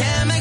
Can I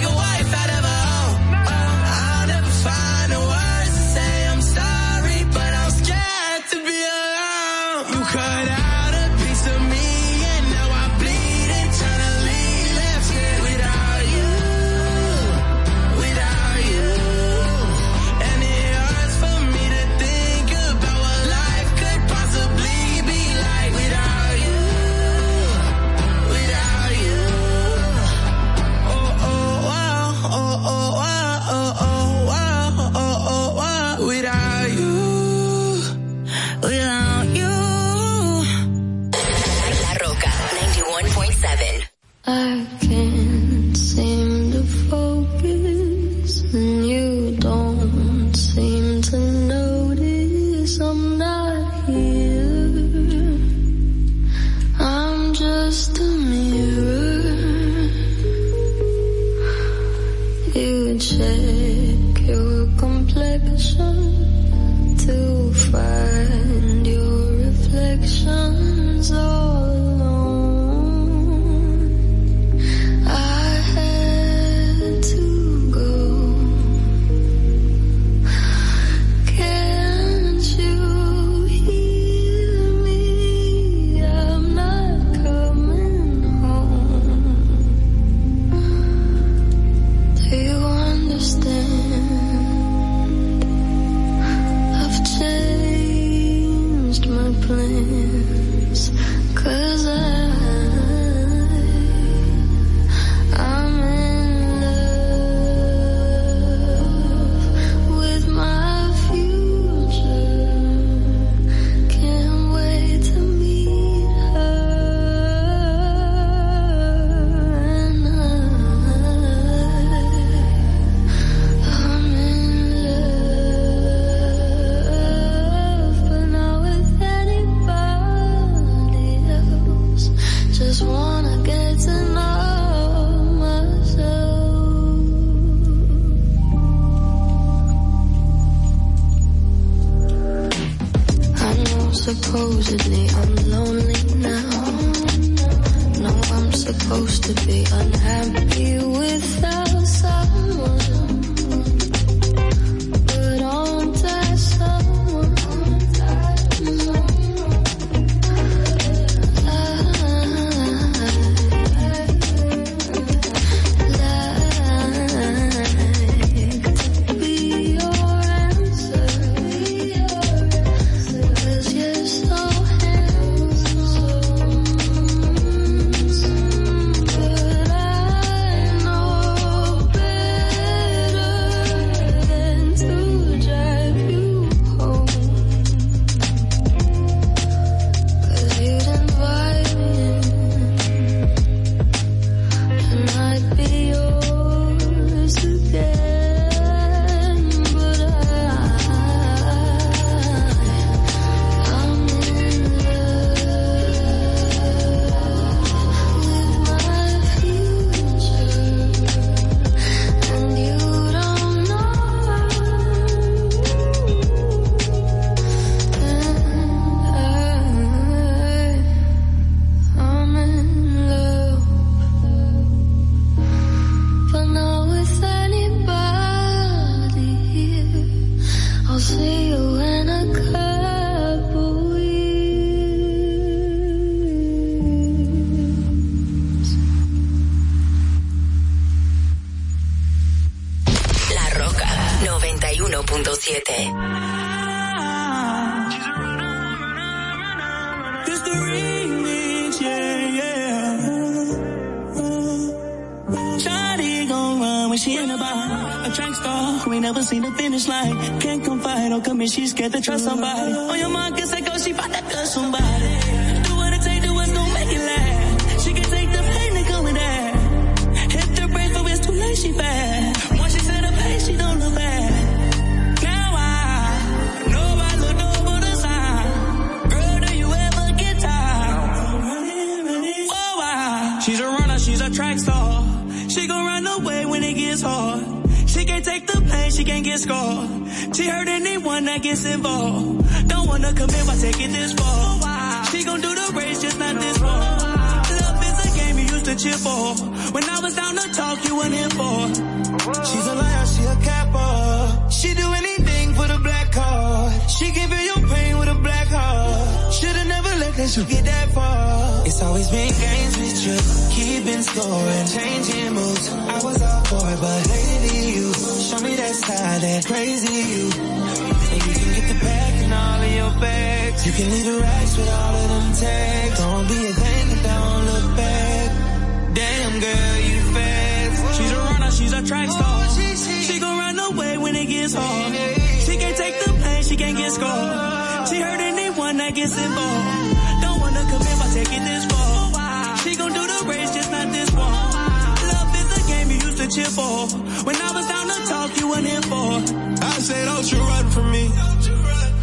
weren't for. I say don't you run from me.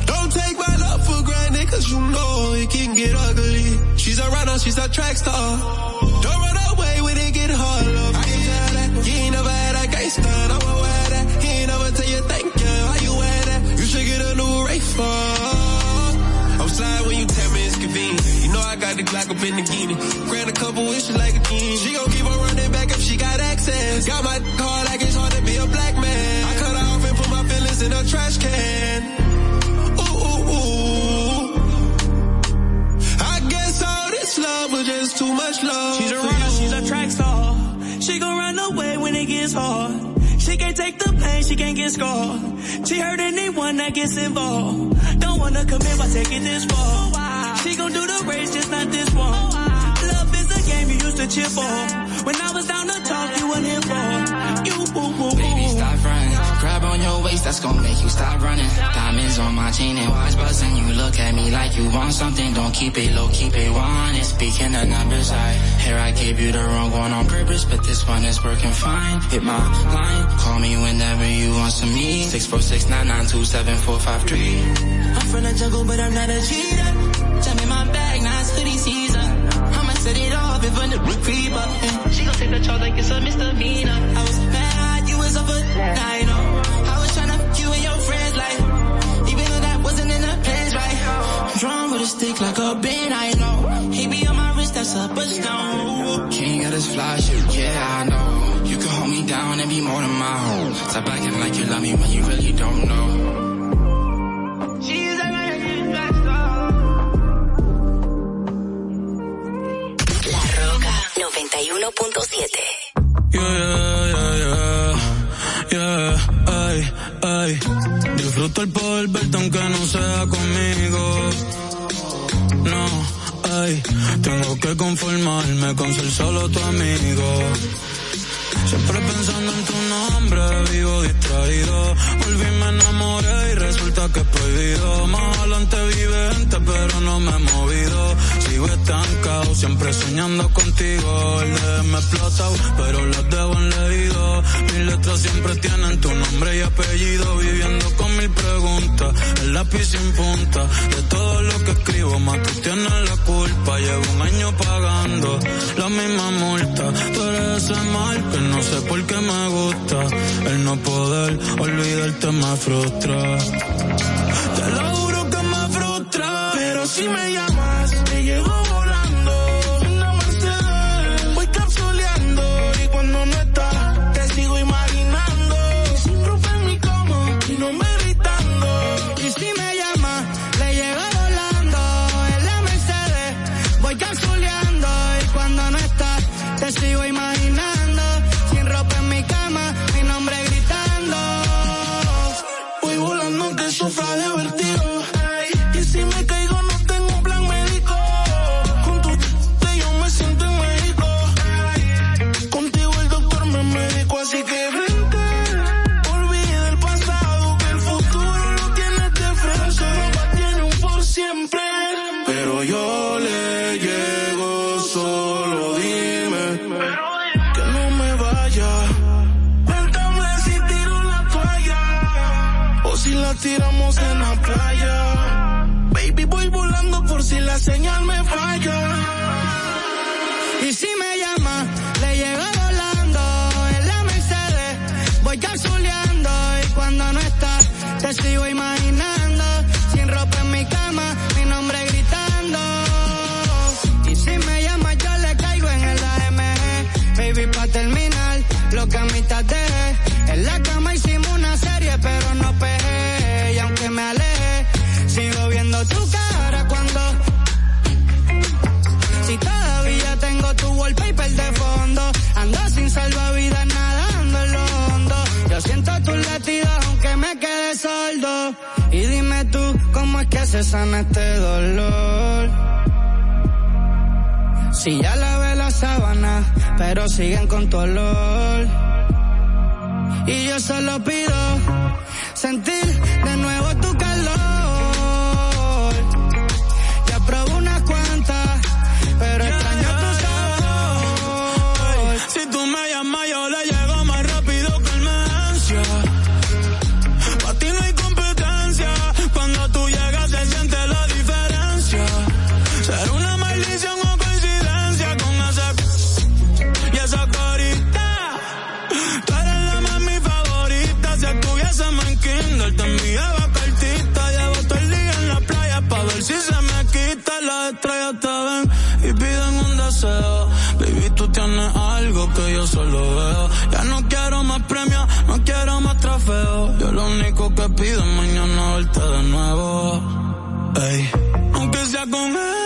Don't take my love for granted, cause you know it can get ugly. She's a runner, she's a track star. Don't run away when it get hard, love. I can that. You ain't never had a gangster, I won't wear that. He ain't never tell you thank you, how you wear that? You should get a new Wraith. I'm sliding when you tell me it's convenient. You know I got the Glock up in the guinea. Grant a couple wishes like a king. She gon' keep on running back if she got access. Got my in a trash can. Ooh, ooh, ooh. I guess all this love was just too much love. She's a runner, she's a track star. She gon' run away when it gets hard. She can't take the pain, she can't get scarred. She hurt anyone that gets involved. Don't wanna commit by taking this far. She gon' do the race, just not this one. Love is a game you used to cheer for. When I was down to talk, you weren't here for. You, woo, woo, Baby, stop running. On your waist, that's gonna make you stop running. Diamonds on my chain and watch buzzing. You look at me like you want something. Don't keep it low, keep it one. Speaking of numbers, I here I gave you the wrong one on purpose, but this one is working fine. Hit my line, call me whenever you want some me. Six four six nine nine two seven four five three. I'm from the jungle, but I'm not a cheater. Jump in my bag, it's hoodie season. I'ma set it off if a new creep up. She gon' take the charge like it's a misdemeanor. I was mad, you was up I Drawn with a stick like a bin, I know. He be on my wrist, that's up a stone. King of this fly shit, yeah, I know. You can hold me down and be more than my home. Stop acting like you love me when you really don't know. She's a runner, she's a track star. La Roca 91.7. Yeah, yeah, yeah, yeah, ay. Disfruto el poder verte aunque no sea conmigo. No, ay, tengo que conformarme con ser solo tu amigo. Siempre pensando en tu nombre, vivo distraído. Volví, me enamoré y resulta que es prohibido. Más adelante vive gente, pero no me he movido. Sigo estancado, siempre soñando contigo. El de me explotado, pero las debo en leído. Mis letras siempre tienen tu nombre y apellido. Viviendo con mil preguntas, el lápiz sin punta. De todo lo que escribo, más tú tienes la culpa. Llevo un año pagando la misma multa. Tú eres mal que no sé por qué me gusta. El no poder olvidarte me frustra. Te lo juro que me frustra. Pero si me llamas, se sana este dolor. Si ya lavé la sábana, pero siguen con tu olor. Y yo solo pido sentir de nuevo yo solo veo. Ya no quiero más premios, no quiero más trofeos. Yo lo único que pido es mañana verte de nuevo. Ey, aunque sea con él.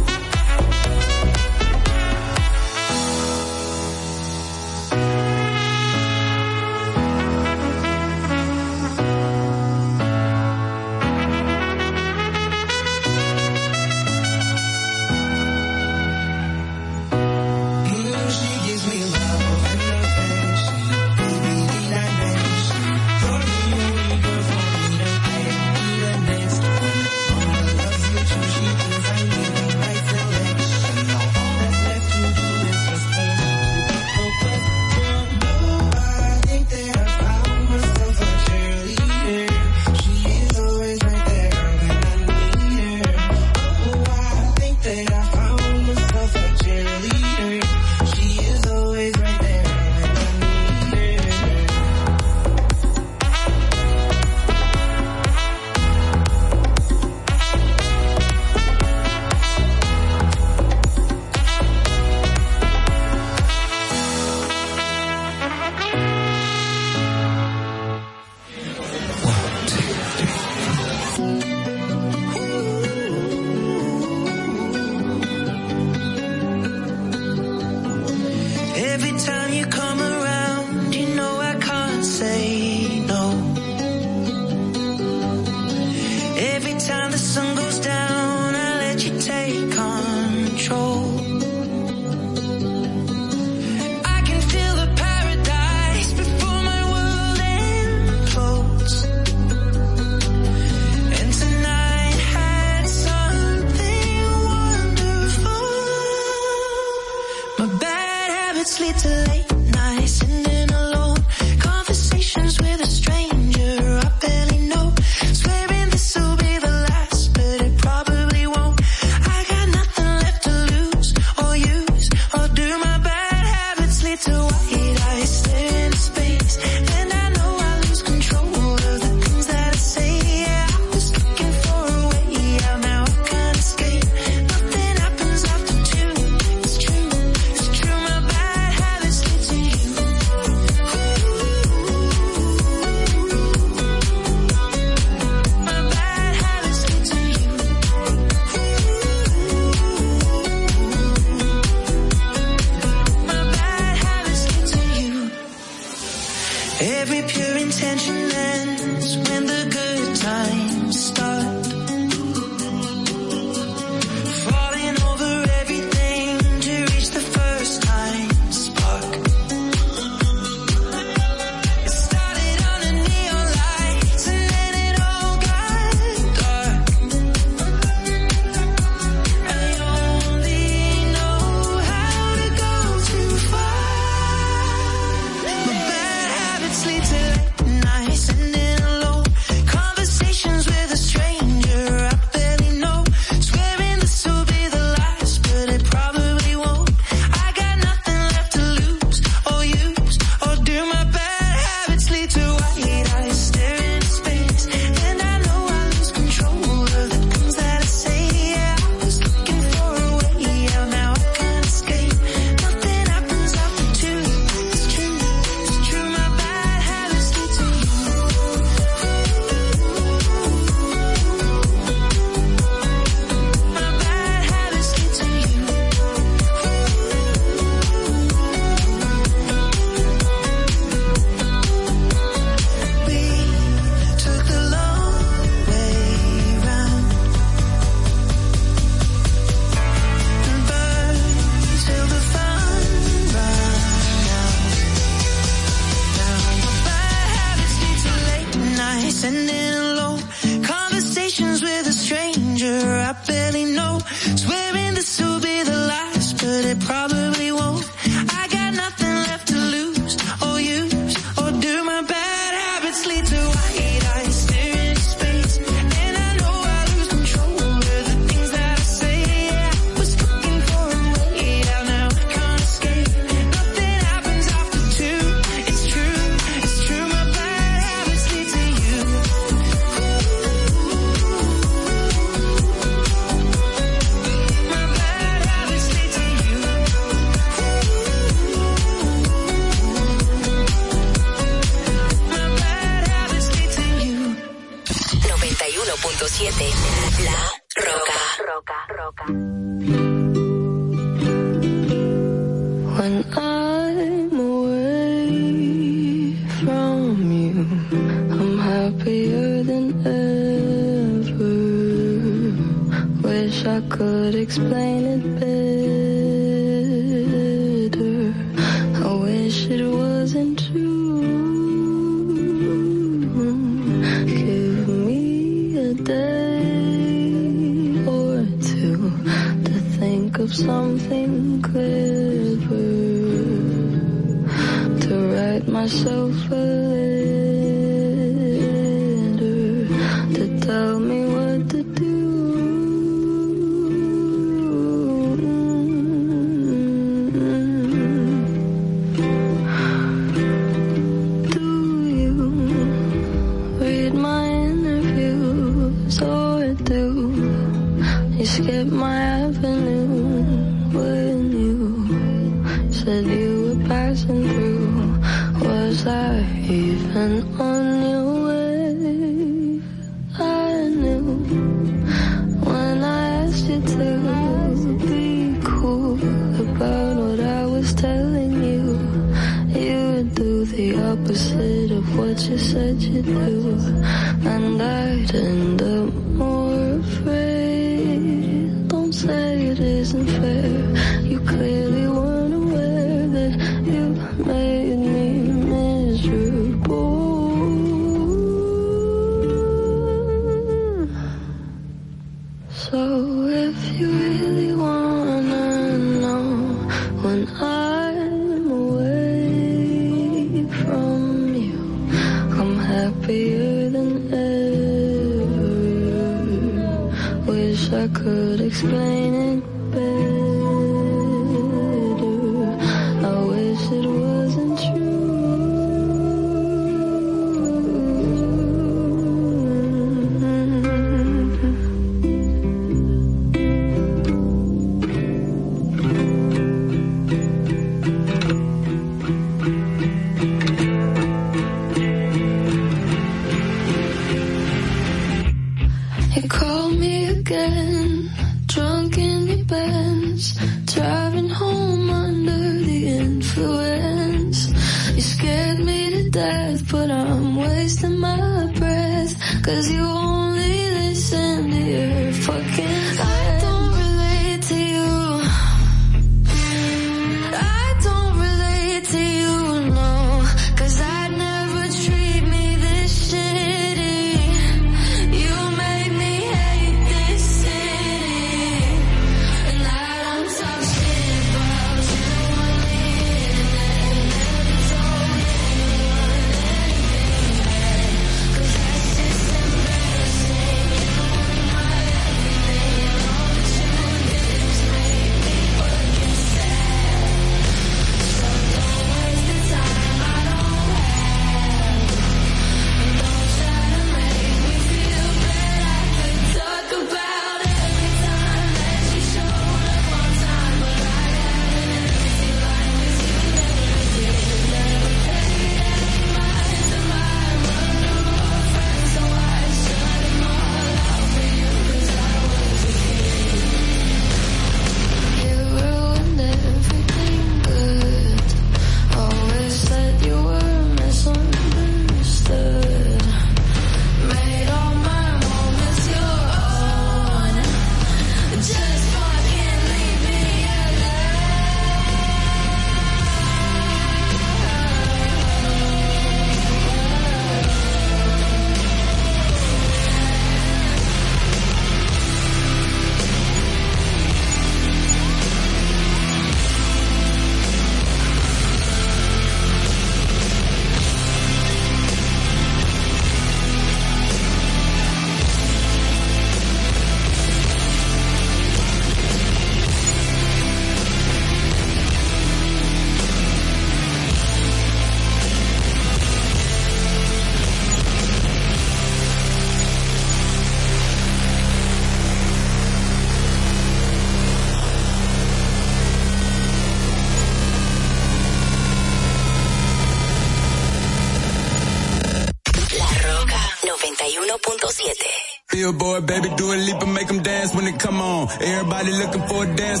Everybody looking for a dance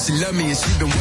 She love me and she been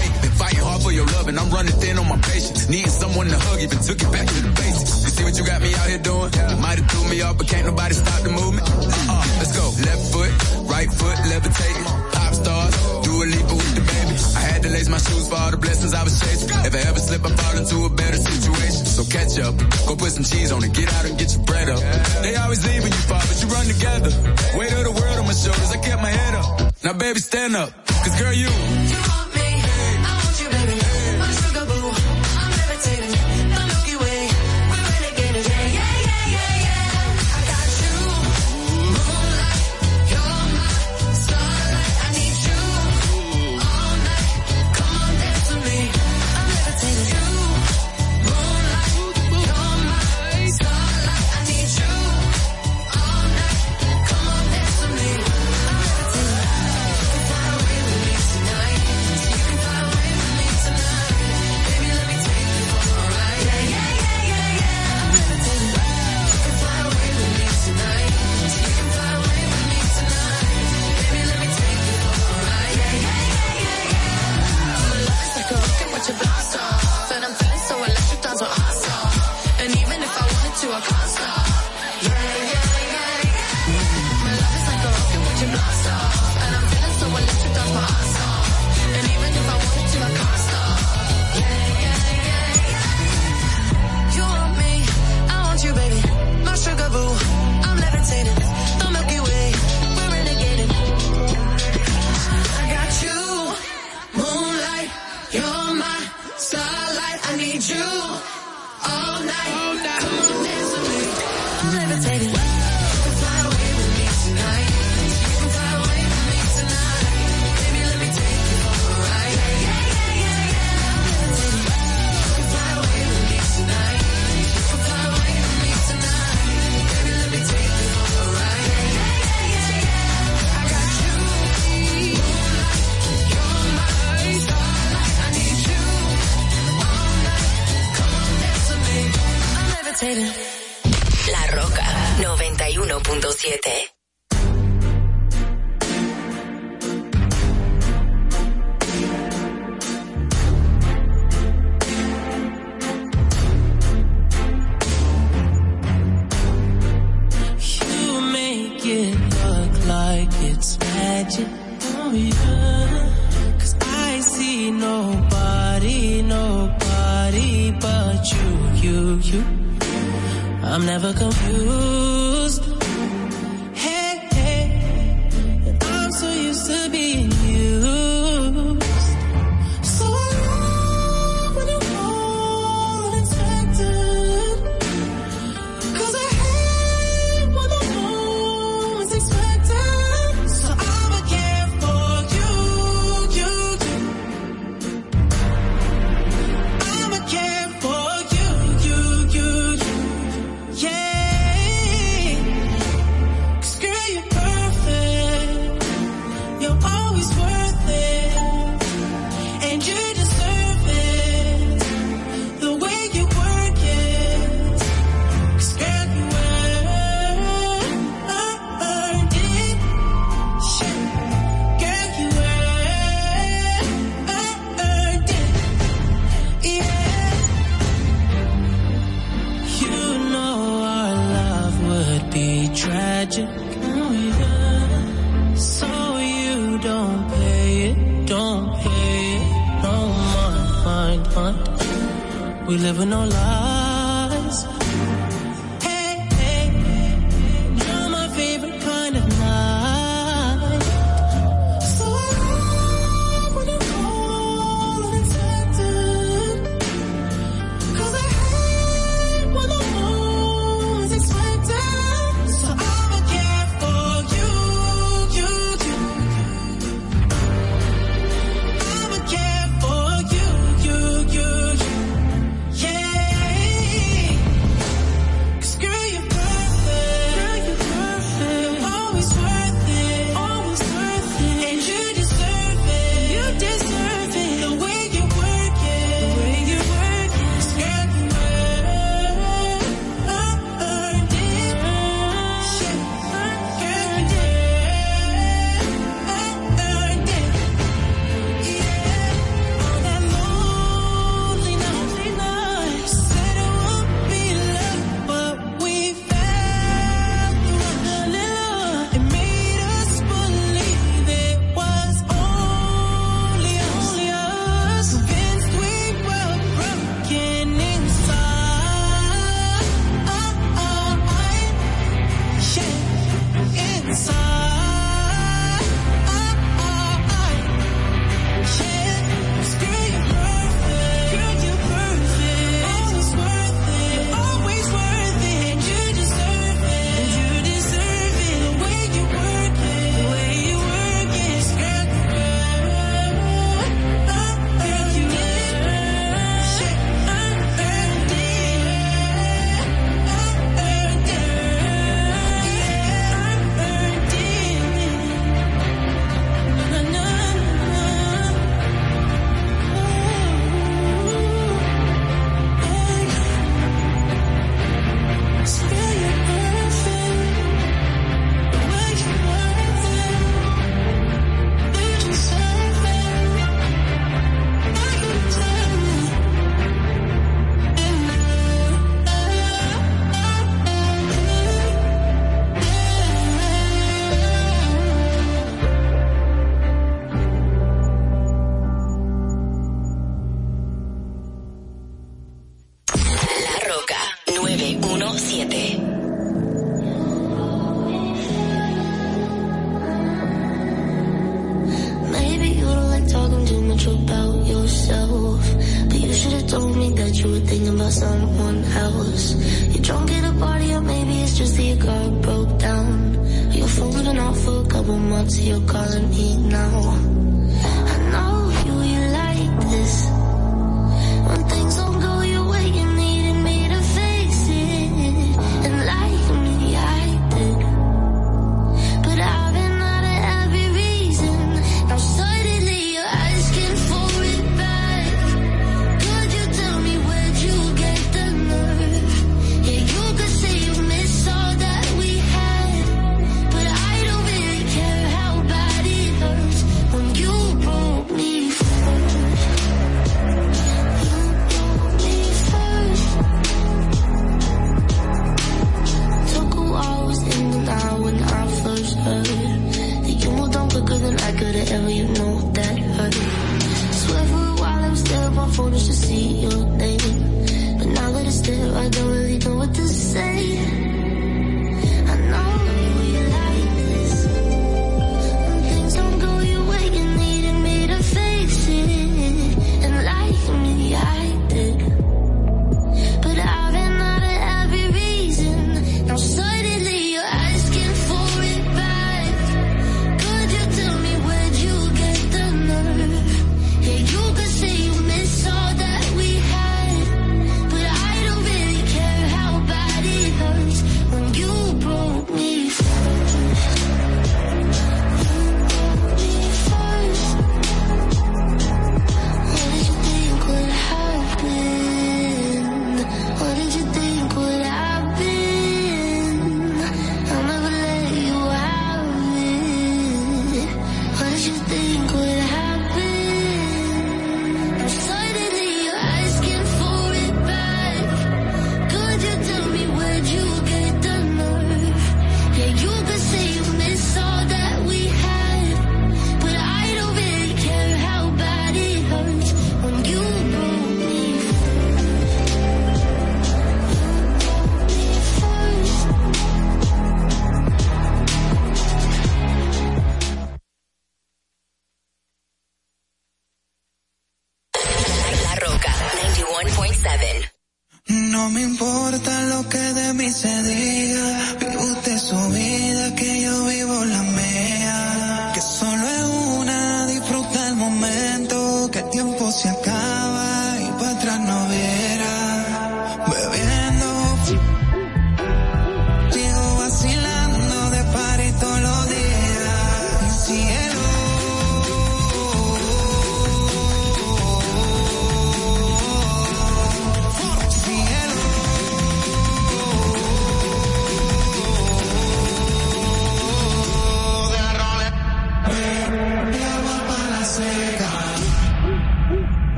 No me importa lo que de mí se diga,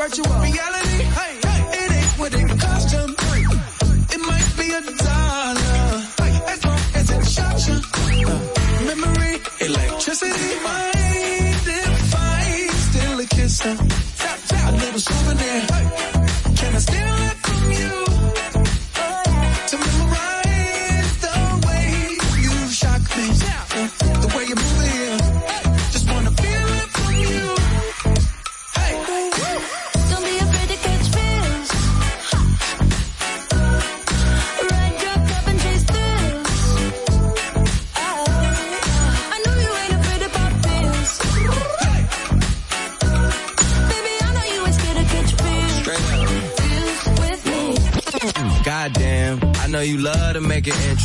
Virtual, reality. Hey, it ain't what it cost you. It might be a dollar. As long as it shocks you. Memory, electricity. Mind if I steal a kiss?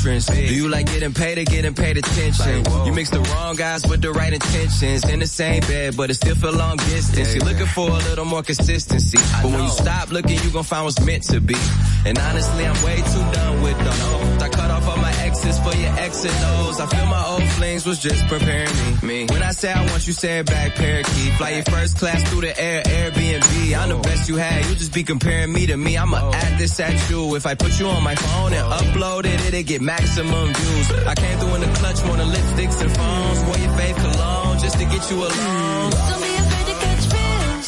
Entrance. Do you like getting paid or getting paid attention? You mix the wrong guys with the right intentions. In the same bed, but it still feel long distance. You're looking for a little more consistency. But when you stop looking, you gon' find what's meant to be. And honestly, I'm way too done with them. I cut off all my exes for your X and O's. I feel my old flings was just preparing me. me. When I say I want you, say it back, parakeet. Fly your first class through the air, Airbnb. I'm the best you had. You just be comparing me to me. I'ma oh. add this at you. If I put you on my phone and oh. upload it, it'll get maximum views. I came through in the clutch, more than lipsticks and phones. Wore your fave cologne just to get you alone. Don't be afraid to catch feels.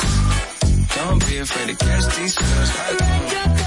Don't be afraid to catch these feels. Ride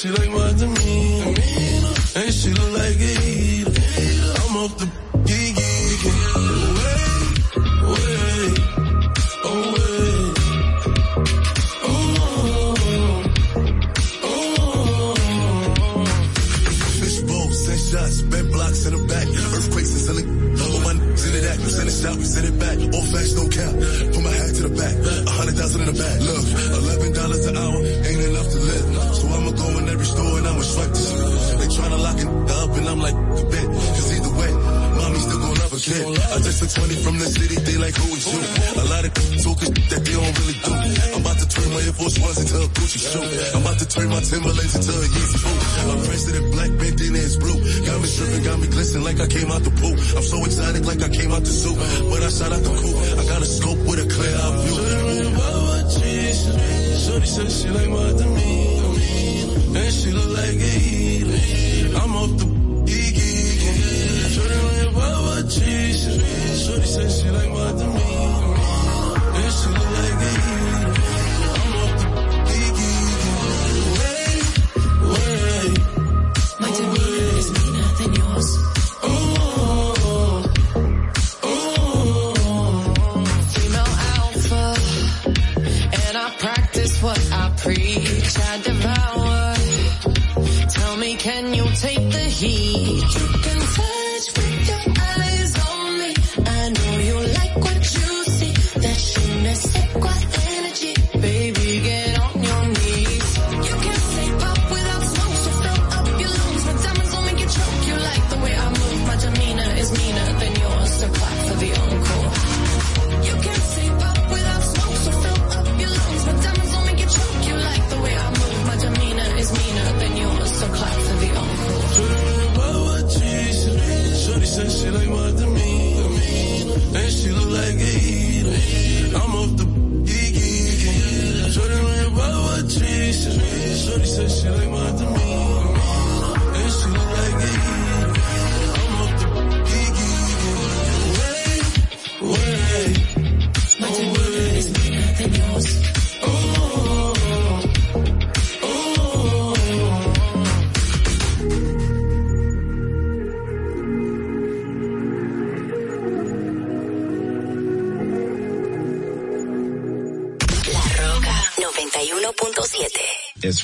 she like I just took 20 from the city, they like who is you? A lot of talking that they don't really do. I'm about to turn my Air Force Ones into a Gucci shoe. I'm about to turn my Timberlands into a Yeezy boot. I'm to the black, in it's blue. Got me stripping, got me glistening like I came out the pool. I'm so excited like I came out the zoo. But I shot out the coop. I got a scope with a clear out view. Shorty said she like my demeanor. And she look like a eater. I'm off G, she, she, she, she like what the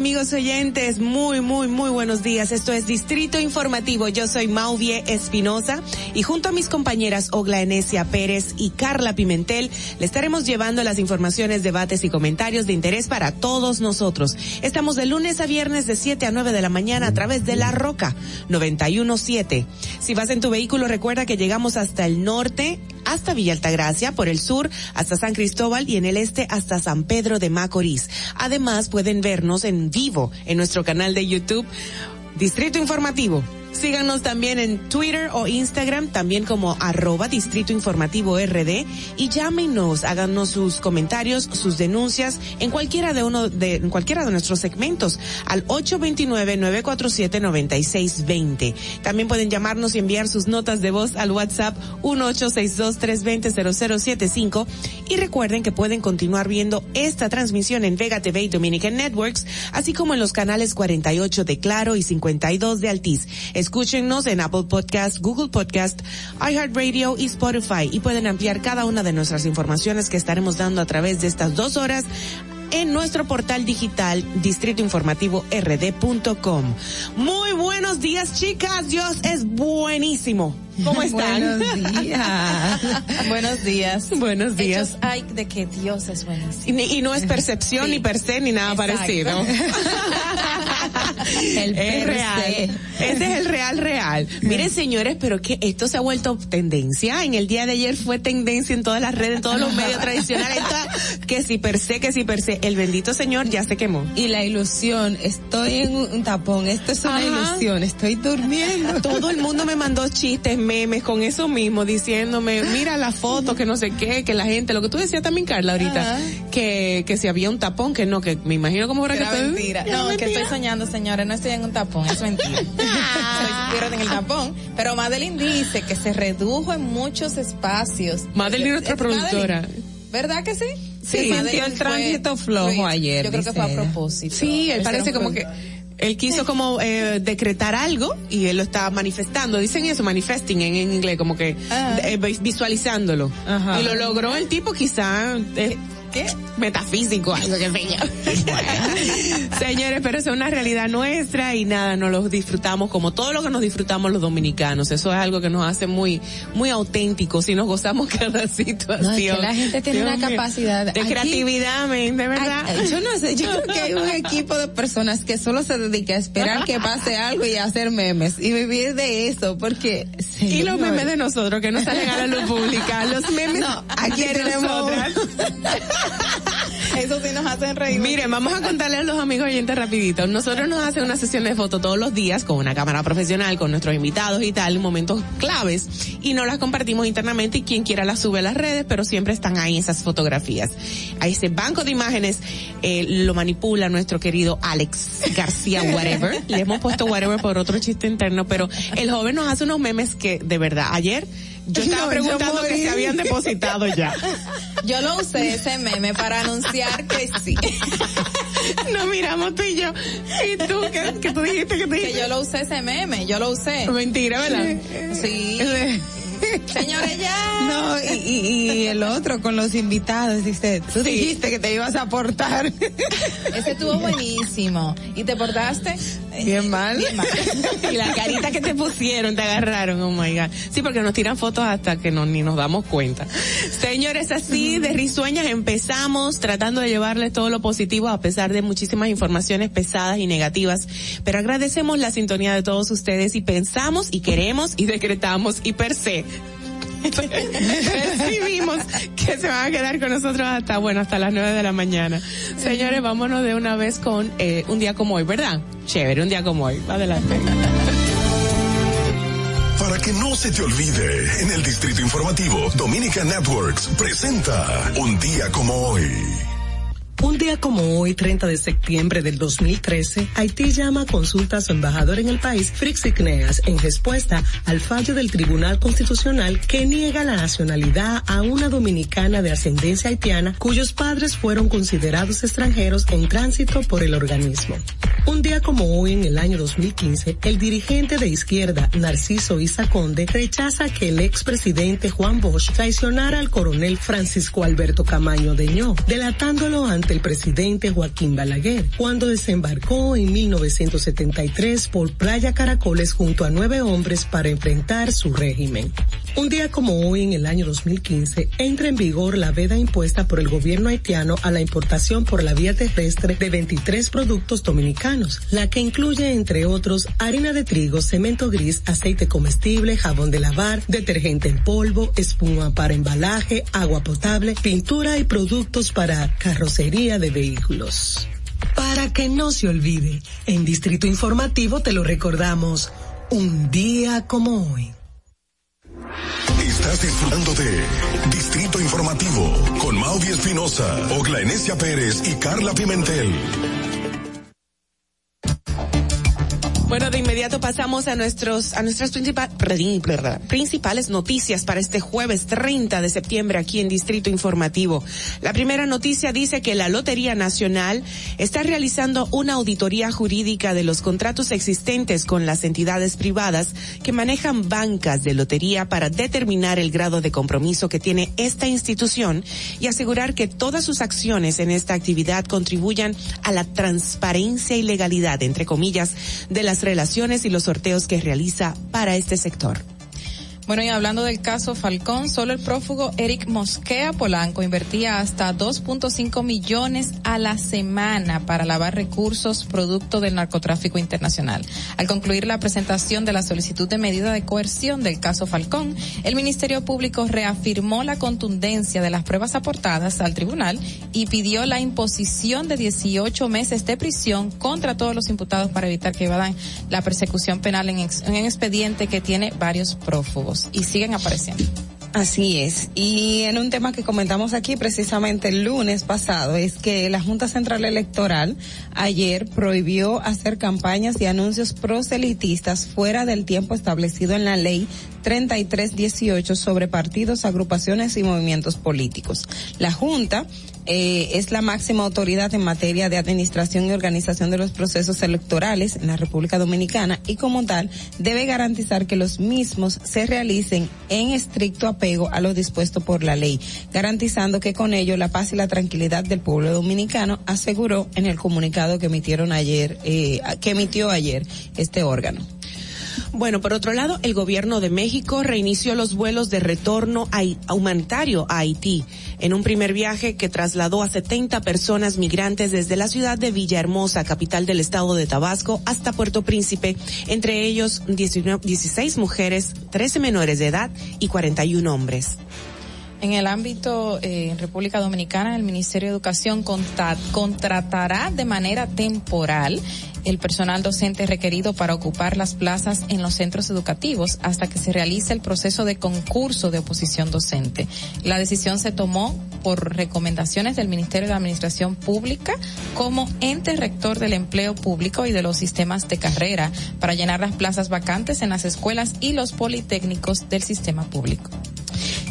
Amigos oyentes. Muy, muy, muy buenos días. Esto es Distrito Informativo. Yo soy Mauvie Espinosa y junto a mis compañeras Ogla Enesia Pérez y Carla Pimentel le estaremos llevando las informaciones, debates y comentarios de interés para todos nosotros. Estamos de lunes a viernes de 7 a 9 de la mañana a través de La Roca 917. Si vas en tu vehículo, recuerda que llegamos hasta el norte, hasta Villa Altagracia, por el sur hasta San Cristóbal y en el este hasta San Pedro de Macorís. Además, pueden vernos en vivo en nuestro canal de YouTube Distrito Informativo. Síganos también en Twitter o Instagram, también como arroba Distrito Informativo RD y llámenos, háganos sus comentarios, sus denuncias en cualquiera de uno de, en cualquiera de nuestros segmentos al 829-947-9620. También pueden llamarnos y enviar sus notas de voz al WhatsApp 1862-320-0075 y recuerden que pueden continuar viendo esta transmisión en Vega TV y Dominican Networks, así como en los canales 48 de Claro y 52 de Altiz. Escúchenos en Apple Podcast, Google Podcast, iHeartRadio y Spotify y pueden ampliar cada una de nuestras informaciones que estaremos dando a través de estas dos horas en nuestro portal digital distritoinformativord.com. Muy buenos días, chicas. Dios es buenísimo. ¿Cómo están? Buenos días. Buenos días. Buenos días. Hechos hay de que Dios es buenísimo. Y, y no es percepción, Sí. ni per se, ni nada Exacto. parecido. El es real. Ese es el real real. Miren, señores, pero que esto se ha vuelto tendencia. En el día de ayer fue tendencia en todas las redes, en todos los medios tradicionales. que si per se, que si per se. El bendito señor ya se quemó. Y la ilusión, estoy en un tapón, esto es una Ajá. ilusión, estoy durmiendo. Todo el mundo me mandó chistes, memes con eso mismo, diciéndome, mira la foto, que no sé qué, que la gente, lo que tú decías también, Carla, ahorita, que, que si había un tapón, que no, que me imagino como era que Era mentira. No, que mentira. estoy soñando, señores, no estoy en un tapón, es mentira. Estoy pierden el tapón. Pero Madeline dice que se redujo en muchos espacios. Madeline, nuestra ¿Es productora. ¿Verdad que sí? Sí, Madeline sintió el tránsito flojo fue- ayer, Yo creo que fue a propósito. Sí, él parece como que él quiso como eh, decretar algo y él lo estaba manifestando. Dicen eso, manifesting en, en inglés, como que eh, vis- visualizándolo. Ajá. Y lo logró el tipo quizá eh, ¿qué? metafísico, algo que sé yo. Señores, pero eso es una realidad nuestra y nada, nos lo disfrutamos como todo lo que nos disfrutamos los dominicanos. Eso es algo que nos hace muy, muy auténticos y nos gozamos cada situación. No, es que la gente tiene Dios una mío. capacidad. de Aquí- creatividad, de verdad. Yo no sé, yo creo que hay un equipo de personas que solo se dedica a esperar que pase algo y a hacer memes y vivir de eso, porque... Y los memes de nosotros que no salen a la luz pública, los memes No, aquí de tenemos-. Eso sí nos hacen reír. Miren, vamos a contarle a los amigos oyentes rapidito. Nosotros nos hacemos una sesión de fotos todos los días con una cámara profesional, con nuestros invitados y tal, momentos claves, y no las compartimos internamente y quien quiera las sube a las redes, pero siempre están ahí esas fotografías. A ese banco de imágenes eh, lo manipula nuestro querido Alex García Whatever. Le hemos puesto Whatever por otro chiste interno, pero el joven nos hace unos memes que, de verdad, ayer yo estaba No, yo preguntando que se habían depositado ya. Yo lo usé ese meme para anunciar que sí. Nos miramos tú y yo. ¿Y tú qué, qué tú dijiste que Que dijiste? yo lo usé ese meme, yo lo usé. Mentira, ¿verdad? Sí. Señores, ya. No, y, y, y el otro con los invitados, dice, tú Sí. dijiste que te ibas a aportar. Ese estuvo buenísimo. ¿Y te portaste? Bien mal. Bien mal. Y la carita que te pusieron, te agarraron, oh my God. Sí, porque nos tiran fotos hasta que no, ni nos damos cuenta. Señores, así de risueñas empezamos tratando de llevarles todo lo positivo a pesar de muchísimas informaciones pesadas y negativas. Pero agradecemos la sintonía de todos ustedes y pensamos y queremos y decretamos y per se. Percibimos que se van a quedar con nosotros hasta, bueno, hasta las nueve de la mañana. Señores, vámonos de una vez con eh, un día como hoy, ¿verdad? Chévere, un día como hoy. Adelante. Para que no se te olvide, en el Distrito Informativo, Dominica Networks presenta Un día como hoy. Un día como hoy, 30 de septiembre del 2013, Haití llama a consulta a su embajador en el país, Frix Igneas, en respuesta al fallo del Tribunal Constitucional que niega la nacionalidad a una dominicana de ascendencia haitiana cuyos padres fueron considerados extranjeros en tránsito por el organismo. Un día como hoy, en el año 2015, el dirigente de izquierda, Narciso Isa Conde, rechaza que el expresidente Juan Bosch traicionara al coronel Francisco Alberto Camaño Deñó, delatándolo ante el presidente Joaquín Balaguer, cuando desembarcó en 1973 por Playa Caracoles junto a nueve hombres para enfrentar su régimen. Un día como hoy, en el año 2015, entra en vigor la veda impuesta por el gobierno haitiano a la importación por la vía terrestre de 23 productos dominicanos, la que incluye, entre otros, harina de trigo, cemento gris, aceite comestible, jabón de lavar, detergente en polvo, espuma para embalaje, agua potable, pintura y productos para carrocería de vehículos. Para que no se olvide, en Distrito Informativo te lo recordamos. Un día como hoy. Estás disfrutando de Distrito Informativo con Maudie Espinosa, Ogla Enesia Pérez y Carla Pimentel. Bueno, de inmediato pasamos a nuestros a nuestras principal- principales noticias para este jueves 30 de septiembre aquí en Distrito Informativo. La primera noticia dice que la Lotería Nacional está realizando una auditoría jurídica de los contratos existentes con las entidades privadas que manejan bancas de lotería para determinar el grado de compromiso que tiene esta institución y asegurar que todas sus acciones en esta actividad contribuyan a la transparencia y legalidad, entre comillas, de las relaciones y los sorteos que realiza para este sector. Bueno, y hablando del caso Falcón, solo el prófugo Eric Mosquea Polanco invertía hasta 2.5 millones a la semana para lavar recursos producto del narcotráfico internacional. Al concluir la presentación de la solicitud de medida de coerción del caso Falcón, el Ministerio Público reafirmó la contundencia de las pruebas aportadas al tribunal y pidió la imposición de 18 meses de prisión contra todos los imputados para evitar que evadan la persecución penal en, un expediente que tiene varios prófugos y siguen apareciendo. Así es. Y en un tema que comentamos aquí precisamente el lunes pasado es que la Junta Central Electoral ayer prohibió hacer campañas y anuncios proselitistas fuera del tiempo establecido en la ley 3318 sobre partidos, agrupaciones y movimientos políticos. La Junta eh, es la máxima autoridad en materia de administración y organización de los procesos electorales en la República Dominicana y como tal debe garantizar que los mismos se realicen en estricto apego a lo dispuesto por la ley, garantizando que con ello la paz y la tranquilidad del pueblo dominicano, aseguró en el comunicado que emitieron ayer, eh, que emitió ayer este órgano. Bueno, por otro lado, el gobierno de México reinició los vuelos de retorno a- humanitario a Haití en un primer viaje que trasladó a 70 personas migrantes desde la ciudad de Villahermosa, capital del estado de Tabasco, hasta Puerto Príncipe, entre ellos 19 16 mujeres, 13 menores de edad y 41 hombres. En el ámbito eh, en República Dominicana, el Ministerio de Educación contratará de manera temporal el personal docente requerido para ocupar las plazas en los centros educativos hasta que se realice el proceso de concurso de oposición docente. La decisión se tomó por recomendaciones del Ministerio de Administración Pública como ente rector del empleo público y de los sistemas de carrera para llenar las plazas vacantes en las escuelas y los politécnicos del sistema público.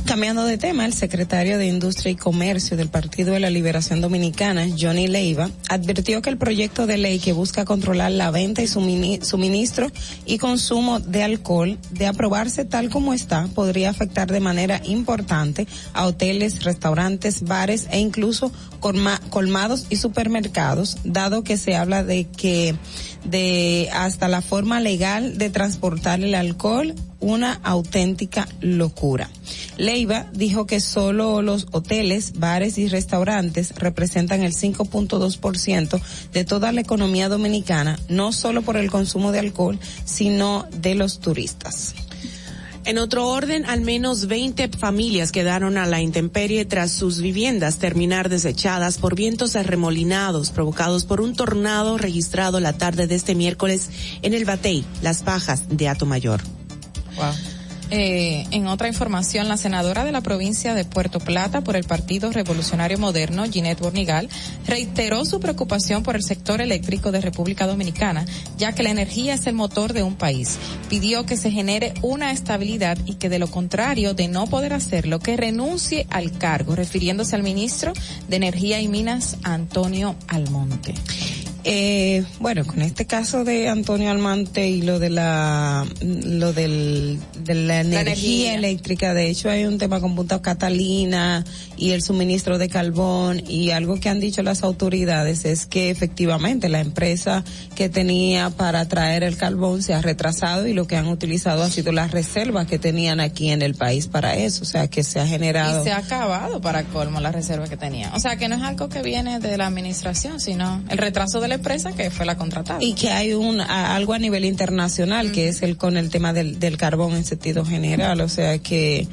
Cambiando de tema, el secretario de Industria y Comercio del Partido de la Liberación Dominicana, Johnny Leiva, advirtió que el proyecto de ley que busca controlar la venta y sumini- suministro y consumo de alcohol, de aprobarse tal como está, podría afectar de manera importante a hoteles, restaurantes, bares e incluso colma- colmados y supermercados, dado que se habla de que de hasta la forma legal de transportar el alcohol una auténtica locura. Leiva dijo que solo los hoteles, bares y restaurantes representan el 5.2% de toda la economía dominicana, no solo por el consumo de alcohol, sino de los turistas. En otro orden, al menos 20 familias quedaron a la intemperie tras sus viviendas terminar desechadas por vientos arremolinados provocados por un tornado registrado la tarde de este miércoles en el Batey, Las Pajas de Atomayor. Eh, en otra información, la senadora de la provincia de Puerto Plata por el Partido Revolucionario Moderno, Ginette Bornigal, reiteró su preocupación por el sector eléctrico de República Dominicana, ya que la energía es el motor de un país. Pidió que se genere una estabilidad y que de lo contrario de no poder hacerlo, que renuncie al cargo, refiriéndose al ministro de Energía y Minas, Antonio Almonte. Eh, bueno, con este caso de Antonio Almante y lo de la, lo del, de la energía, energía. eléctrica, de hecho hay un tema con Punta Catalina y el suministro de carbón y algo que han dicho las autoridades es que efectivamente la empresa que tenía para traer el carbón se ha retrasado y lo que han utilizado ha sido las reservas que tenían aquí en el país para eso, o sea que se ha generado. Y se ha acabado para colmo la reserva que tenía. O sea, que no es algo que viene de la administración, sino el retraso de la empresa que fue la contratada. y que hay un a- algo a nivel internacional que es el con el tema del, del carbón en sentido general o sea que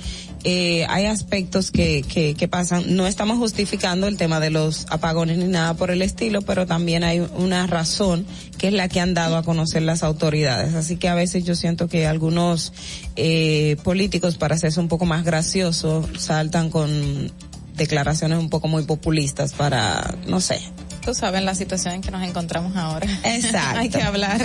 eh, hay aspectos que, que, que pasan. No estamos justificando el tema de los apagones ni nada por el estilo, pero también hay una razón que es la que han dado a conocer las autoridades. Así que a veces yo siento que algunos eh, políticos, para hacerse un poco más graciosos, saltan con declaraciones un poco muy populistas para, no sé, Tú sabes la situación en que nos encontramos ahora. Exacto. Hay que hablar.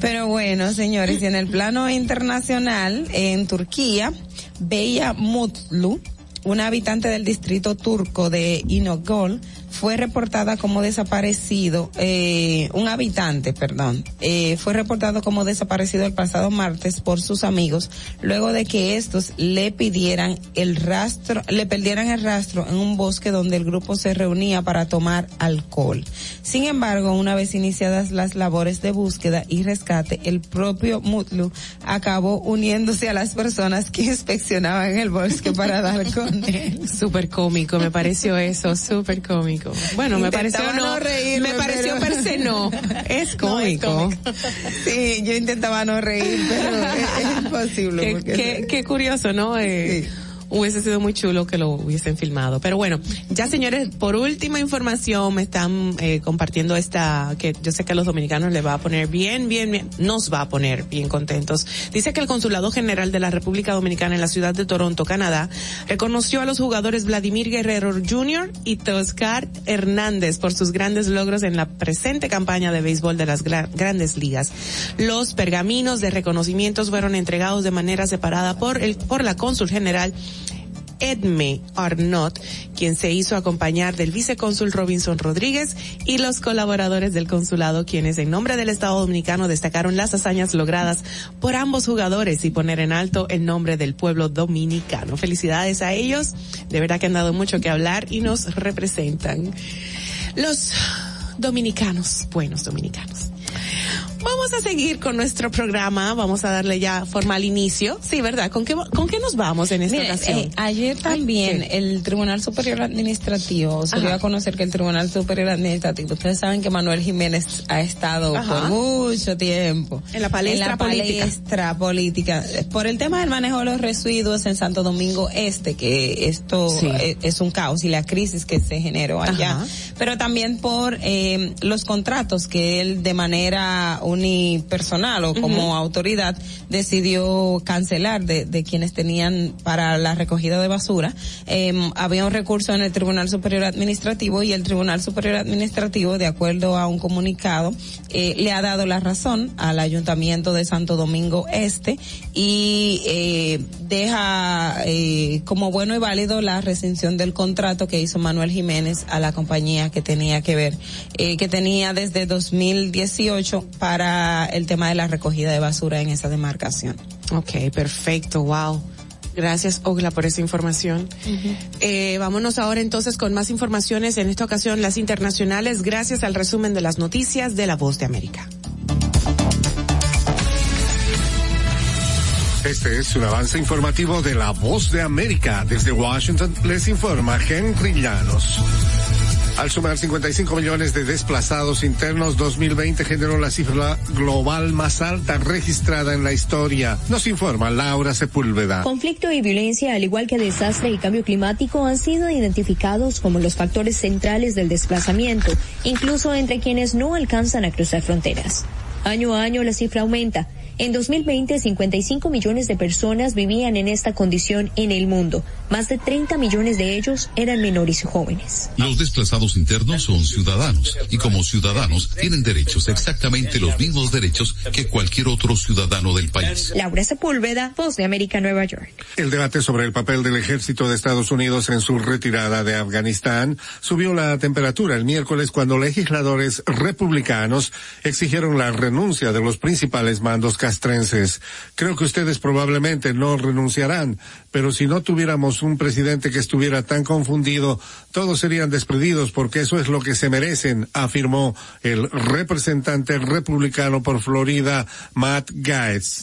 Pero bueno, señores, y en el plano internacional, en Turquía, Beya Mutlu, una habitante del distrito turco de Inogol, fue reportada como desaparecido, eh, un habitante, perdón, eh, fue reportado como desaparecido el pasado martes por sus amigos, luego de que estos le pidieran el rastro, le perdieran el rastro en un bosque donde el grupo se reunía para tomar alcohol. Sin embargo, una vez iniciadas las labores de búsqueda y rescate, el propio Mutlu acabó uniéndose a las personas que inspeccionaban el bosque para dar con él. Súper cómico, me pareció eso, súper cómico. Bueno, me pareció no, reírme, me pareció pero- per se no. Es No, es cómico. Sí, yo intentaba no reír, pero es, es imposible. Qué, porque- qué- qué curioso, ¿no? Eh, Hubiese sido muy chulo que lo hubiesen filmado. Pero bueno, ya señores, por última información me están eh, compartiendo esta, que yo sé que a los dominicanos les va a poner bien, bien, bien, nos va a poner bien contentos. Dice que el Consulado General de la República Dominicana en la ciudad de Toronto, Canadá, reconoció a los jugadores Vladimir Guerrero Jr. y Toscar Hernández por sus grandes logros en la presente campaña de béisbol de las gra- grandes ligas. Los pergaminos de reconocimientos fueron entregados de manera separada por el, por la cónsul general Edme Arnott, quien se hizo acompañar del vicecónsul Robinson Rodríguez y los colaboradores del consulado, quienes en nombre del Estado Dominicano destacaron las hazañas logradas por ambos jugadores y poner en alto el nombre del pueblo dominicano. Felicidades a ellos, de verdad que han dado mucho que hablar y nos representan. Los dominicanos, buenos dominicanos. Vamos a seguir con nuestro programa, vamos a darle ya formal inicio. Sí, ¿verdad? ¿Con qué, con qué nos vamos en esta Mire, ocasión? eh, ayer también el Tribunal Superior Administrativo se dio a conocer que el Tribunal Superior Administrativo, ustedes saben que Manuel Jiménez ha estado Ajá. por mucho tiempo En la palestra en la política. palestra política por el tema del manejo de los residuos en Santo Domingo Este, que esto Sí. eh, es un caos y la crisis que se generó allá, Ajá. pero también por eh, los contratos que él de manera unipersonal o como autoridad decidió cancelar de, de quienes tenían para la recogida de basura. Eh, había un recurso en el Tribunal Superior Administrativo y el Tribunal Superior Administrativo, de acuerdo a un comunicado, eh, le ha dado la razón al Ayuntamiento de Santo Domingo Este y eh, deja eh, como bueno y válido la rescisión del contrato que hizo Manuel Jiménez a la compañía que tenía que ver, eh, que tenía desde 2018 para el tema de la recogida de basura en esa demarcación. Ok, perfecto, wow. Gracias, Ogla, por esa información. Eh, vámonos ahora entonces con más informaciones, en esta ocasión las internacionales, gracias al resumen de las noticias de La Voz de América. Este es un avance informativo de La Voz de América. Desde Washington les informa Henry Llanos. Al sumar 55 millones de desplazados internos, 2020 generó la cifra global más alta registrada en la historia. Nos informa Laura Sepúlveda. Conflicto y violencia, al igual que desastre y cambio climático, han sido identificados como los factores centrales del desplazamiento, incluso entre quienes no alcanzan a cruzar fronteras. Año a año la cifra aumenta. En 2020, 55 millones de personas vivían en esta condición en el mundo. Más de 30 millones de ellos eran menores y jóvenes. Los desplazados internos son ciudadanos y como ciudadanos tienen derechos, exactamente los mismos derechos que cualquier otro ciudadano del país. Laura Sepúlveda, Voz de América, Nueva York. El debate sobre el papel del ejército de Estados Unidos en su retirada de Afganistán subió la temperatura el miércoles cuando legisladores republicanos exigieron la renuncia de los principales mandos castrenses. Creo que ustedes probablemente no renunciarán, pero si no tuviéramos un presidente que estuviera tan confundido, todos serían despedidos porque eso es lo que se merecen, afirmó el representante republicano por Florida, Matt Gaetz.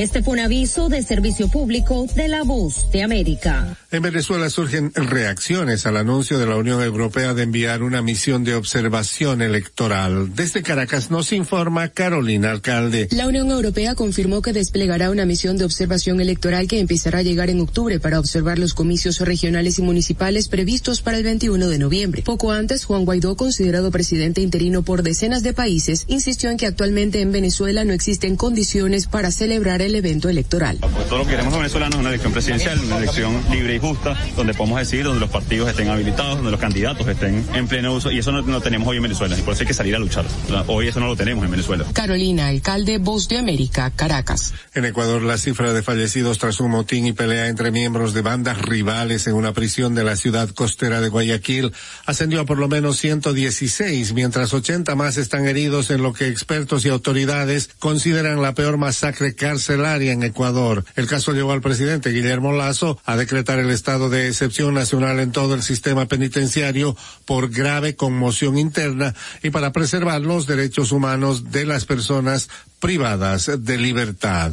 Este fue un aviso de servicio público de la voz de América. En Venezuela surgen reacciones al anuncio de la Unión Europea de enviar una misión de observación electoral. Desde Caracas nos informa Carolina Alcalde. La Unión Europea confirmó que desplegará una misión de observación electoral que empezará a llegar en octubre para observar los comicios regionales y municipales previstos para el 21 de noviembre. Poco antes, Juan Guaidó, considerado presidente interino por decenas de países, insistió en que actualmente en Venezuela no existen condiciones para celebrar el evento electoral. Pues todo lo que queremos los venezolanos es una elección presidencial, una elección libre y justa, donde podamos decidir, donde los partidos estén habilitados, donde los candidatos estén en pleno uso, y eso no, no tenemos hoy en Venezuela, y por eso hay que salir a luchar. Hoy eso no lo tenemos en Venezuela. Carolina, alcalde Voz de América, Caracas. En Ecuador, la cifra de fallecidos tras un motín y pelea entre miembros de bandas rivales en una prisión de la ciudad costera de Guayaquil ascendió a por lo menos 116, mientras 80 más están heridos en lo que expertos y autoridades consideran la peor masacre en Ecuador. El caso llevó al presidente Guillermo Lazo a decretar el estado de excepción nacional en todo el sistema penitenciario por grave conmoción interna y para preservar los derechos humanos de las personas privadas de libertad.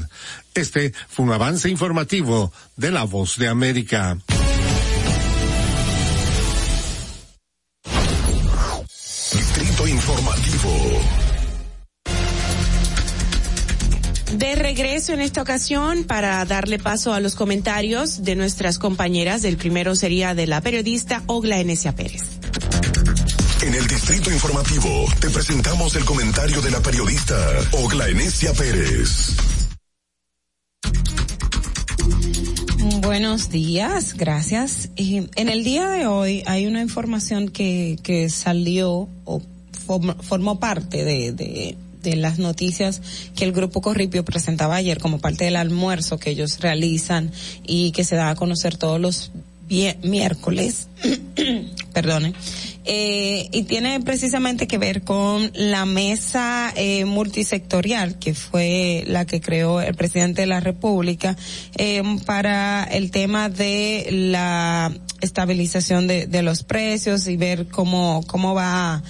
Este fue un avance informativo de La Voz de América. De regreso en esta ocasión para darle paso a los comentarios de nuestras compañeras. El primero sería de la periodista Ogla Enesia Pérez. En el Distrito Informativo te presentamos el comentario de la periodista Ogla Enesia Pérez. Buenos días, gracias. Eh, en el día de hoy hay una información que, que salió o form, formó parte de, de, de, las noticias que el Grupo Corripio presentaba ayer como parte del almuerzo que ellos realizan y que se da a conocer todos los miércoles. Perdone. Eh, y tiene precisamente que ver con la mesa eh, multisectorial que fue la que creó el presidente de la República eh, para el tema de la estabilización de, de los precios y ver cómo cómo va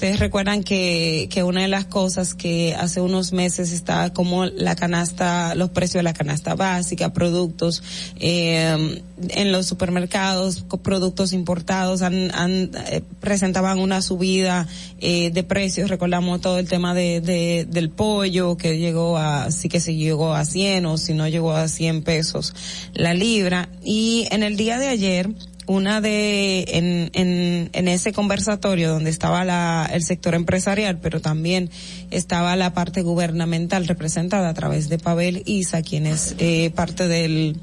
Ustedes recuerdan que, que una de las cosas que hace unos meses estaba como la canasta, los precios de la canasta básica, productos eh, en los supermercados, productos importados, han, han eh, presentaban una subida eh, de precios. Recordamos todo el tema de, de, del pollo que llegó a, sí que se llegó a 100 o si no llegó a 100 pesos la libra. Y en el día de ayer, una de en, en, en ese conversatorio donde estaba la, el sector empresarial, pero también estaba la parte gubernamental representada a través de Pavel Isa, quien es eh, parte del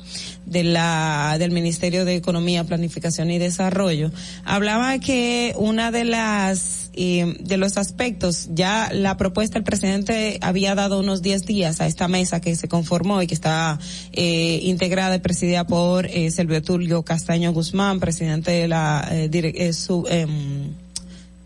de la del Ministerio de Economía, Planificación y Desarrollo, hablaba que una de las eh, de los aspectos, ya la propuesta el presidente había dado unos 10 días a esta mesa que se conformó y que está eh, integrada y presidida por eh, Silvio Tulio Castaño Guzmán, presidente de la eh, dire, su,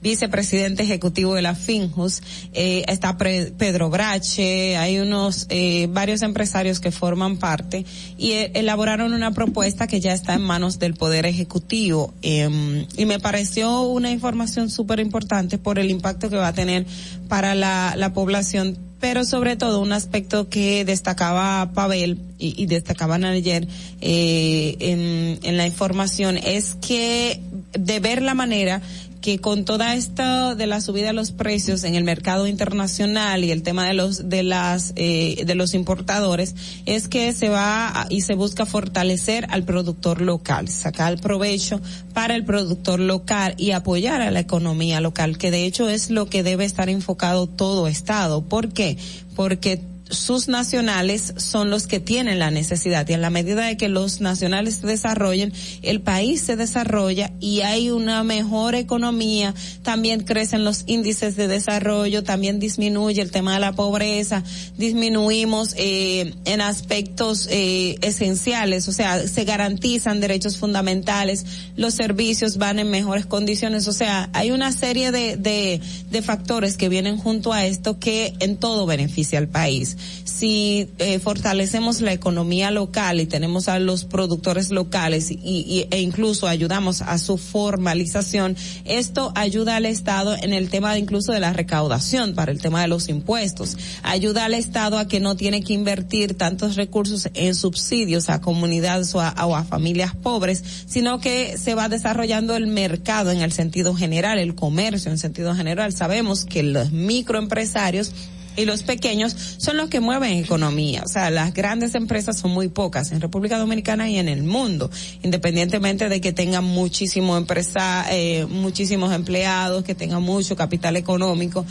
vicepresidente ejecutivo de la Finjus, eh, está Pedro Brache, hay unos eh, varios empresarios que forman parte y eh, elaboraron una propuesta que ya está en manos del Poder Ejecutivo. Eh, y me pareció una información súper importante por el impacto que va a tener para la, la población pero sobre todo un aspecto que destacaba Pavel y, y destacaban ayer eh, en, en la información es que de ver la manera que con toda esta de la subida de los precios en el mercado internacional y el tema de los de las eh, de los importadores es que se va y se busca fortalecer al productor local, sacar provecho para el productor local y apoyar a la economía local, que de hecho es lo que debe estar enfocado todo estado. ¿Por qué? Porque sus nacionales son los que tienen la necesidad. Y en la medida de que los nacionales se desarrollen, el país se desarrolla y hay una mejor economía, también crecen los índices de desarrollo, también disminuye el tema de la pobreza, disminuimos eh, en aspectos eh, esenciales, o sea, se garantizan derechos fundamentales, los servicios van en mejores condiciones, o sea, hay una serie de, de, de factores que vienen junto a esto que en todo beneficia al país si eh, fortalecemos la economía local y tenemos a los productores locales y, e incluso ayudamos a su formalización, esto ayuda al Estado en el tema de incluso de la recaudación para el tema de los impuestos. Ayuda al Estado a que no tiene que invertir tantos recursos en subsidios a comunidades o a, o a familias pobres, sino que se va desarrollando el mercado en el sentido general, el comercio en sentido general. Sabemos que los microempresarios y los pequeños son los que mueven economía. O sea, las grandes empresas son muy pocas en República Dominicana y en el mundo, independientemente de que tengan muchísimo empresa, eh, muchísimos empleados, que tengan mucho capital económico.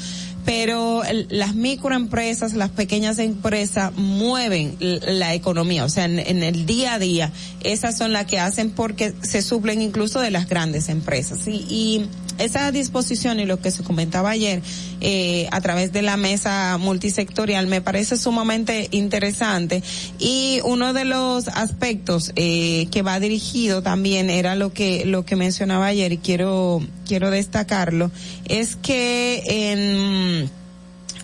Pero las microempresas, las pequeñas empresas mueven la economía. O sea, en, en, el día a día, esas son las que hacen porque se suplen incluso de las grandes empresas. Y, y esa disposición y lo que se comentaba ayer eh, a través de la mesa multisectorial me parece sumamente interesante. Y uno de los aspectos eh, que va dirigido también era lo que lo que mencionaba ayer y quiero quiero destacarlo es que en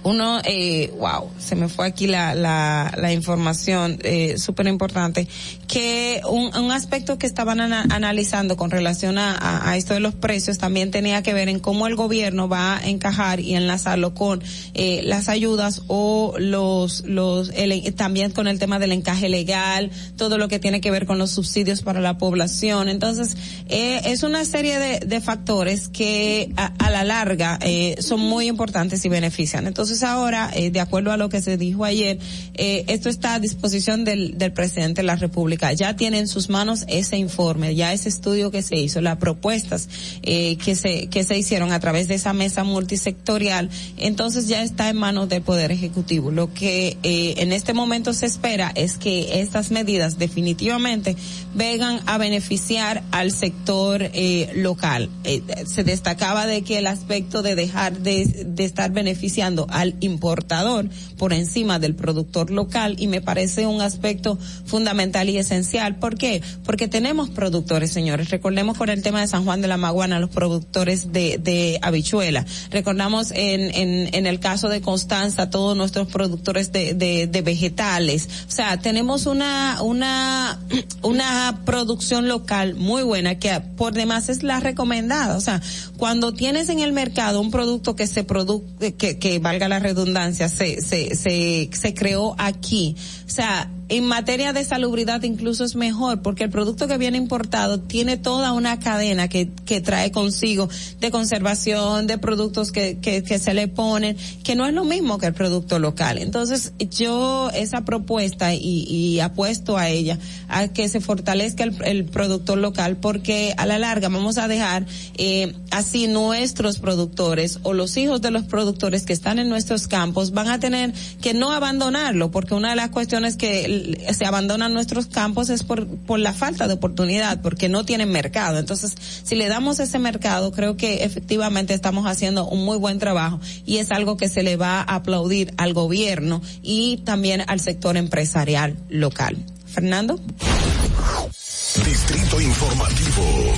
uno, eh, wow, se me fue aquí la, la, la información eh, súper importante, que un, un aspecto que estaban ana, analizando con relación a, a, a, esto de los precios también tenía que ver en cómo el gobierno va a encajar y enlazarlo con eh, las ayudas o los, los, el, también con el tema del encaje legal, todo lo que tiene que ver con los subsidios para la población. Entonces, eh, es una serie de, de factores que a, a la larga eh, son muy importantes y benefician. Entonces, ahora, eh, de acuerdo a lo que se dijo ayer, eh, esto está a disposición del, del presidente de la República. Ya tiene en sus manos ese informe, ya ese estudio que se hizo, las propuestas eh, que se que se hicieron a través de esa mesa multisectorial. Entonces ya está en manos del Poder Ejecutivo. Lo que eh, en este momento se espera es que estas medidas definitivamente vengan a beneficiar al sector eh, local. Eh, se destacaba de que el aspecto de dejar de, de estar beneficiando al importador por encima del productor local y me parece un aspecto fundamental y esencial. ¿Por qué? Porque tenemos productores, señores. Recordemos con el tema de San Juan de la Maguana, los productores de, habichuela. Recordamos en, en, el caso de Constanza, todos nuestros productores de, de, vegetales. O sea, tenemos una, una, una producción local muy buena que por demás es la recomendada. O sea, cuando tienes en el mercado un producto que se produ que, que valga la redundancia, se, se, se, se creó aquí. O sea, en materia de salubridad incluso es mejor porque el producto que viene importado tiene toda una cadena que, que trae consigo de conservación, de productos que, que, se le ponen, que no es lo mismo que el producto local. Entonces yo esa propuesta y, y apuesto a ella, a que se fortalezca el, el productor local porque a la larga vamos a dejar eh, así nuestros productores o los hijos de los productores que están en nuestros campos van a tener que no abandonarlo porque una de las cuestiones que se abandonan nuestros campos es por, por la falta de oportunidad, porque no tienen mercado. Entonces, si le damos ese mercado, creo que efectivamente estamos haciendo un muy buen trabajo y es algo que se le va a aplaudir al gobierno y también al sector empresarial local. Fernando. Distrito Informativo.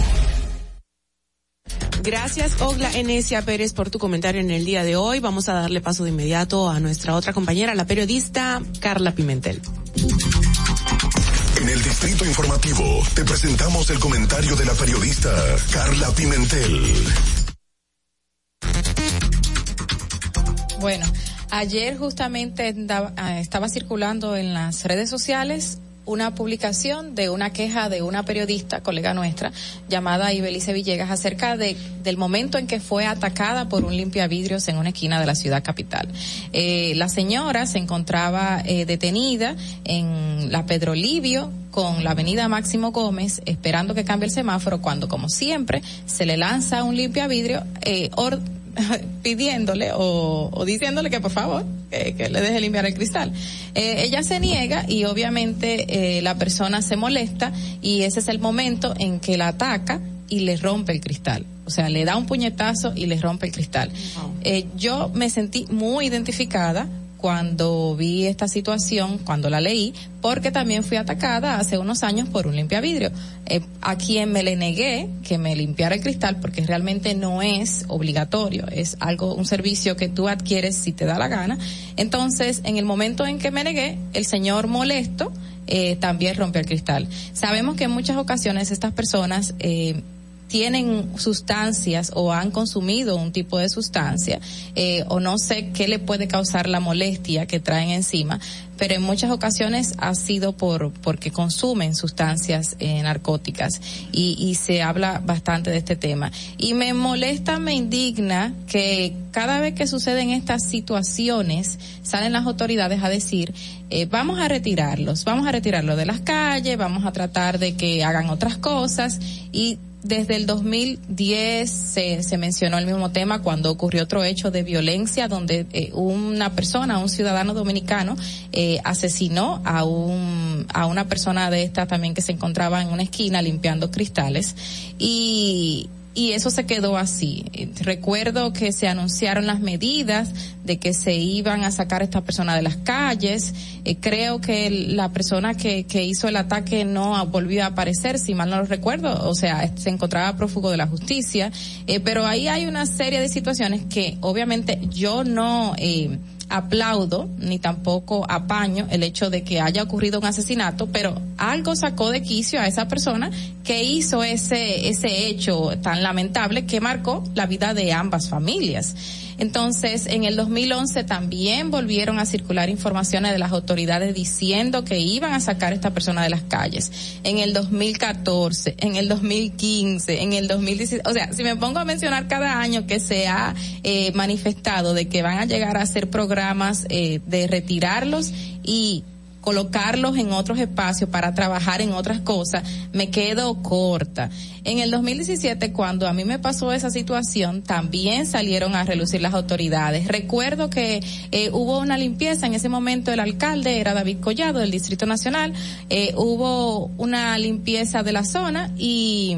Gracias, Ogla Enesia Pérez, por tu comentario en el día de hoy. Vamos a darle paso de inmediato a nuestra otra compañera, la periodista Carla Pimentel. En el Distrito Informativo te presentamos el comentario de la periodista Carla Pimentel. Bueno, ayer justamente andaba, estaba circulando en las redes sociales una publicación de una queja de una periodista, colega nuestra, llamada Ibelice Villegas, acerca de, del momento en que fue atacada por un limpiavidrios en una esquina de la ciudad capital. Eh, la señora se encontraba eh, detenida en la Pedro Livio, con la avenida Máximo Gómez esperando que cambie el semáforo cuando como siempre se le lanza un limpiavidrio eh, or, pidiéndole o, o diciéndole que por favor que, que le deje limpiar el cristal. Eh, ella se niega y obviamente eh, la persona se molesta y ese es el momento en que la ataca y le rompe el cristal. O sea, le da un puñetazo y le rompe el cristal. Eh, yo me sentí muy identificada cuando vi esta situación, cuando la leí, porque también fui atacada hace unos años por un limpiavidrio, eh, a quien me le negué que me limpiara el cristal porque realmente no es obligatorio, es algo, un servicio que tú adquieres si te da la gana. Entonces, en el momento en que me negué, el señor molesto eh, también rompió el cristal. Sabemos que en muchas ocasiones estas personas eh, tienen sustancias o han consumido un tipo de sustancia eh, o no sé qué le puede causar la molestia que traen encima, pero en muchas ocasiones ha sido por porque consumen sustancias eh, narcóticas y, y se habla bastante de este tema. Y me molesta, me indigna que cada vez que suceden estas situaciones salen las autoridades a decir eh, vamos a retirarlos, vamos a retirarlos de las calles, vamos a tratar de que hagan otras cosas y desde el 2010 se, se mencionó el mismo tema cuando ocurrió otro hecho de violencia donde eh, una persona, un ciudadano dominicano, eh, asesinó a un a una persona de esta también que se encontraba en una esquina limpiando cristales. Y y eso se quedó así. Eh, Recuerdo que se anunciaron las medidas de que se iban a sacar a esta persona de las calles. Eh, creo que la persona que, que hizo el ataque no volvió a aparecer, si mal no lo recuerdo. O sea, se encontraba prófugo de la justicia. Eh, pero ahí hay una serie de situaciones que obviamente yo no... Eh, aplaudo ni tampoco apaño el hecho de que haya ocurrido un asesinato, pero algo sacó de quicio a esa persona que hizo ese ese hecho tan lamentable que marcó la vida de ambas familias. Entonces, en el 2011 también volvieron a circular informaciones de las autoridades diciendo que iban a sacar a esta persona de las calles. En el 2014, en el 2015, en el 2016, o sea, si me pongo a mencionar cada año que se ha eh, manifestado de que van a llegar a hacer programas eh, de retirarlos y colocarlos en otros espacios para trabajar en otras cosas, me quedo corta. En el 2017, cuando a mí me pasó esa situación, también salieron a relucir las autoridades. Recuerdo que eh, hubo una limpieza, en ese momento el alcalde era David Collado del Distrito Nacional, eh, hubo una limpieza de la zona y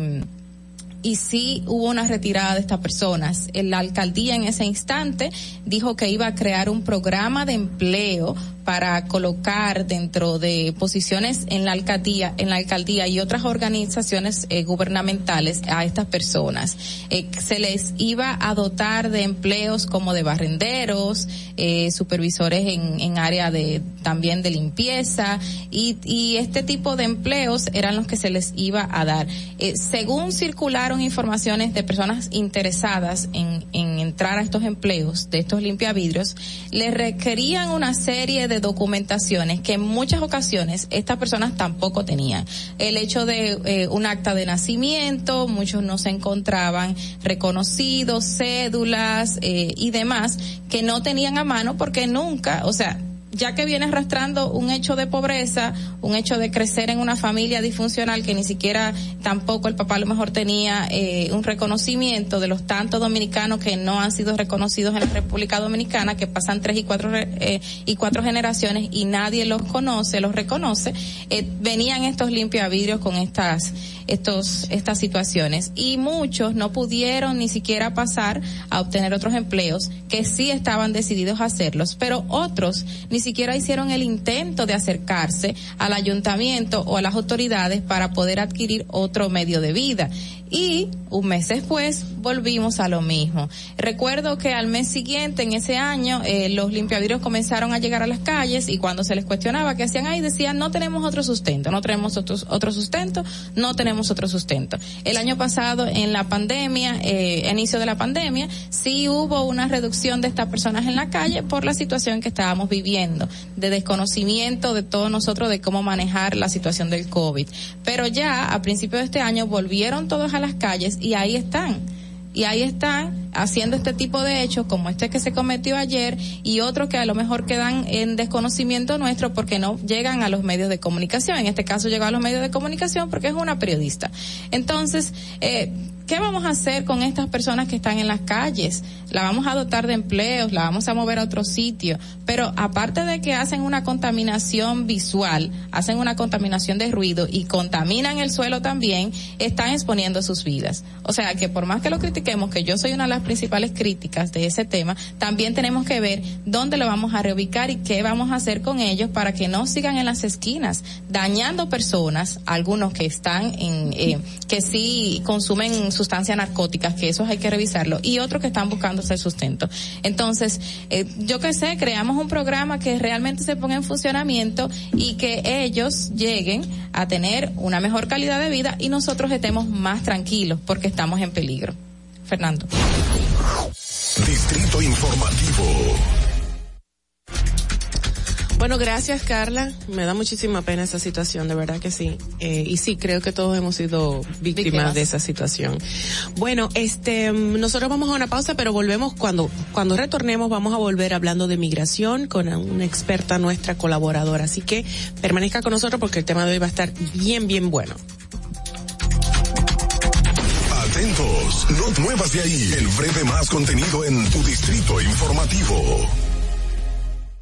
y sí hubo una retirada de estas personas. La alcaldía en ese instante dijo que iba a crear un programa de empleo para colocar dentro de posiciones en la alcaldía, en la alcaldía y otras organizaciones eh, gubernamentales a estas personas. Eh, se les iba a dotar de empleos como de barrenderos, eh, supervisores en, en área de también de limpieza y, y este tipo de empleos eran los que se les iba a dar. Eh, según circularon informaciones de personas interesadas en, en entrar a estos empleos de estos limpiavidrios, le requerían una serie de documentaciones que en muchas ocasiones estas personas tampoco tenían. El hecho de eh, un acta de nacimiento, muchos no se encontraban reconocidos, cédulas eh, y demás que no tenían a mano porque nunca, o sea, ya que viene arrastrando un hecho de pobreza, un hecho de crecer en una familia disfuncional que ni siquiera tampoco el papá lo mejor tenía eh, un reconocimiento de los tantos dominicanos que no han sido reconocidos en la República Dominicana, que pasan tres y cuatro eh, y cuatro generaciones y nadie los conoce, los reconoce, eh, venían estos limpiavidrios con estas estos estas situaciones y muchos no pudieron ni siquiera pasar a obtener otros empleos que sí estaban decididos a hacerlos, pero otros ni siquiera hicieron el intento de acercarse al ayuntamiento o a las autoridades para poder adquirir otro medio de vida. Y un mes después volvimos a lo mismo. Recuerdo que al mes siguiente, en ese año, eh, los limpiavidrios comenzaron a llegar a las calles y cuando se les cuestionaba qué hacían ahí, decían no tenemos otro sustento, no tenemos otro, otro sustento, no tenemos otro sustento. El año pasado, en la pandemia, eh, inicio de la pandemia, sí hubo una reducción de estas personas en la calle por la situación que estábamos viviendo, de desconocimiento de todos nosotros de cómo manejar la situación del COVID. Pero ya a principios de este año volvieron todos a las calles y ahí están. Y ahí están haciendo este tipo de hechos como este que se cometió ayer y otros que a lo mejor quedan en desconocimiento nuestro porque no llegan a los medios de comunicación. En este caso llegó a los medios de comunicación porque es una periodista. Entonces, eh, ¿qué vamos a hacer con estas personas que están en las calles? La vamos a dotar de empleos, la vamos a mover a otro sitio, pero aparte de que hacen una contaminación visual, hacen una contaminación de ruido y contaminan el suelo también, están exponiendo sus vidas. O sea que por más que lo critiquemos, que yo soy una de las principales críticas de ese tema, también tenemos que ver dónde lo vamos a reubicar y qué vamos a hacer con ellos para que no sigan en las esquinas, dañando personas, algunos que están en, eh, que sí consumen sustancias narcóticas, que esos hay que revisarlo, y otros que están buscando ese sustento. Entonces, eh, yo que sé, creamos un programa que realmente se ponga en funcionamiento y que ellos lleguen a tener una mejor calidad de vida y nosotros estemos más tranquilos porque estamos en peligro. Fernando. Distrito Informativo. Bueno, gracias Carla. Me da muchísima pena esa situación, de verdad que sí. Eh, y sí, creo que todos hemos sido víctimas, Víctimas. de esa situación. Bueno, este, nosotros vamos a una pausa, pero volvemos cuando, cuando retornemos vamos a volver hablando de migración con una experta nuestra colaboradora. Así que permanezca con nosotros porque el tema de hoy va a estar bien, bien bueno. Atentos, no muevas de ahí. El breve más contenido en tu Distrito Informativo.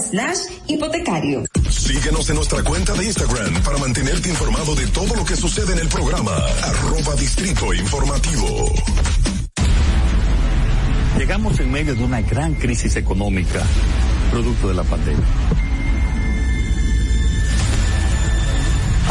slash hipotecario. Síguenos en nuestra cuenta de Instagram para mantenerte informado de todo lo que sucede en el programa. Arroba Distrito Informativo. Llegamos en medio de una gran crisis económica, producto de la pandemia.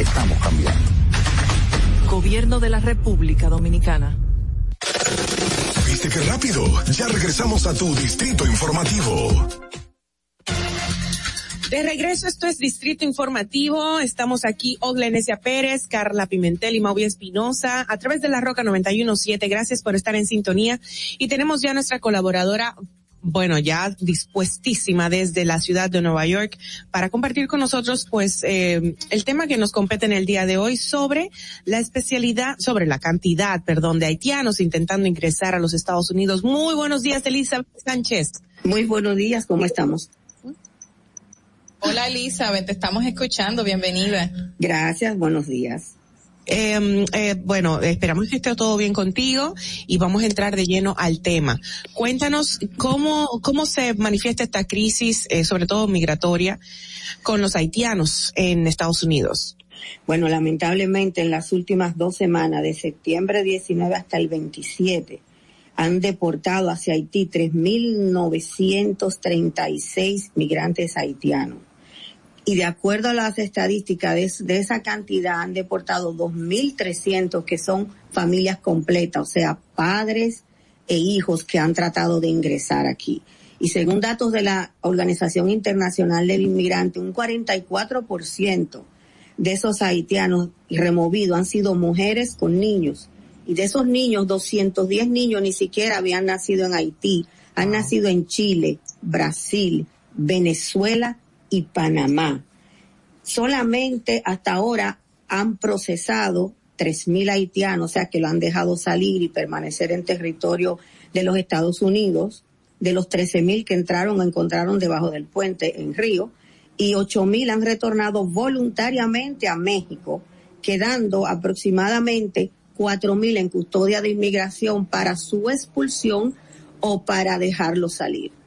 Estamos cambiando. Gobierno de la República Dominicana. ¿Viste qué rápido? Ya regresamos a tu Distrito Informativo. De regreso, esto es Distrito Informativo. Estamos aquí, Ogla Enesia Pérez, Carla Pimentel y Mauvia Espinosa, a través de la Roca 917. Gracias por estar en sintonía. Y tenemos ya nuestra colaboradora, bueno, ya dispuestísima desde la ciudad de Nueva York para compartir con nosotros, pues, eh, el tema que nos compete en el día de hoy sobre la especialidad, sobre la cantidad, perdón, de haitianos intentando ingresar a los Estados Unidos. Muy buenos días, Elizabeth Sánchez. Muy buenos días, ¿cómo estamos? Hola Elizabeth, te estamos escuchando, bienvenida. Gracias, buenos días. Eh, eh, bueno, esperamos que esté todo bien contigo y vamos a entrar de lleno al tema. Cuéntanos cómo, cómo se manifiesta esta crisis, eh, sobre todo migratoria, con los haitianos en Estados Unidos. Bueno, lamentablemente en las últimas dos semanas, de septiembre 19 hasta el 27, han deportado hacia Haití 3.936 migrantes haitianos. Y de acuerdo a las estadísticas de, es- de esa cantidad han deportado 2.300 que son familias completas, o sea, padres e hijos que han tratado de ingresar aquí. Y según datos de la Organización Internacional del Inmigrante, un 44% de esos haitianos removidos han sido mujeres con niños. Y de esos niños, 210 niños ni siquiera habían nacido en Haití, han nacido en Chile, Brasil, Venezuela y Panamá. Solamente hasta ahora han procesado 3.000 haitianos, o sea que lo han dejado salir y permanecer en territorio de los Estados Unidos. De los 13.000 que entraron, encontraron debajo del puente en Río. Y 8.000 han retornado voluntariamente a México, quedando aproximadamente 4.000 en custodia de inmigración para su expulsión o para dejarlos salir.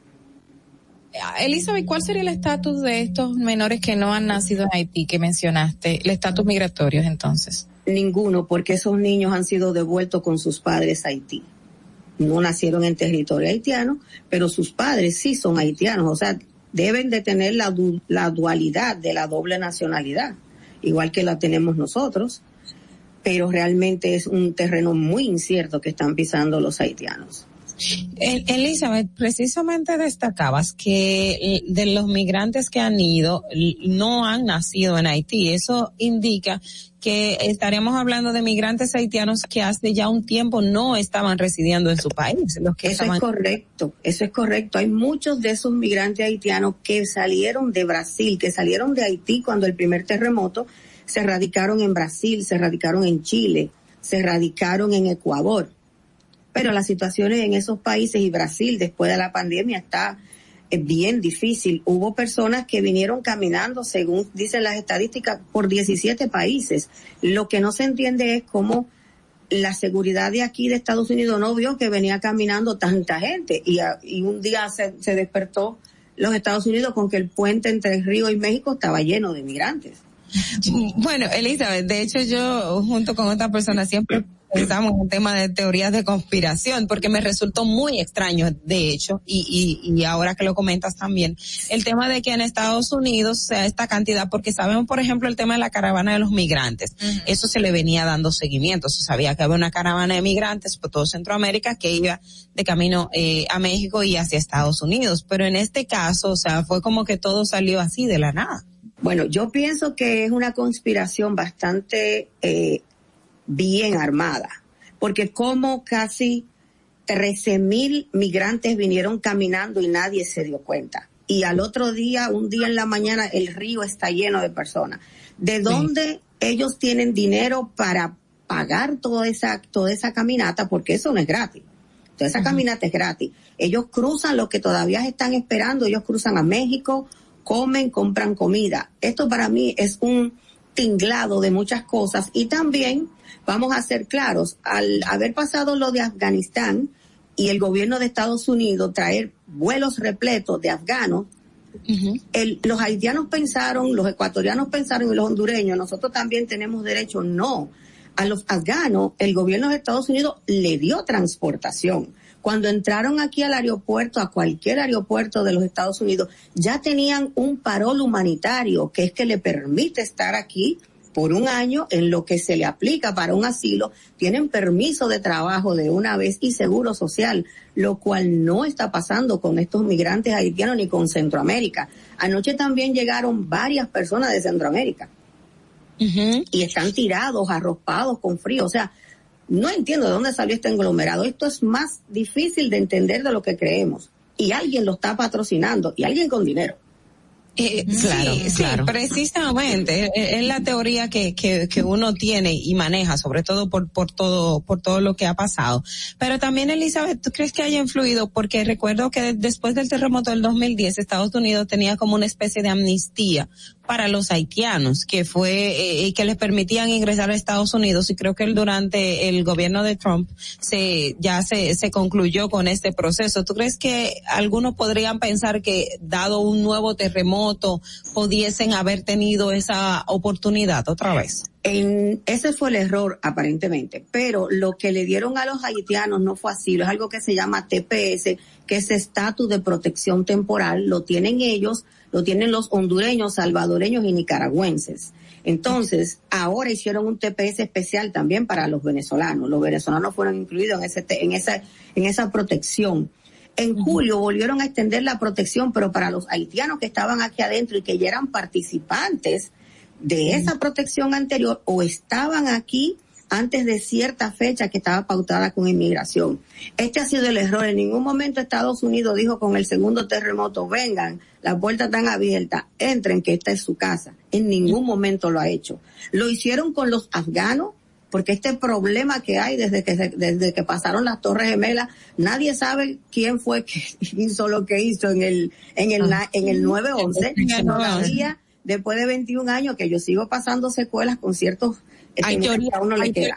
Elizabeth, ¿cuál sería el estatus de estos menores que no han nacido en Haití que mencionaste? El estatus migratorio entonces. Ninguno, porque esos niños han sido devueltos con sus padres a Haití. No nacieron en territorio haitiano, pero sus padres sí son haitianos, o sea, deben de tener la, la dualidad de la doble nacionalidad, igual que la tenemos nosotros, pero realmente es un terreno muy incierto que están pisando los haitianos. El- Elizabeth, precisamente destacabas que eh, de los migrantes que han ido no han nacido en Haití. Eso indica que estaremos hablando de migrantes haitianos que hace ya un tiempo no estaban residiendo en su país. Los que Eso estaban- es correcto, eso es correcto. Hay muchos de esos migrantes haitianos que salieron de Brasil, que salieron de Haití cuando el primer terremoto, se radicaron en Brasil, se radicaron en Chile, se radicaron en Ecuador. Pero las situaciones en esos países y Brasil después de la pandemia está eh, bien difícil. Hubo personas que vinieron caminando, según dicen las estadísticas, por 17 países. Lo que no se entiende es cómo la seguridad de aquí de Estados Unidos no vio que venía caminando tanta gente y, a- y un día se, se despertó los Estados Unidos con que el puente entre el Río y México estaba lleno de migrantes. Bueno, Elizabeth, de hecho yo junto con otra persona siempre pensamos en tema de teorías de conspiración, porque me resultó muy extraño, de hecho, y, y, y ahora que lo comentas también, el tema de que en Estados Unidos sea esta cantidad, porque sabemos, por ejemplo, el tema de la caravana de los migrantes, eso se le venía dando seguimiento, se sabía que había una caravana de migrantes por todo Centroamérica que iba de camino eh, a México y hacia Estados Unidos, pero en este caso, o sea, fue como que todo salió así de la nada. Bueno, yo pienso que es una conspiración bastante eh, bien armada, porque como casi 13 mil migrantes vinieron caminando y nadie se dio cuenta. Y al otro día, un día en la mañana, el río está lleno de personas. ¿De dónde ellos tienen dinero para pagar toda esa, toda esa caminata? Porque eso no es gratis. Toda esa caminata es gratis. Ellos cruzan lo que todavía están esperando, ellos cruzan a México, comen, compran comida. Esto para mí es un tinglado de muchas cosas y también vamos a ser claros, al haber pasado lo de Afganistán y el gobierno de Estados Unidos traer vuelos repletos de afganos, el- los haitianos pensaron, los ecuatorianos pensaron y los hondureños, nosotros también tenemos derecho, no. A los afganos, el gobierno de Estados Unidos le dio transportación. Cuando entraron aquí al aeropuerto, a cualquier aeropuerto de los Estados Unidos, ya tenían un parol humanitario, que es que le permite estar aquí por un año en lo que se le aplica para un asilo, tienen permiso de trabajo de una vez y seguro social, lo cual no está pasando con estos migrantes haitianos ni con Centroamérica. Anoche también llegaron varias personas de Centroamérica y están tirados, arropados con frío. O sea, no entiendo de dónde salió este englomerado. Esto es más difícil de entender de lo que creemos. Y alguien lo está patrocinando y alguien con dinero. Eh, Claro, sí, sí, precisamente es, es la teoría que, que, que uno tiene y maneja, sobre todo por, por todo, por todo lo que ha pasado. Pero también, Elizabeth, ¿tú crees que haya influido? Porque recuerdo que después del terremoto del 2010, Estados Unidos tenía como una especie de amnistía para los haitianos, que fue, eh, que les permitían ingresar a Estados Unidos, y creo que durante el gobierno de Trump se, ya se, se concluyó con este proceso. ¿Tú crees que algunos podrían pensar que, dado un nuevo terremoto, pudiesen haber tenido esa oportunidad otra vez? En, ese fue el error aparentemente, pero lo que le dieron a los haitianos no fue asilo, es algo que se llama TPS, que es estatus de protección temporal, lo tienen ellos lo tienen los hondureños, salvadoreños y nicaragüenses. Entonces, ahora hicieron un TPS especial también para los venezolanos. Los venezolanos fueron incluidos en ese, en esa, en esa protección. En julio volvieron a extender la protección, pero para los haitianos que estaban aquí adentro y que ya eran participantes de esa protección anterior o estaban aquí antes de cierta fecha que estaba pautada con inmigración. Este ha sido el error. En ningún momento Estados Unidos dijo con el segundo terremoto, vengan, las puertas están abiertas, entren, que esta es su casa. En ningún momento lo ha hecho. Lo hicieron con los afganos, porque este problema que hay desde que, se- desde que pasaron las Torres Gemelas, nadie sabe quién fue que hizo lo que hizo en el, en el, na- en el 911. En el 911. Todavía, después de 21 años, que yo sigo pasando secuelas con ciertos Hay teorías, le queda.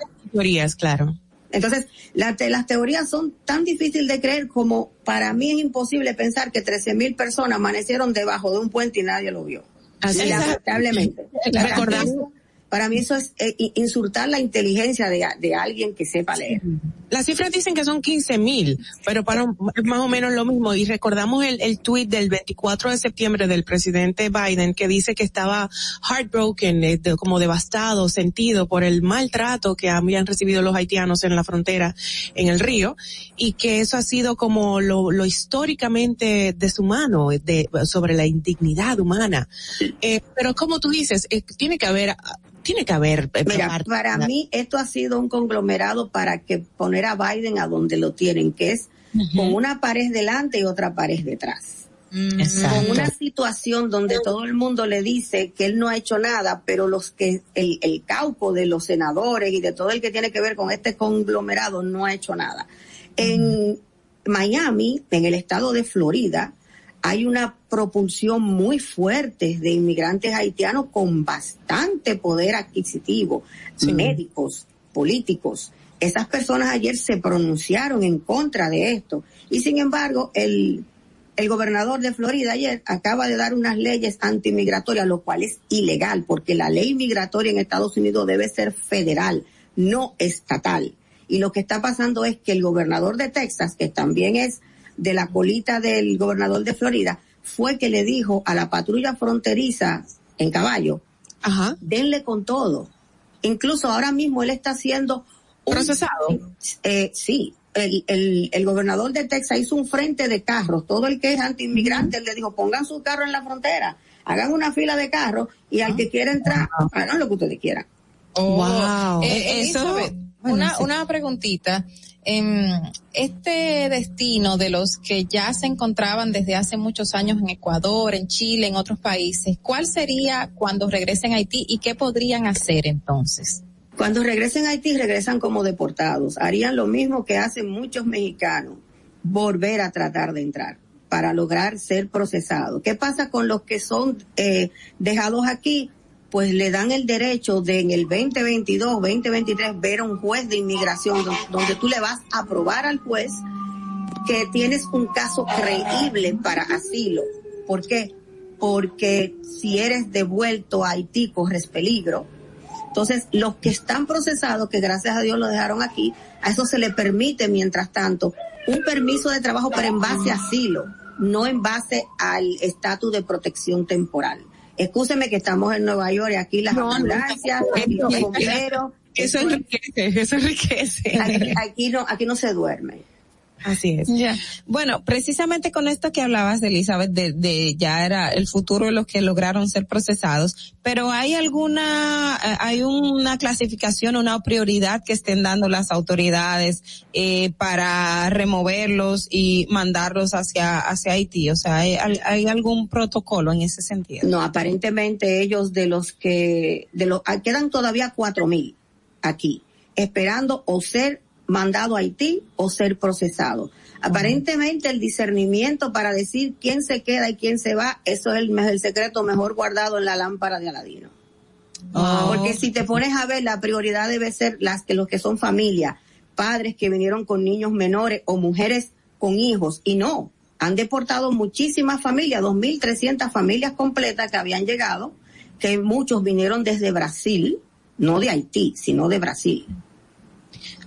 claro. Entonces, la te- las teorías son tan difíciles de creer como para mí es imposible pensar que 13 mil personas amanecieron debajo de un puente y nadie lo vio. Así. Lamentablemente. Recordamos- Para mí eso es eh, insultar la inteligencia de, de alguien que sepa leer. Las cifras dicen que son 15 mil, pero para es más o menos lo mismo. Y recordamos el, el tweet del 24 de septiembre del presidente Biden que dice que estaba heartbroken, eh, de- como devastado, sentido por el maltrato que habían recibido los haitianos en la frontera en el río y que eso ha sido como lo, lo históricamente deshumano de, sobre la indignidad humana. Eh, pero como tú dices, eh, tiene que haber, tiene que haber. eh, Mira, para mí esto ha sido un conglomerado para que poner a Biden a donde lo tienen, que es con una pared delante y otra pared detrás. Con una situación donde todo el mundo le dice que él no ha hecho nada, pero los que, el, el cauco de los senadores y de todo el que tiene que ver con este conglomerado no ha hecho nada. En Miami, en el estado de Florida, hay una propulsión muy fuerte de inmigrantes haitianos con bastante poder adquisitivo, médicos, políticos. Esas personas ayer se pronunciaron en contra de esto. Y sin embargo, el, el gobernador de Florida ayer acaba de dar unas leyes antimigratorias, lo cual es ilegal, porque la ley migratoria en Estados Unidos debe ser federal, no estatal. Y lo que está pasando es que el gobernador de Texas, que también es de la colita del gobernador de Florida, fue que le dijo a la patrulla fronteriza en caballo, denle con todo. Incluso ahora mismo él está haciendo procesado. Eh, sí, el, el, el gobernador de Texas hizo un frente de carros. Todo el que es antiinmigrante él le dijo, pongan su carro en la frontera, hagan una fila de carros y al que quiera entrar, hagan lo que ustedes quieran. Oh, eh, Eh, Elizabeth, bueno, una, sí. una preguntita. Em, este destino de los que ya se encontraban desde hace muchos años en Ecuador, en Chile, en otros países, ¿cuál sería cuando regresen a Haití y qué podrían hacer entonces? Cuando regresen a Haití, regresan como deportados. Harían lo mismo que hacen muchos mexicanos, volver a tratar de entrar para lograr ser procesados. ¿Qué pasa con los que son eh, dejados aquí? Pues le dan el derecho de en el 2022, 2023 ver a un juez de inmigración do- donde tú le vas a probar al juez que tienes un caso creíble para asilo. ¿Por qué? Porque si eres devuelto a Haití corres peligro. Entonces, los que están procesados, que gracias a Dios lo dejaron aquí, a eso se le permite, mientras tanto, un permiso de trabajo, pero en base a asilo, no en base al estatus de protección temporal. Excúseme que estamos en Nueva York y aquí las No, ambulancias, no, aquí los bomberos. Eso enriquece, eso enriquece. Aquí, aquí no, aquí no se duerme. Así es. Bueno, precisamente con esto que hablabas de Elizabeth, de, de ya era el futuro de los que lograron ser procesados, pero hay alguna, eh, hay una clasificación, una prioridad que estén dando las autoridades eh, para removerlos y mandarlos hacia, hacia Haití. O sea, hay, hay algún protocolo en ese sentido. No, aparentemente ellos de los que, de los, ah, quedan todavía cuatro mil aquí, esperando o ser mandado a Haití o ser procesado. Aparentemente el discernimiento para decir quién se queda y quién se va, eso es el, el secreto mejor guardado en la lámpara de Aladino. Porque si te pones a ver, la prioridad debe ser las que los que son familia, padres que vinieron con niños menores o mujeres con hijos y no, han deportado muchísimas familias, 2.300 familias completas que habían llegado, que muchos vinieron desde Brasil, no de Haití, sino de Brasil.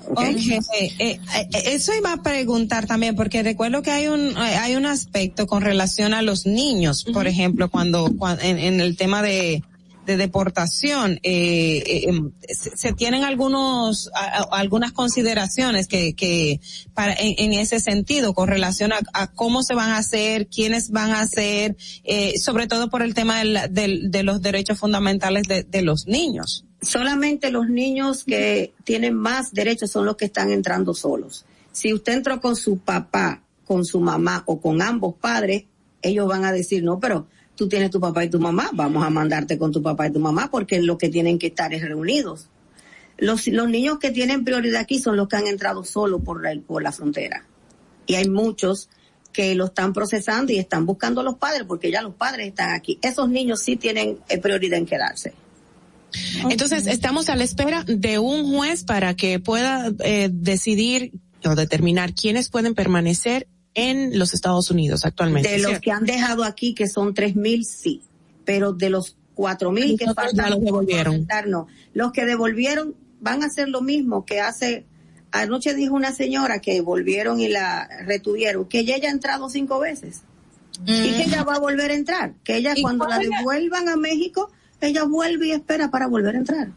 ¿Ok? Ok, eh, eh, eh, eso iba a preguntar también, porque recuerdo que hay un hay un aspecto con relación a los niños, por ejemplo, cuando, cuan- en, en el tema de, de deportación, eh, em, se, se tienen algunos a- a- algunas consideraciones que que para en, en ese sentido con relación a, a cómo se van a hacer, quiénes van a hacer, eh, sobre todo por el tema del, del- de los derechos fundamentales de, de los niños. Solamente los niños que tienen más derechos son los que están entrando solos. Si usted entró con su papá, con su mamá o con ambos padres, ellos van a decir, no, pero tú tienes tu papá y tu mamá, vamos a mandarte con tu papá y tu mamá porque lo que tienen que estar es reunidos. Los, los niños que tienen prioridad aquí son los que han entrado solos por la, por la frontera. Y hay muchos que lo están procesando y están buscando a los padres porque ya los padres están aquí. Esos niños sí tienen eh, prioridad en quedarse. Entonces, estamos a la espera de un juez para que pueda eh, decidir o determinar quiénes pueden permanecer en los Estados Unidos actualmente. De los ¿cierto? que han dejado aquí, que son 3.000, sí. Pero de los 4.000 que faltan, los devolvieron. no. Los que devolvieron van a hacer lo mismo que hace... Anoche dijo una señora que volvieron y la retuvieron, que ella ya ha entrado cinco veces. Y que ella va a volver a entrar. Que ella ¿Y cuando la devuelvan a México, ella vuelve y espera para volver a entrar.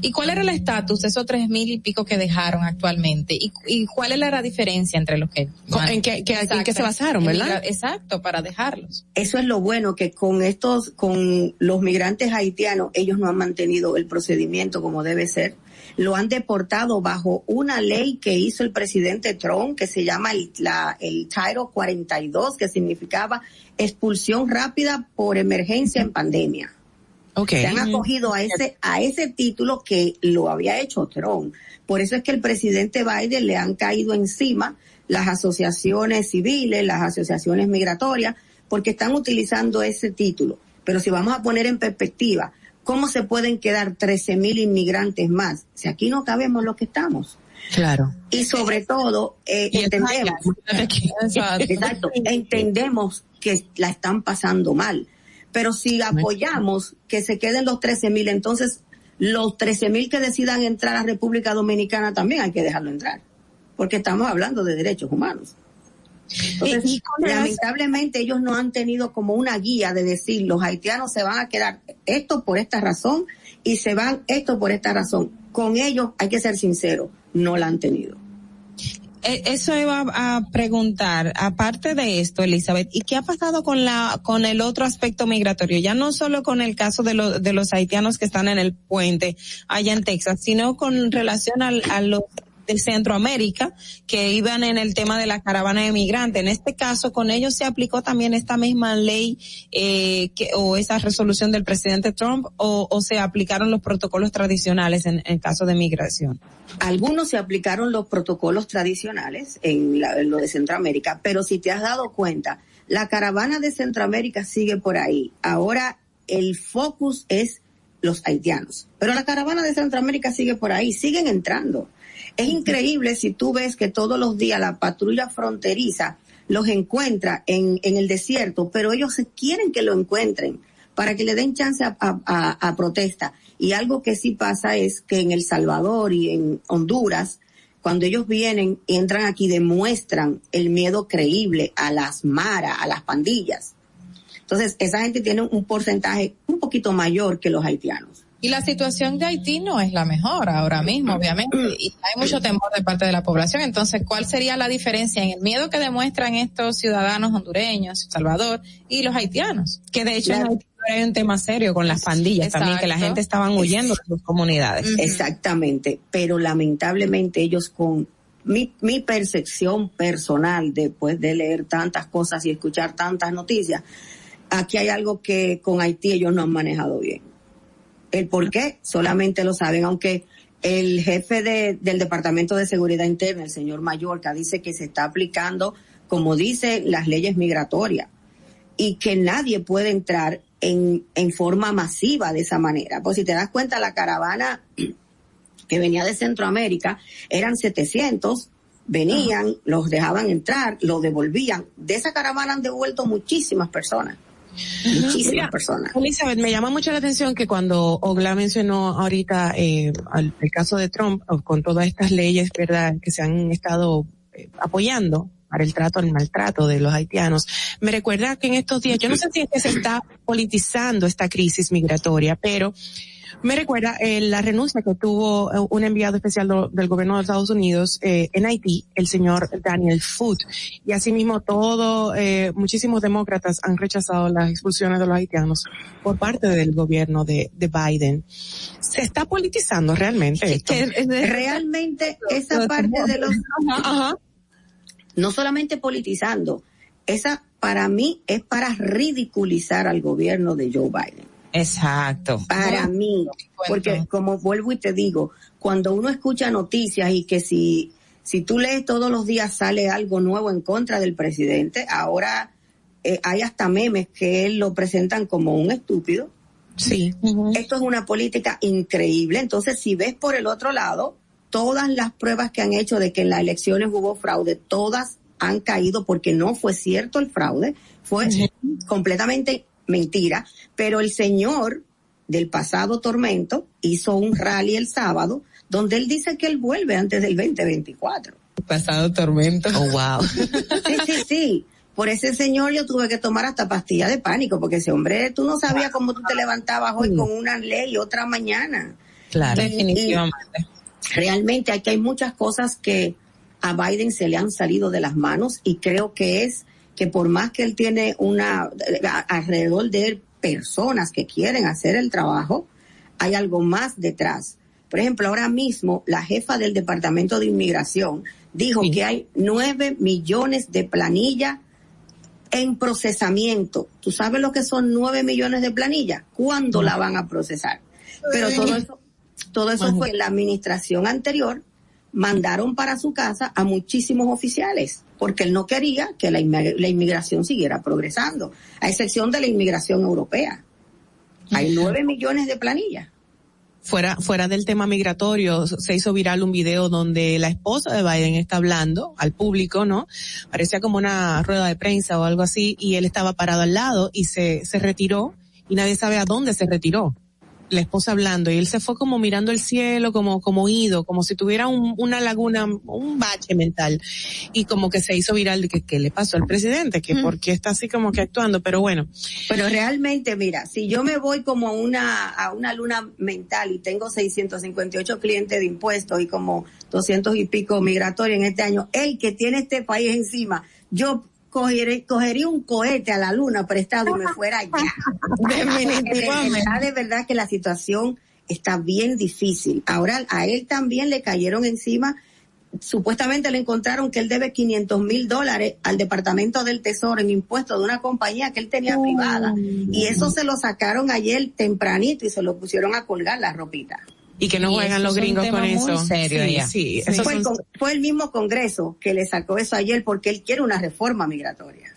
¿Y cuál era el estatus de esos tres mil y pico que dejaron actualmente? ¿Y, y cuál era la diferencia entre los que... ¿En qué- qué- en Exacto. qué se basaron, verdad? migra- Exacto, para dejarlos. Eso es lo bueno, que con estos, con los migrantes haitianos, ellos no han mantenido el procedimiento como debe ser. Lo han deportado bajo una ley que hizo el presidente Trump, que se llama el, la, el Title 42, que significaba expulsión rápida por emergencia en pandemia. Okay. Se han acogido a ese, a ese título que lo había hecho Trump. Por eso es que el presidente Biden le han caído encima las asociaciones civiles, las asociaciones migratorias, porque están utilizando ese título. Pero si vamos a poner en perspectiva, ¿cómo se pueden quedar 13 mil inmigrantes más? Si aquí no cabemos los que estamos. Claro. Y sobre todo, eh, Y entendemos, exacto, entendemos que la están pasando mal. Pero si apoyamos que se queden los 13 mil, entonces los 13 mil que decidan entrar a República Dominicana también hay que dejarlo entrar. Porque estamos hablando de derechos humanos. Entonces, Y- lamentablemente ellos no han tenido como una guía de decir los haitianos se van a quedar esto por esta razón y se van esto por esta razón. Con ellos hay que ser sincero, no la han tenido. Eh, Eso iba a preguntar, aparte de esto, Elizabeth, ¿y qué ha pasado con la, con el otro aspecto migratorio? Ya no solo con el caso de, los de los haitianos que están en el puente allá en Texas, sino con relación al, a los de Centroamérica que iban en el tema de la caravana de migrantes. En este caso, con ellos se aplicó también esta misma ley eh, que, o esa resolución del presidente Trump o, se aplicaron los protocolos tradicionales en, en caso de migración. Algunos se aplicaron los protocolos tradicionales en, la- en lo de Centroamérica, pero si te has dado cuenta, la caravana de Centroamérica sigue por ahí. Ahora el focus es los haitianos, pero la caravana de Centroamérica sigue por ahí, siguen entrando. Es increíble si tú ves que todos los días la patrulla fronteriza los encuentra en, el desierto, pero ellos quieren que lo encuentren para que le den chance a- a protesta. Y algo que sí pasa es que en El Salvador y en Honduras, cuando ellos vienen, entran aquí, demuestran el miedo creíble a las maras, a las pandillas. Entonces, esa gente tiene un porcentaje un poquito mayor que los haitianos. Y la situación de Haití no es la mejor ahora mismo, obviamente, y hay mucho temor de parte de la población. Entonces, ¿cuál sería la diferencia en el miedo que demuestran estos ciudadanos hondureños, Salvador, y los haitianos? Que de hecho en Haití hay un tema serio con las pandillas también, que la gente estaban huyendo de sus comunidades. Exactamente, pero lamentablemente ellos con mi, mi percepción personal después de leer tantas cosas y escuchar tantas noticias, aquí hay algo que con Haití ellos no han manejado bien. El por qué solamente lo saben, aunque el jefe de- del Departamento de Seguridad Interna, el señor Mallorca, dice que se está aplicando, como dice, las leyes migratorias y que nadie puede entrar en, en forma masiva de esa manera. Pues si te das cuenta, la caravana que venía de Centroamérica eran 700, venían, los dejaban entrar, los devolvían. De esa caravana han devuelto muchísimas personas. Muchísimas Mira, personas. Elizabeth, me llama mucho la atención que cuando Ogla mencionó ahorita eh, al- el caso de Trump, con todas estas leyes, ¿verdad?, que se han estado eh, apoyando para el trato al maltrato de los haitianos, me recuerda que en estos días, yo no sé si es que se está politizando esta crisis migratoria, pero me recuerda eh, la renuncia que tuvo eh, un enviado especial do- del gobierno de Estados Unidos eh, en Haití, el señor Daniel Foote. Y asimismo todo, eh, muchísimos demócratas han rechazado las expulsiones de los haitianos por parte del gobierno de, de Biden. Se está politizando realmente esto. Realmente esa parte de los... No solamente politizando, esa para mí es para ridiculizar al gobierno de Joe Biden. Exacto. Para mí, porque como vuelvo y te digo, cuando uno escucha noticias y que si, si tú lees todos los días sale algo nuevo en contra del presidente, ahora eh, hay hasta memes que él lo presentan como un estúpido. Sí. Esto es una política increíble. Entonces, si ves por el otro lado, todas las pruebas que han hecho de que en las elecciones hubo fraude, todas han caído porque no fue cierto el fraude, fue completamente mentira, pero el señor del pasado tormento hizo un rally el sábado donde él dice que él vuelve antes del 2024. Pasado tormento. Oh, wow. Sí, sí, sí. Por ese señor yo tuve que tomar hasta pastilla de pánico, porque ese hombre, tú no sabías cómo tú te levantabas hoy con una ley y otra mañana. Claro. Y- Definitivamente. y realmente aquí hay muchas cosas que a Biden se le han salido de las manos y creo que es que por más que él tiene una, a- alrededor de él personas que quieren hacer el trabajo, hay algo más detrás. Por ejemplo, ahora mismo la jefa del Departamento de Inmigración dijo que hay nueve millones de planillas en procesamiento. ¿Tú sabes lo que son nueve millones de planillas? ¿Cuándo la van a procesar? Pero todo eso, todo eso fue en la administración anterior, mandaron para su casa a muchísimos oficiales, porque él no quería que la, la inmigración siguiera progresando, a excepción de la inmigración europea. Hay nueve millones de planillas. fuera, fuera del tema migratorio, se hizo viral un video donde la esposa de Biden está hablando al público, ¿no? Parecía como una rueda de prensa o algo así, y él estaba parado al lado y se, se retiró y nadie sabe a dónde se retiró. La esposa hablando y él se fue como mirando el cielo, como, como ido, como si tuviera un- una laguna, un bache mental. Y como que se hizo viral de que qué le pasó al presidente, que por qué está así como que actuando, pero bueno. Pero realmente, mira, si yo me voy como a una, a una luna mental y tengo 658 clientes de impuestos y como 200 y pico migratorios en este año, el que tiene este país encima, yo cogeré, cogería un cohete a la luna prestado y me fuera allá. Definitivamente. De verdad, de verdad que la situación está bien difícil. Ahora a él también le cayeron encima supuestamente le encontraron que él debe 500 mil dólares al Departamento del Tesoro en impuestos de una compañía que él tenía privada. Y eso se lo sacaron ayer tempranito y se lo pusieron a colgar la ropita. Y que no Y juegan los gringos con muy eso. serio sí, sí, Sí, fue, el son- con- fue el mismo Congreso que le sacó eso ayer porque él quiere una reforma migratoria.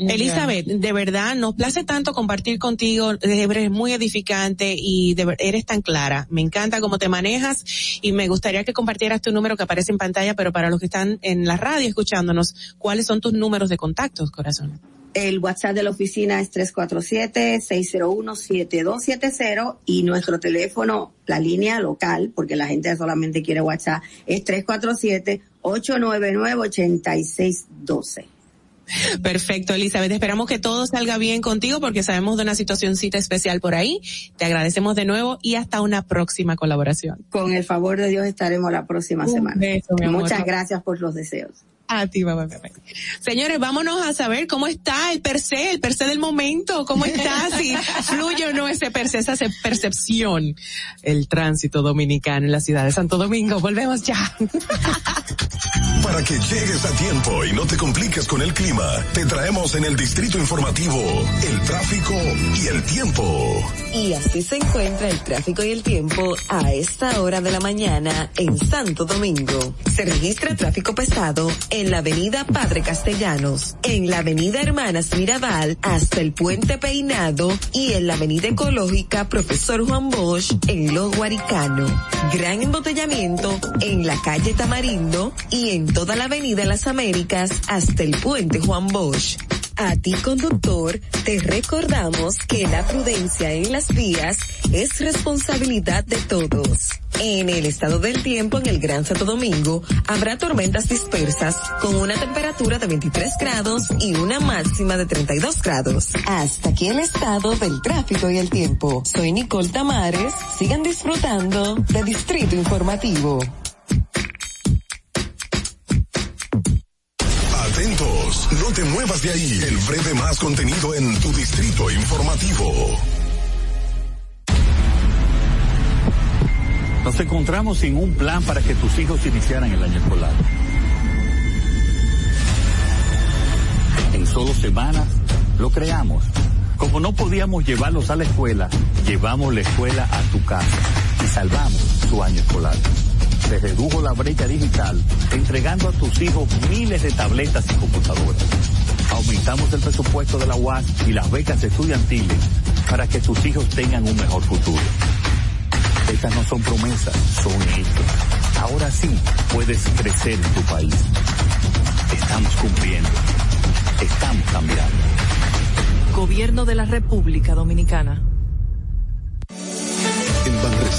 Elizabeth, de verdad, nos place tanto compartir contigo, eres muy edificante y de eres tan clara. Me encanta cómo te manejas y me gustaría que compartieras tu número que aparece en pantalla, pero para los que están en la radio escuchándonos, ¿cuáles son tus números de contactos, corazón? El WhatsApp de la oficina es 347-601-7270 y nuestro teléfono, la línea local, porque la gente solamente quiere WhatsApp, es 347-899-8612. Perfecto, Elizabeth. Esperamos que todo salga bien contigo porque sabemos de una situacióncita especial por ahí. Te agradecemos de nuevo y hasta una próxima colaboración. Con el favor de Dios estaremos la próxima Un semana. beso, mi amor. Muchas gracias por los deseos. A ti, mamá. bebé. Señores, vámonos a saber cómo está el per se, el per se del momento, cómo está, si fluye o no ese per se, esa percepción. El tránsito dominicano en la ciudad de Santo Domingo. Volvemos ya. Para que llegues a tiempo y no te compliques con el clima, te traemos en el distrito informativo el tráfico y el tiempo. Y así se encuentra el tráfico y el tiempo a esta hora de la mañana en Santo Domingo. Se registra tráfico pesado en la avenida Padre Castellanos, en la avenida Hermanas Mirabal hasta el puente Peinado y en la avenida Ecológica Profesor Juan Bosch en Lo Guaricano. Gran embotellamiento en la calle Tamarindo y en toda la avenida Las Américas hasta el puente Juan Bosch. A ti conductor, te recordamos que la prudencia en las vías es responsabilidad de todos. En el estado del tiempo en el Gran Santo Domingo habrá tormentas dispersas con una temperatura de 23 grados y una máxima de 32 grados. Hasta aquí el estado del tráfico y el tiempo. Soy Nicole Tamares. Sigan disfrutando de Distrito Informativo. Atentos, no te muevas de ahí. El breve más contenido en tu distrito informativo. Nos encontramos sin un plan para que tus hijos iniciaran el año escolar. En solo semanas lo creamos. Como no podíamos llevarlos a la escuela, llevamos la escuela a tu casa y salvamos su año escolar. Se redujo la brecha digital entregando a tus hijos miles de tabletas y computadoras. Aumentamos el presupuesto de la UAS y las becas estudiantiles para que tus hijos tengan un mejor futuro. Estas no son promesas, son hechos. Ahora sí puedes crecer en tu país. Estamos cumpliendo. Estamos cambiando. Gobierno de la República Dominicana.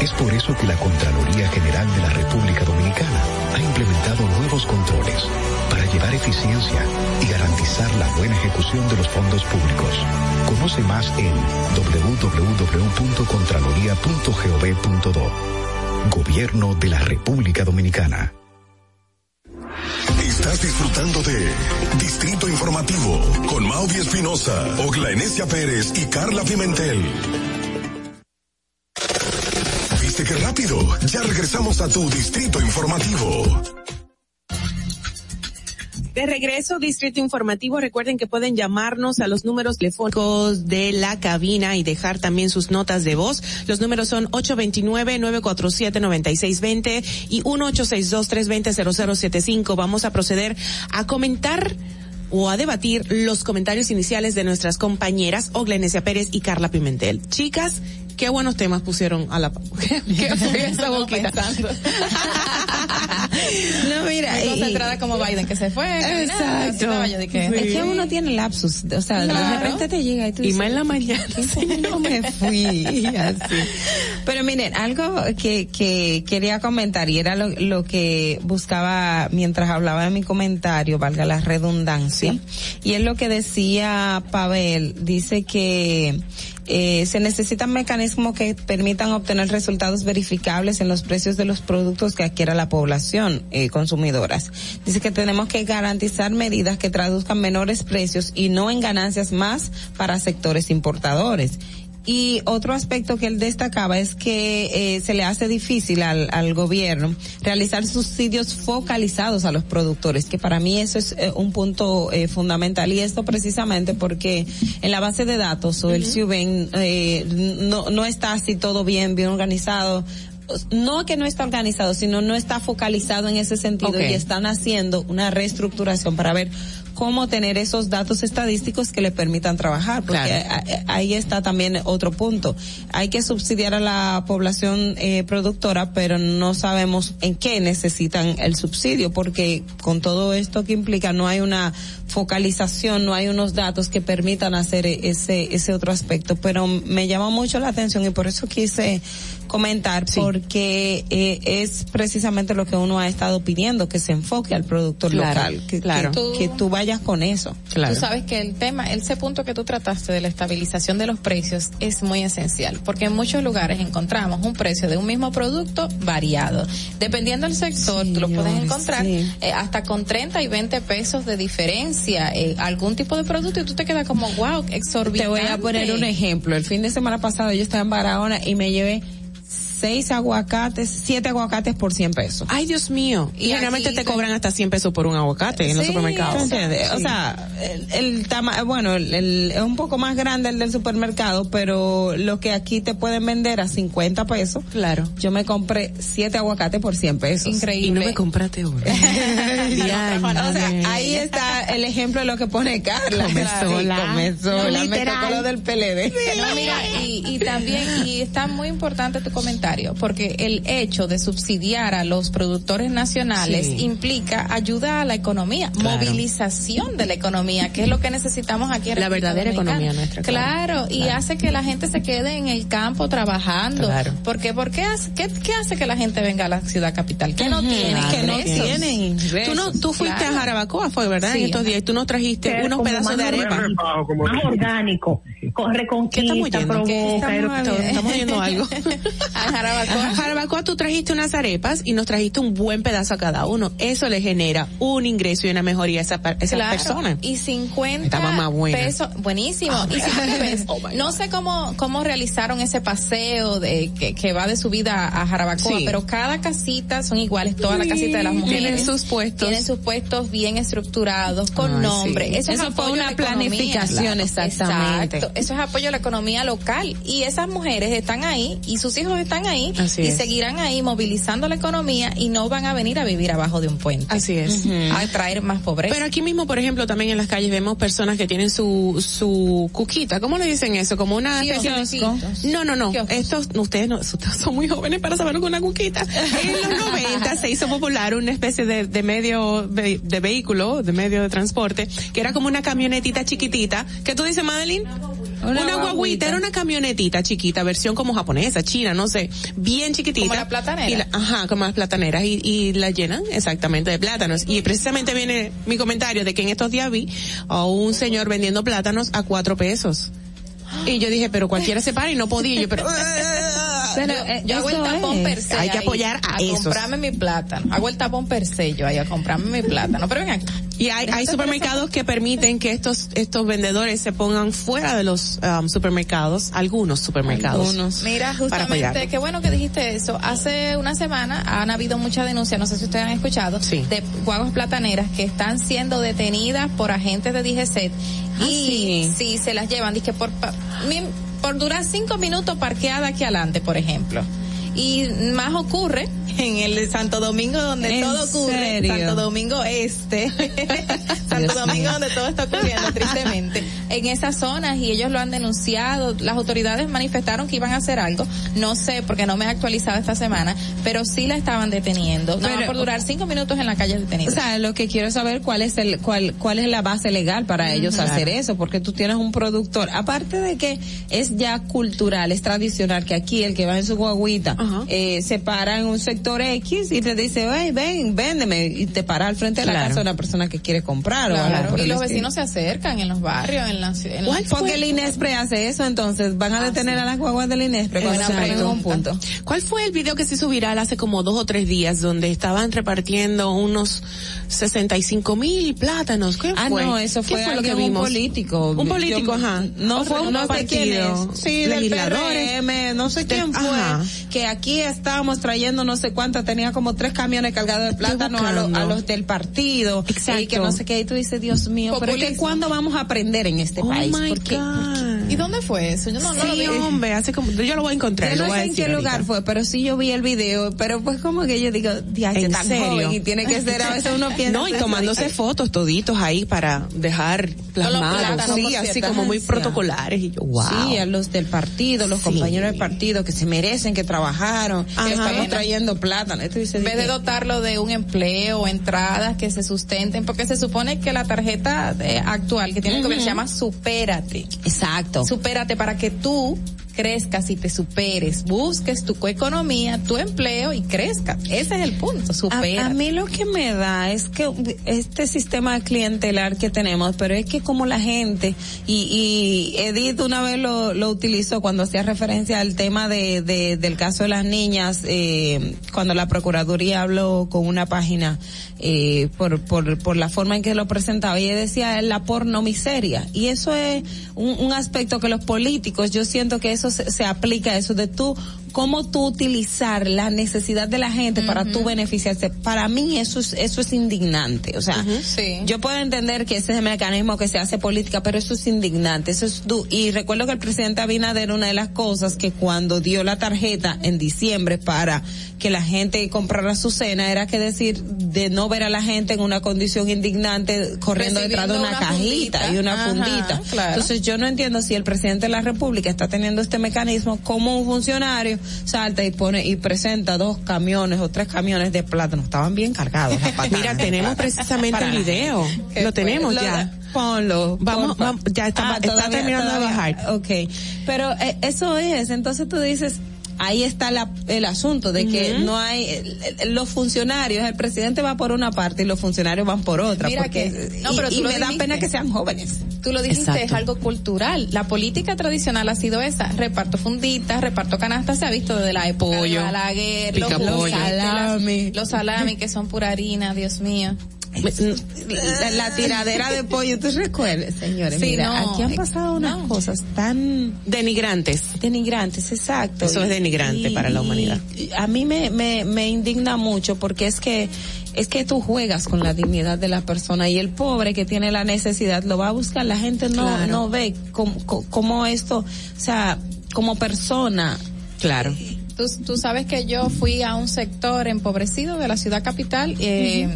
Es por eso que la Contraloría General de la República Dominicana ha implementado nuevos controles para llevar eficiencia y garantizar la buena ejecución de los fondos públicos. Conoce más en www.contraloría.gov.do. Gobierno de la República Dominicana. Estás disfrutando de Distrito Informativo con Maudi Espinosa, Ogla Enesia Pérez y Carla Pimentel. ¿Viste qué rápido? Ya regresamos a tu Distrito Informativo. De regreso, Distrito Informativo, recuerden que pueden llamarnos a los números telefónicos de la cabina y dejar también sus notas de voz. Los números son 829-947-9620 y 1862-320-0075. Vamos a proceder a comentar o a debatir los comentarios iniciales de nuestras compañeras Oglenesia Pérez y Carla Pimentel. Chicas, qué buenos temas pusieron a la qué, qué fue esa boquita. no mira concentrada como Biden que se fue exacto. que, es que uno tiene lapsus o sea de repente te llega y tú y dices, más en la mañana no me fui así. Pero miren, algo que, que quería comentar y era lo, lo que buscaba mientras hablaba de mi comentario, valga la redundancia, y es lo que decía Pavel, dice que eh, se necesitan mecanismos que permitan obtener resultados verificables en los precios de los productos que adquiera la población eh, consumidoras. Dice que tenemos que garantizar medidas que traduzcan menores precios y no en ganancias más para sectores importadores. Y otro aspecto que él destacaba es que eh, se le hace difícil al, al gobierno realizar subsidios focalizados a los productores, que para mí eso es eh, un punto eh, fundamental. Y esto precisamente porque en la base de datos o el CIUBEN eh, no, no está así todo bien, bien organizado. No que no está organizado, sino no está focalizado en ese sentido y están haciendo una reestructuración para ver cómo tener esos datos estadísticos que le permitan trabajar, porque Claro. ahí está también otro punto. Hay que subsidiar a la población eh, productora, pero no sabemos en qué necesitan el subsidio, porque con todo esto que implica no hay una focalización, no hay unos datos que permitan hacer e- ese ese otro aspecto. Pero me llama mucho la atención y por eso quise comentar, porque eh, es precisamente lo que uno ha estado pidiendo, que se enfoque al productor Claro, local, que, claro. que, que tú vayas con eso. Tú sabes que el tema, ese punto que tú trataste de la estabilización de los precios es muy esencial, porque en muchos lugares encontramos un precio de un mismo producto variado. Dependiendo del sector, tú lo puedes encontrar sí. eh, hasta con 30 y 20 pesos de diferencia, eh, algún tipo de producto y tú te quedas como, wow, exorbitante. Te voy a poner un ejemplo. El fin de semana pasado yo estaba en Barahona y me llevé seis aguacates, siete aguacates por 100 pesos. Ay, Dios mío. Y, Y generalmente aquí te cobran hasta 100 pesos por un aguacate en los Sí, supermercados. ¿tú entiendes? O Sí. sea, el, el tama- bueno, el, el- es un poco más grande el del supermercado, pero lo que aquí te pueden vender a 50 pesos. Claro. Yo me compré siete aguacates por 100 pesos. Increíble. Y no me compraste uno. o sea, ahí está el ejemplo de lo que pone Carla. Come Claro, sola. sí, come sola. Me Literal. tocó lo del PLD. No, mira, y, y también, y está muy importante tu comentario, porque el hecho de subsidiar a los productores nacionales Sí. implica ayuda a la economía, Claro. movilización de la economía, que es lo que necesitamos aquí en La República verdadera Dominicana. economía nuestra, Claro, claro. y Claro. hace que la gente se quede en el campo trabajando. Claro. Porque, ¿por qué hace, qué, qué hace que la gente venga a la ciudad capital? Que no tiene, que no ingresos. tienen Tú no, tú fuiste Claro. a Jarabacoa, fue verdad, Sí. en estos días, y tú nos trajiste Pero unos como pedazos de arepa. Más orgánico. Con ¿Qué reconquista, estamos provoca, estamos, estamos algo. A Jarabacoa. A Jarabacoa tú trajiste unas arepas y nos trajiste un buen pedazo a cada uno. Eso le genera un ingreso y una mejoría a esa, esa Claro, persona. Y 50 Estaba más buena. pesos, buenísimo. y si tú te ves, Oh no sé cómo, cómo realizaron ese paseo de que, que va de subida a Jarabacoa, Sí. pero cada casita son iguales, todas las Sí, casitas de las mujeres. tienen sus puestos. Tienen sus puestos bien estructurados, con nombre. sí. Eso, es Eso fue una la planificación, exactamente. Exacto. Eso es apoyo a la economía local. Y esas mujeres están ahí y sus hijos están ahí Así y es. seguirán ahí movilizando la economía y no van a venir a vivir abajo de un puente. Así es. A traer más pobreza. Pero aquí mismo, por ejemplo, también en las calles vemos personas que tienen su, su cuquita. ¿Cómo le dicen eso? Como una especie Kioscos. No, no, no. Estos, ustedes no, ustedes son muy jóvenes para saber lo que una cuquita. En los 90 se hizo popular una especie de, de medio de, de vehículo, de medio de transporte, que era como una camionetita chiquitita. ¿Qué tú dices, Madeline? Una, guaguita, era una camionetita chiquita, versión como japonesa, china, no sé, bien chiquitita. Como la platanera. Y la- ajá, como las plataneras y, y la llenan exactamente de plátanos. Y precisamente viene mi comentario de que en estos días vi a un señor vendiendo plátanos a cuatro pesos. Y yo dije, pero cualquiera se para y no podía. Y yo, pero, Pero, eh, yo hago el tapón es. per se. Hay que apoyar a esos. comprarme mi plátano. Hago el tapón per se yo ahí a comprarme mi plátano. Pero ven acá. Y hay, hay supermercados que permiten que estos estos vendedores se pongan fuera de los um, supermercados, algunos supermercados. Mira, para apoyar. justamente, qué bueno que dijiste eso. Hace una semana han habido muchas denuncias, no sé si ustedes han escuchado, de guaguas plataneras que están siendo detenidas por agentes de DGCET Ah, y si se las llevan, dije por por durar cinco minutos parqueada aquí adelante, por ejemplo. Y más ocurre en el de Santo Domingo donde ¿En todo ocurre, serio? Santo Domingo Este, Santo Domingo donde todo está ocurriendo tristemente, en esas zonas y ellos lo han denunciado, las autoridades manifestaron que iban a hacer algo, no sé porque no me he actualizado esta semana, pero sí la estaban deteniendo, no Pero- por durar cinco minutos en la calle detenida. O sea, lo que quiero saber cuál es el cuál cuál es la base legal para ellos Claro. hacer eso, porque tú tienes un productor, aparte de que es ya cultural, es tradicional que aquí el que va en su guaguita eh, se para en un sector X y te dice, "Ven, ven, véndeme" y te para al frente de la Claro. casa una persona que quiere comprar o Claro, algo por y los vecinos se acercan en los barrios, en la ciudad. ¿Cuál Porque el Inespre hace eso, entonces van a detener a las guaguas del Inespre cuando se en un punto. ¿Cuál fue el video que se hizo viral hace como dos o tres días donde estaban repartiendo unos 65 mil plátanos? ¿Qué Ah, fue? no, eso ¿Qué fue, lo que alguien, un vimos? político. Un político, Yo- ajá. No fue Otro no sé quién partido. es. Sí, del Legisladores. PRM, no sé quién fue. Ajá. Que aquí estábamos trayendo no sé cuántas, tenía como tres camiones cargados de plátano a, los- a los del partido. Exacto. Y que no sé qué, y tú dices, Dios mío, pero es que Populismo. ¿cuándo vamos a aprender en este Oh país? my Porque, God. ¿Y dónde fue eso? Yo no, no lo vi. hombre, hace como, yo lo voy a encontrar. Yo lo no sé en qué lugar fue, pero sí yo vi el video, pero pues como que yo digo, ¿En tan serio? joven y tiene que ser, a veces uno No, y tomándose fotos toditos ahí para dejar plasmados, sí, así como muy protocolares y yo, wow. Sí, a los del partido, los Sí. compañeros del partido que se merecen, que trabajaron, que estamos trayendo plátano. Esto dice, En vez de dotarlo de un empleo, entradas que se sustenten, porque se supone que la tarjeta eh, actual que tiene el gobierno se llama Supérate. Exacto. Supérate para que tú crezcas y te superes, busques tu economía, tu empleo y crezcas. Ese es el punto, A, supera. a mí lo que me da es que este sistema clientelar que tenemos, pero es que como la gente, y, y Edith una vez lo, lo utilizó cuando hacía referencia al tema de, de- del caso de las niñas, eh, cuando la Procuraduría habló con una página eh, por, por, por la forma en que lo presentaba, y ella decía la porno miseria. Y eso es un, un aspecto que los políticos, yo siento que eso se, se aplica eso de tú, cómo tú utilizar la necesidad de la gente para tú beneficiarse. Para mí eso es, eso es indignante. O sea, Sí. yo puedo entender que ese es el mecanismo que se hace política, pero eso es indignante. Eso es du- y recuerdo que el presidente Abinader, una de las cosas que cuando dio la tarjeta en diciembre para que la gente comprara su cena, era que decir de no ver a la gente en una condición indignante corriendo detrás de una, una cajita fundita. y una Ajá, fundita. claro. Entonces yo no entiendo si el presidente de la República está teniendo este mecanismo, como un funcionario salta y pone y presenta dos camiones o tres camiones de plátano. Estaban bien cargados patanas. Mira, tenemos precisamente el video. Lo tenemos Lo- ya. Ponlo. Vamos, vamos, ya está, Ah, está todavía- terminando todavía. de bajar. Ok. Pero eh, eso es, entonces tú dices, ahí está la, el asunto de que no hay, los funcionarios, el presidente va por una parte y los funcionarios van por otra. Mira porque, que- no, y- pero y, tú lo me da dijiste. pena que sean jóvenes. Tú lo dijiste, Exacto. es algo cultural. La política tradicional ha sido esa. Reparto funditas, reparto canastas, se ha visto desde la época Pollo, de Balaguer, los, las- Salami. los salami que son pura harina, Dios mío. La, la tiradera de pollo, ¿tú recuerdas, señores? Sí, Mira, no, aquí han eh, pasado unas no. cosas tan Denigrantes. denigrantes, exacto. Eso es denigrante para la humanidad. a mí me, me, me indigna mucho porque es que es que tú juegas con la dignidad de la persona y el pobre que tiene la necesidad lo va a buscar. La gente no Claro. no ve cómo, cómo esto, o sea, como persona. Claro. Tú, tú sabes que yo fui a un sector empobrecido de la ciudad capital eh,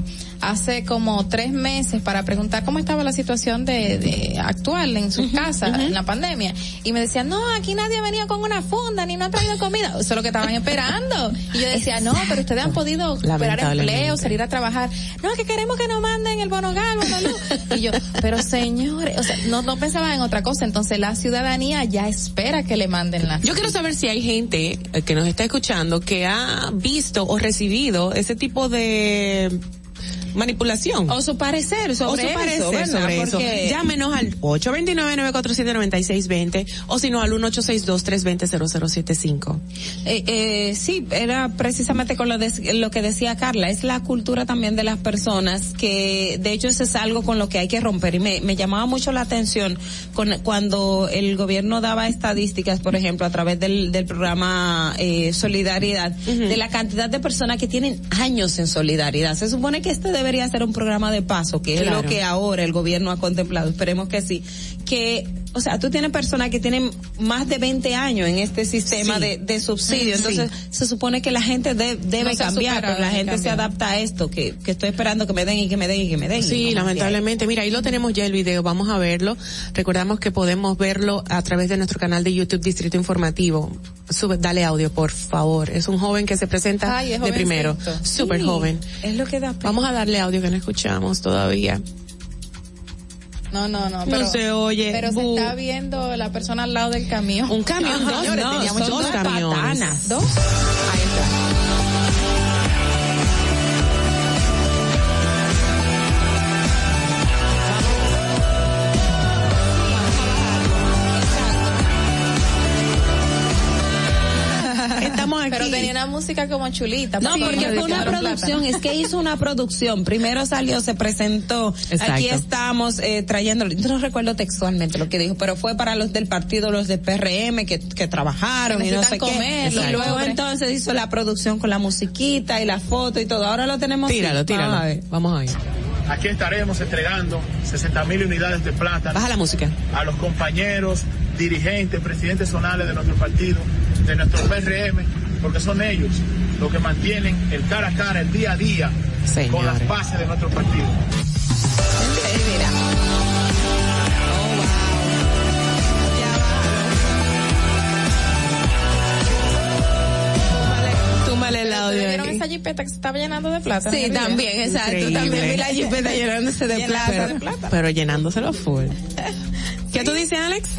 hace como tres meses para preguntar cómo estaba la situación de, de actual en sus casas en la pandemia. Y me decían no aquí nadie ha venido con una funda ni no ha traído comida eso es lo que estaban esperando. Y yo decía no pero ustedes han podido recuperar empleo salir a trabajar no que queremos que nos manden el bono luz y yo pero señores o sea no no pensaban en otra cosa entonces la ciudadanía ya espera que le manden la Yo quiero saber si hay gente eh, que nos está escuchando que ha visto o recibido ese tipo de manipulación. O su parecer sobre o su parecer eso, sobre eso. Llámenos al 829-947-9620 o si no al 1862-320-0075. Eh, eh, sí, era precisamente con lo, de- lo que decía Carla, es la cultura también de las personas que de hecho eso es algo con lo que hay que romper y me, me llamaba mucho la atención con, cuando el gobierno daba estadísticas, por ejemplo, a través del, del programa eh, Solidaridad, de la cantidad de personas que tienen años en solidaridad. Se supone que este debería ser un programa de paso, que es lo que ahora el gobierno ha contemplado, esperemos que sí, que, o sea, tú tienes personas que tienen más de 20 años en este sistema Sí. de, de subsidio, Sí. entonces se supone que la gente de- debe No cambiar, pero la debe gente se adapta a esto, que, que estoy esperando que me den y que me den y que me den. Sí, lamentablemente. Mira, ahí lo tenemos ya el video, vamos a verlo. Recordamos que podemos verlo a través de nuestro canal de YouTube Distrito Informativo. Sube, dale audio, por favor. Es un joven que se presenta Ay, de primero. Súper Sí, joven. Es lo que da pena. Vamos a darle audio que no escuchamos todavía. No, no, no. No Pero, se oye. Pero se está viendo la persona al lado del camión. Un camión, Ajá, dos, señores, no, teníamos dos dos camiones. patanas. Dos. Ahí está. Aquí. Pero tenía una música como chulita. No, porque que fue una producción, plátano. es que hizo una producción. Primero salió, se presentó. Exacto. Aquí estamos eh, trayendo, yo no recuerdo textualmente lo que dijo, pero fue para los del partido, los de PRM que, que trabajaron y no sé Necesitan qué. comer, Y luego entonces hizo la producción con la musiquita y la foto y todo. Ahora lo tenemos. Tíralo, así. tíralo. Vamos a ver. Vamos a ir. Aquí estaremos entregando 60 mil unidades de plátano Baja la música. a los compañeros dirigentes, presidentes zonales de nuestro partido, de nuestro PRM, porque son ellos los que mantienen el cara a cara, el día a día, con las bases de nuestro partido. El audio. ¿Vieron esa jipeta que se estaba llenando de plata? Sí, también, exacto. También vi la jipeta llenándose de plata. Pero llenándoselo full. ¿Qué tú dices, Alex?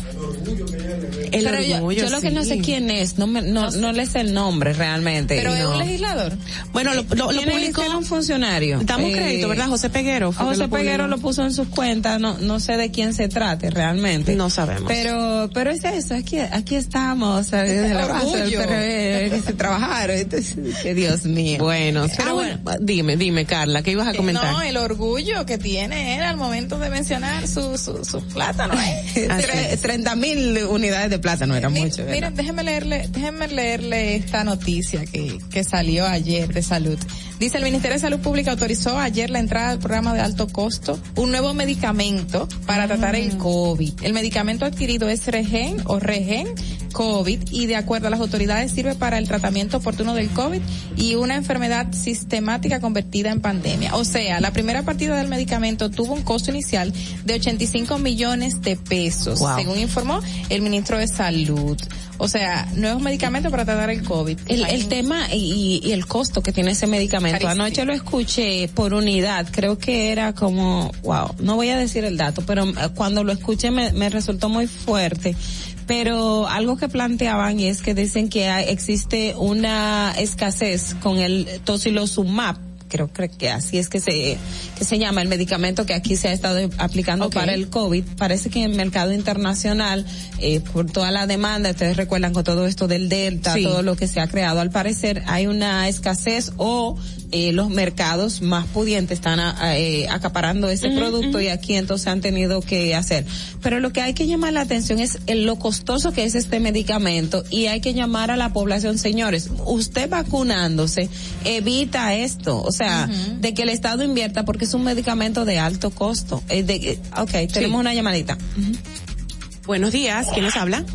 El Pero yo, orgullo, yo lo que no sé quién es, no me, no, no le sé el nombre realmente. Pero es un legislador. Bueno, lo, lo, lo publicó Era un funcionario. Damos Eh, crédito, ¿verdad? José Peguero. fue que José. Peguero lo puso en sus cuentas, no, no sé de quién se trate realmente. No sabemos. Pero, pero es eso, aquí, aquí estamos, ¿sabes? desde la base del Orgullo. PRD, que se trabajaron, entonces, que Dios mío. Bueno, Pero ah, bueno, dime, dime, Carla, ¿qué ibas a comentar? No, el orgullo que tiene él al momento de mencionar su, su, su plátano. ¿eh? Tre- 30 mil unidades de plátano era Mi- mucho. Miren, déjenme leerle, déjenme leerle esta noticia que, que salió ayer de salud. Dice el Ministerio de Salud Pública autorizó ayer la entrada al programa de alto costo un nuevo medicamento para tratar el COVID. El medicamento adquirido es Regen o Regen COVID y de acuerdo a las autoridades sirve para el tratamiento oportuno del COVID y una enfermedad sistemática convertida en pandemia. O sea, la primera partida del medicamento tuvo un costo inicial de 85 millones de pesos, Wow. según informó el ministro de Salud. O sea, nuevos medicamentos para tratar el COVID. El, el tema y, y el costo que tiene ese medicamento. Carísimo. Anoche lo escuché por unidad, creo que era como, wow, no voy a decir el dato, pero eh, cuando lo escuché me, me resultó muy fuerte. Pero algo que planteaban es que dicen que existe una escasez con el tocilizumab creo, creo que así es que se que se llama el medicamento que aquí se ha estado aplicando Ok. para el COVID. Parece que en el mercado internacional, eh, por toda la demanda, ustedes recuerdan con todo esto del Delta, Sí. todo lo que se ha creado, al parecer hay una escasez o eh, los mercados más pudientes están a- a, eh, acaparando ese producto y aquí entonces han tenido que hacer. Pero lo que hay que llamar la atención es el- lo costoso que es este medicamento y hay que llamar a la población, señores, usted vacunándose evita esto, o sea, de que el Estado invierta porque es un medicamento de alto costo. Eh, de, eh, ok, tenemos una llamadita. Buenos días, ¿quién nos habla?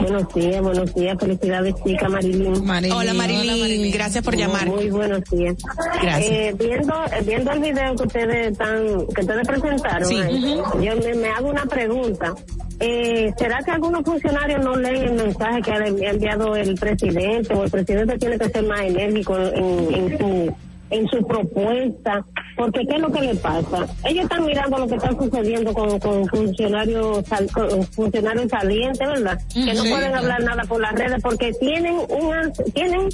Buenos días, buenos días. Felicidades, chica Marilyn. Hola Marilyn, gracias por llamar. Muy, muy buenos días. Gracias. Eh, viendo, viendo el video que ustedes están, que ustedes presentaron, Sí. ahí, yo me, me hago una pregunta. Eh, ¿Será que algunos funcionarios no leen el mensaje que ha enviado el presidente o el presidente tiene que ser más enérgico en, en su en su propuesta? Porque ¿qué es lo que le pasa? Ellos están mirando lo que está sucediendo con, con funcionarios sal- con funcionarios salientes, ¿verdad? Que no Sí. pueden hablar nada por las redes porque tienen una tienen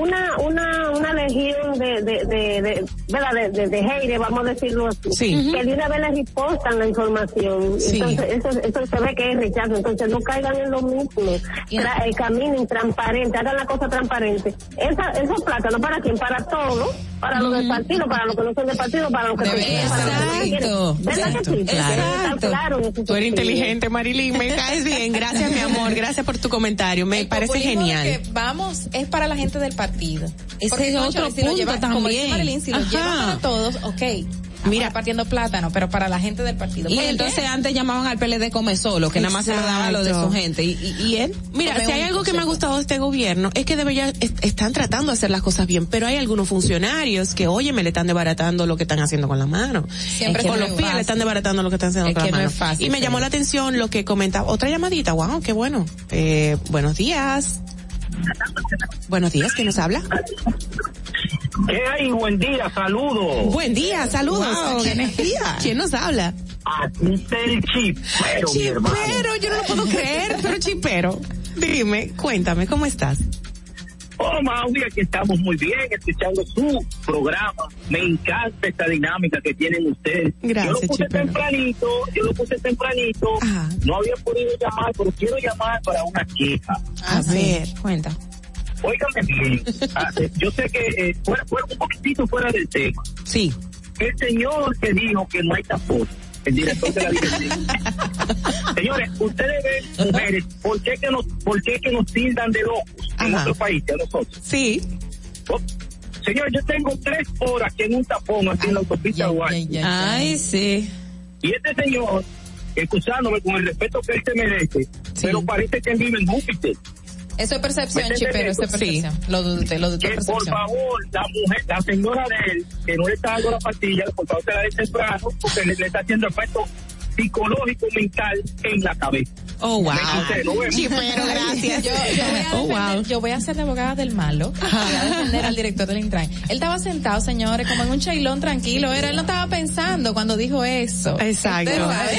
una una una legión de de de, de, ¿verdad? de, de, de haters, vamos a decirlo así, Sí. que de una vez les repostan la información. Entonces eso, eso se ve que es rechazo. Entonces no caigan en lo mismo. Tra- eh, caminen transparente, hagan la cosa transparente. Esa, esos plátanos para quién? Para todos, para los del partido, para los que no son del partido, para los que son para los que quieren. Exacto. ¿Verdad que sí? Claro. Está claro Tú eres inteligente, Marilyn, me caes bien. Gracias, mi amor, gracias por tu comentario. Me parece genial. que vamos, es para la gente del partido. Ese Porque, es otro si lo punto lleva- Como dice también. Marilyn, si lo Ajá. llevan para todos, ok. Mira, partiendo plátano, pero para la gente del partido. Y entonces antes llamaban al PLD come solo, que nada más se lo daba a lo de su gente. Y, y, y él. Mira, come si hay algo que me ha gustado de este gobierno es que debería, est- están tratando de hacer las cosas bien, pero hay algunos funcionarios que, oye, me le están desbaratando lo que están haciendo con la mano. Siempre con no los es pies le están desbaratando lo que están haciendo Es con que la no mano. es fácil, y me llamó la atención lo que comentaba. Otra llamadita, wow, qué bueno. Eh, buenos días. Buenos días, ¿quién nos habla? ¿Qué hay? Buen día, saludos. Buen día, saludos. Wow, ¿Quién, energía? ¿Quién nos habla? Aquí está el chipero, mi hermano. Chipero, yo no lo puedo creer, pero chipero. Dime, cuéntame, ¿cómo estás? Oh, Mauri, aquí estamos muy bien escuchando su programa. Me encanta esta dinámica que tienen ustedes. Gracias, yo lo puse chipero. tempranito, yo lo puse tempranito. No había podido llamar, pero quiero llamar para una queja. A ver, cuenta. Óigame bien, ah, eh, yo sé que eh, fuera, fuera un poquitito fuera del tema. Sí. El señor que dijo que no hay tapón, el director de la dirección. Señores, ustedes ven mujeres, ¿por qué que nos, por qué que nos tildan de locos en Ajá. otro país, a nosotros? Sí. Oh, señor, yo tengo tres horas que en un tapón aquí en la autopista Guay. Ay, sí. Y este señor escuchándome con el respeto que él se merece, pero parece que él vive en Júpiter. Eso es percepción, Chipero, eso es percepción. Lo dudé, lo dudé. Que por favor, la mujer, la señora de él, que no le está dando la pastilla, por favor se la dé temprano, porque le, le está haciendo efecto psicológico mental en la cabeza. Oh, wow. Chipero, gracias. Yo, yo, voy a Oh, defender- wow. yo voy a ser la abogada del malo. Voy a defender al director del Intran. Él estaba sentado, señores, como en un chailón tranquilo. Era, él no estaba pensando cuando dijo eso. Exacto.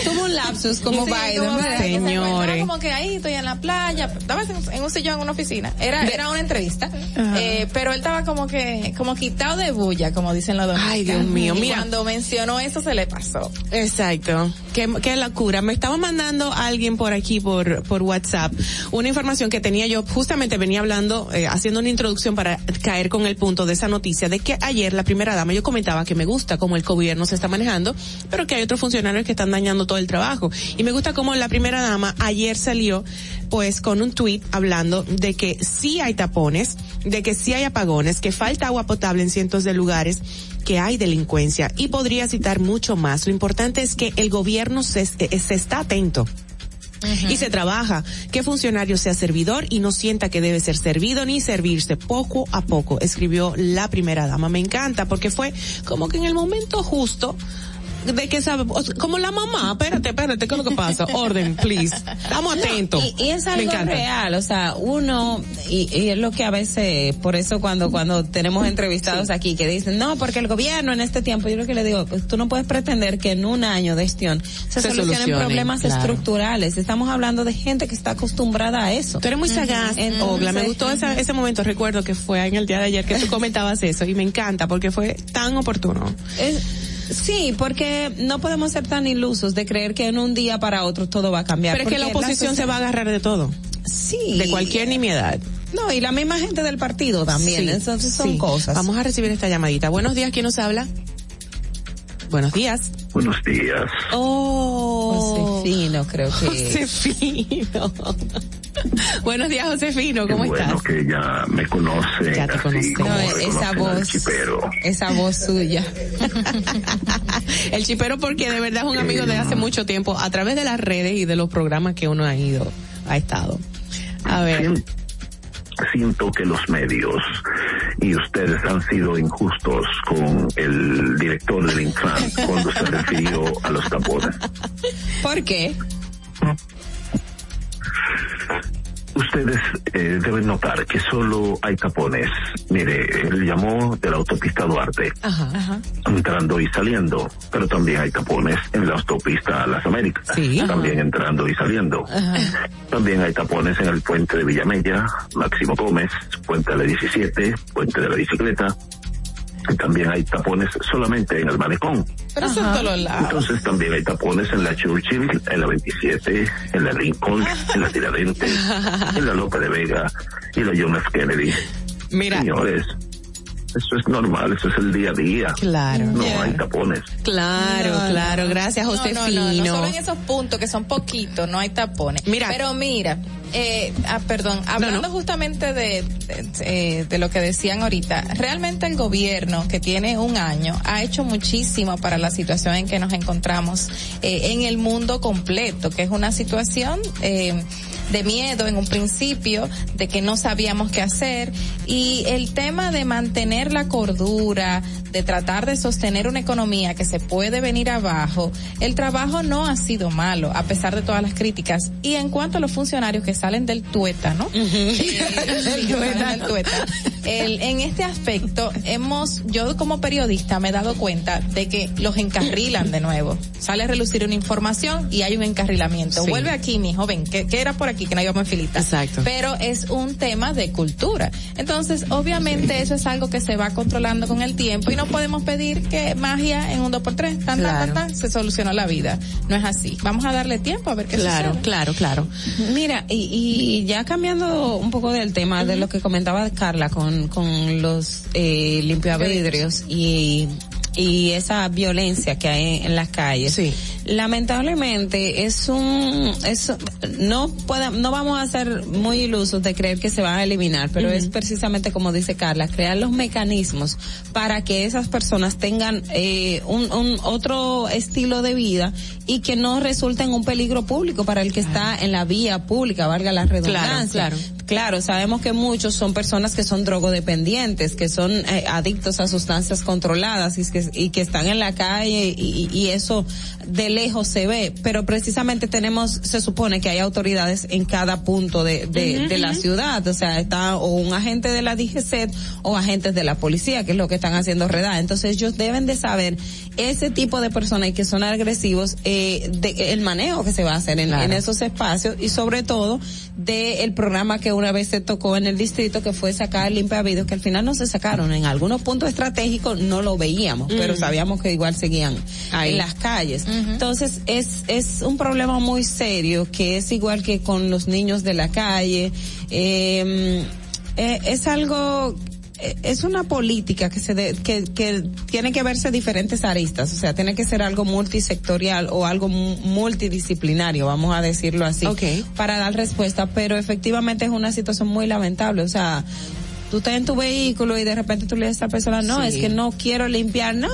Tuvo un lapsus como Sí, Biden, como señores. como que ahí estoy en la playa, estaba en, un sillón en una oficina. Era, era una entrevista. Eh, pero él estaba como que, como quitado de bulla, como dicen los dominicanos. Ay, Dios mío, Y mira. Cuando mencionó eso se le pasó. Exacto. Qué, qué locura. Me estaba mandando alguien por aquí, por, por WhatsApp, una información que tenía yo, justamente venía hablando, eh, haciendo una introducción para caer con el punto de esa noticia, de que ayer la primera dama, yo comentaba que me gusta cómo el gobierno se está manejando, pero que hay otros funcionarios que están dañando todo el trabajo. Y me gusta cómo la primera dama ayer salió, pues, con un tuit hablando de que sí hay tapones, de que sí hay apagones, que falta agua potable en cientos de lugares, que hay delincuencia y podría citar mucho más. Lo importante es que el gobierno se, eh, se está atento. Y se trabaja, que funcionario sea servidor y no sienta que debe ser servido ni servirse poco a poco, escribió la primera dama. Me encanta porque fue como que en el momento justo de que sabe, como la mamá, espérate, espérate, ¿qué es lo que pasa? Orden, please. Estamos No, atentos. y, y es algo real, o sea, uno, y, y es lo que a veces, por eso cuando, cuando tenemos entrevistados aquí que dicen, no, porque el gobierno en este tiempo, yo lo que le digo, pues tú no puedes pretender que en un año de gestión se, Se solucionen solucione, problemas claro. estructurales. Estamos hablando de gente que está acostumbrada a eso. Tú eres muy sagaz. Me gustó esa- ese momento. Recuerdo que fue en el día de ayer que tú comentabas eso y me encanta porque fue tan oportuno. Es- sí, porque no podemos ser tan ilusos de creer que en un día para otro todo va a cambiar. Pero es que la oposición se va a agarrar de todo. Sí. De cualquier nimiedad. No, y la misma gente del partido también. Sí, Entonces son sí. cosas. Vamos a recibir esta llamadita. Buenos días, ¿quién nos habla? Buenos días. Buenos días. Oh. Josefino, creo que. Josefino. Buenos días, Josefino, ¿cómo bueno estás? que ya me conocen Ya te como No, esa voz. Esa voz suya. El chipero porque de verdad es un amigo de hace mucho tiempo a través de las redes y de los programas que uno ha ido, ha estado. A ver. Sien- Siento que los medios y ustedes han sido injustos con el director del Intran cuando se refirió a los tapones. ¿Por qué? Ustedes eh, deben notar que solo hay tapones. Mire, él llamó de la autopista Duarte, Ajá, ajá. entrando y saliendo, pero también hay tapones en la autopista Las Américas, Sí. también entrando y saliendo. También hay tapones en el puente de Villamella, Máximo Gómez, puente de la 17, puente de la bicicleta. Y también hay tapones solamente en el malecón. Pero eso en todos lados. Entonces también hay tapones en la Churchill, en la 27, en la Lincoln, en la Tiradentes, en la Lope de Vega y la John F. Kennedy. Mira. Señores, eso es normal, eso es el día a día. Claro. No Yeah. hay tapones. Claro, No, claro. Gracias, No, no, Josefino. No, no, solo en esos puntos que son poquitos, no hay tapones. Mira. Pero mira, eh, ah, perdón, hablando justamente de, de, eh, de lo que decían ahorita, realmente el gobierno que tiene un año ha hecho muchísimo para la situación en que nos encontramos eh, en el mundo completo, que es una situación eh, de miedo en un principio, de que no sabíamos qué hacer y el tema de mantener la cordura, de tratar de sostener una economía que se puede venir abajo, el trabajo no ha sido malo, a pesar de todas las críticas. Y en cuanto a los funcionarios que salen del tueta, ¿no? El- en este aspecto, hemos, yo como periodista me he dado cuenta de que los encarrilan de nuevo. Sale a relucir una información y hay un encarrilamiento. Sí. Vuelve aquí, mi joven, que, que era por aquí, que no íbamos en filita. Exacto. Pero es un tema de cultura. Entonces, obviamente, eso es algo que se va controlando con el tiempo y no podemos pedir que magia en un 2x3, tan, tan, Claro. tan, tan, se solucionó la vida. No es así. Vamos a darle tiempo a ver qué Claro, sucede. claro, claro. Mira, y, y ya cambiando un poco del tema de lo que comentaba Carla con, con los eh, limpiavidrios y, y esa violencia que hay en las calles. Sí. Lamentablemente es un, es, no puede, no vamos a ser muy ilusos de creer que se van a eliminar, pero es precisamente como dice Carla, crear los mecanismos para que esas personas tengan eh, un, un otro estilo de vida y que no resulte en un peligro público para el que está en la vía pública, valga la redundancia. Claro, claro. Sabemos que muchos son personas que son drogodependientes, que son eh, adictos a sustancias controladas y que, y que están en la calle y, y, eso de lejos se ve, pero precisamente tenemos, se supone que hay autoridades en cada punto de, de, de la ciudad, o sea, está o un agente de la DGCET o agentes de la policía, que es lo que están haciendo redar. Entonces ellos deben de saber ese tipo de personas que son agresivos, eh, de, el manejo que se va a hacer en, en esos espacios y sobre todo del el programa que una vez se tocó en el distrito que fue sacar limpia que al final no se sacaron. En algunos puntos estratégicos no lo veíamos, pero sabíamos que igual seguían en las calles. Entonces es, es un problema muy serio que es igual que con los niños de la calle. Eh, eh, es algo es una política que se que, que tiene que verse diferentes aristas, o sea, tiene que ser algo multisectorial o algo multidisciplinario, vamos a decirlo así, para dar respuesta, pero efectivamente es una situación muy lamentable, o sea, tú estás en tu vehículo y de repente tú le dices a esa persona, no, es que no quiero limpiar, no,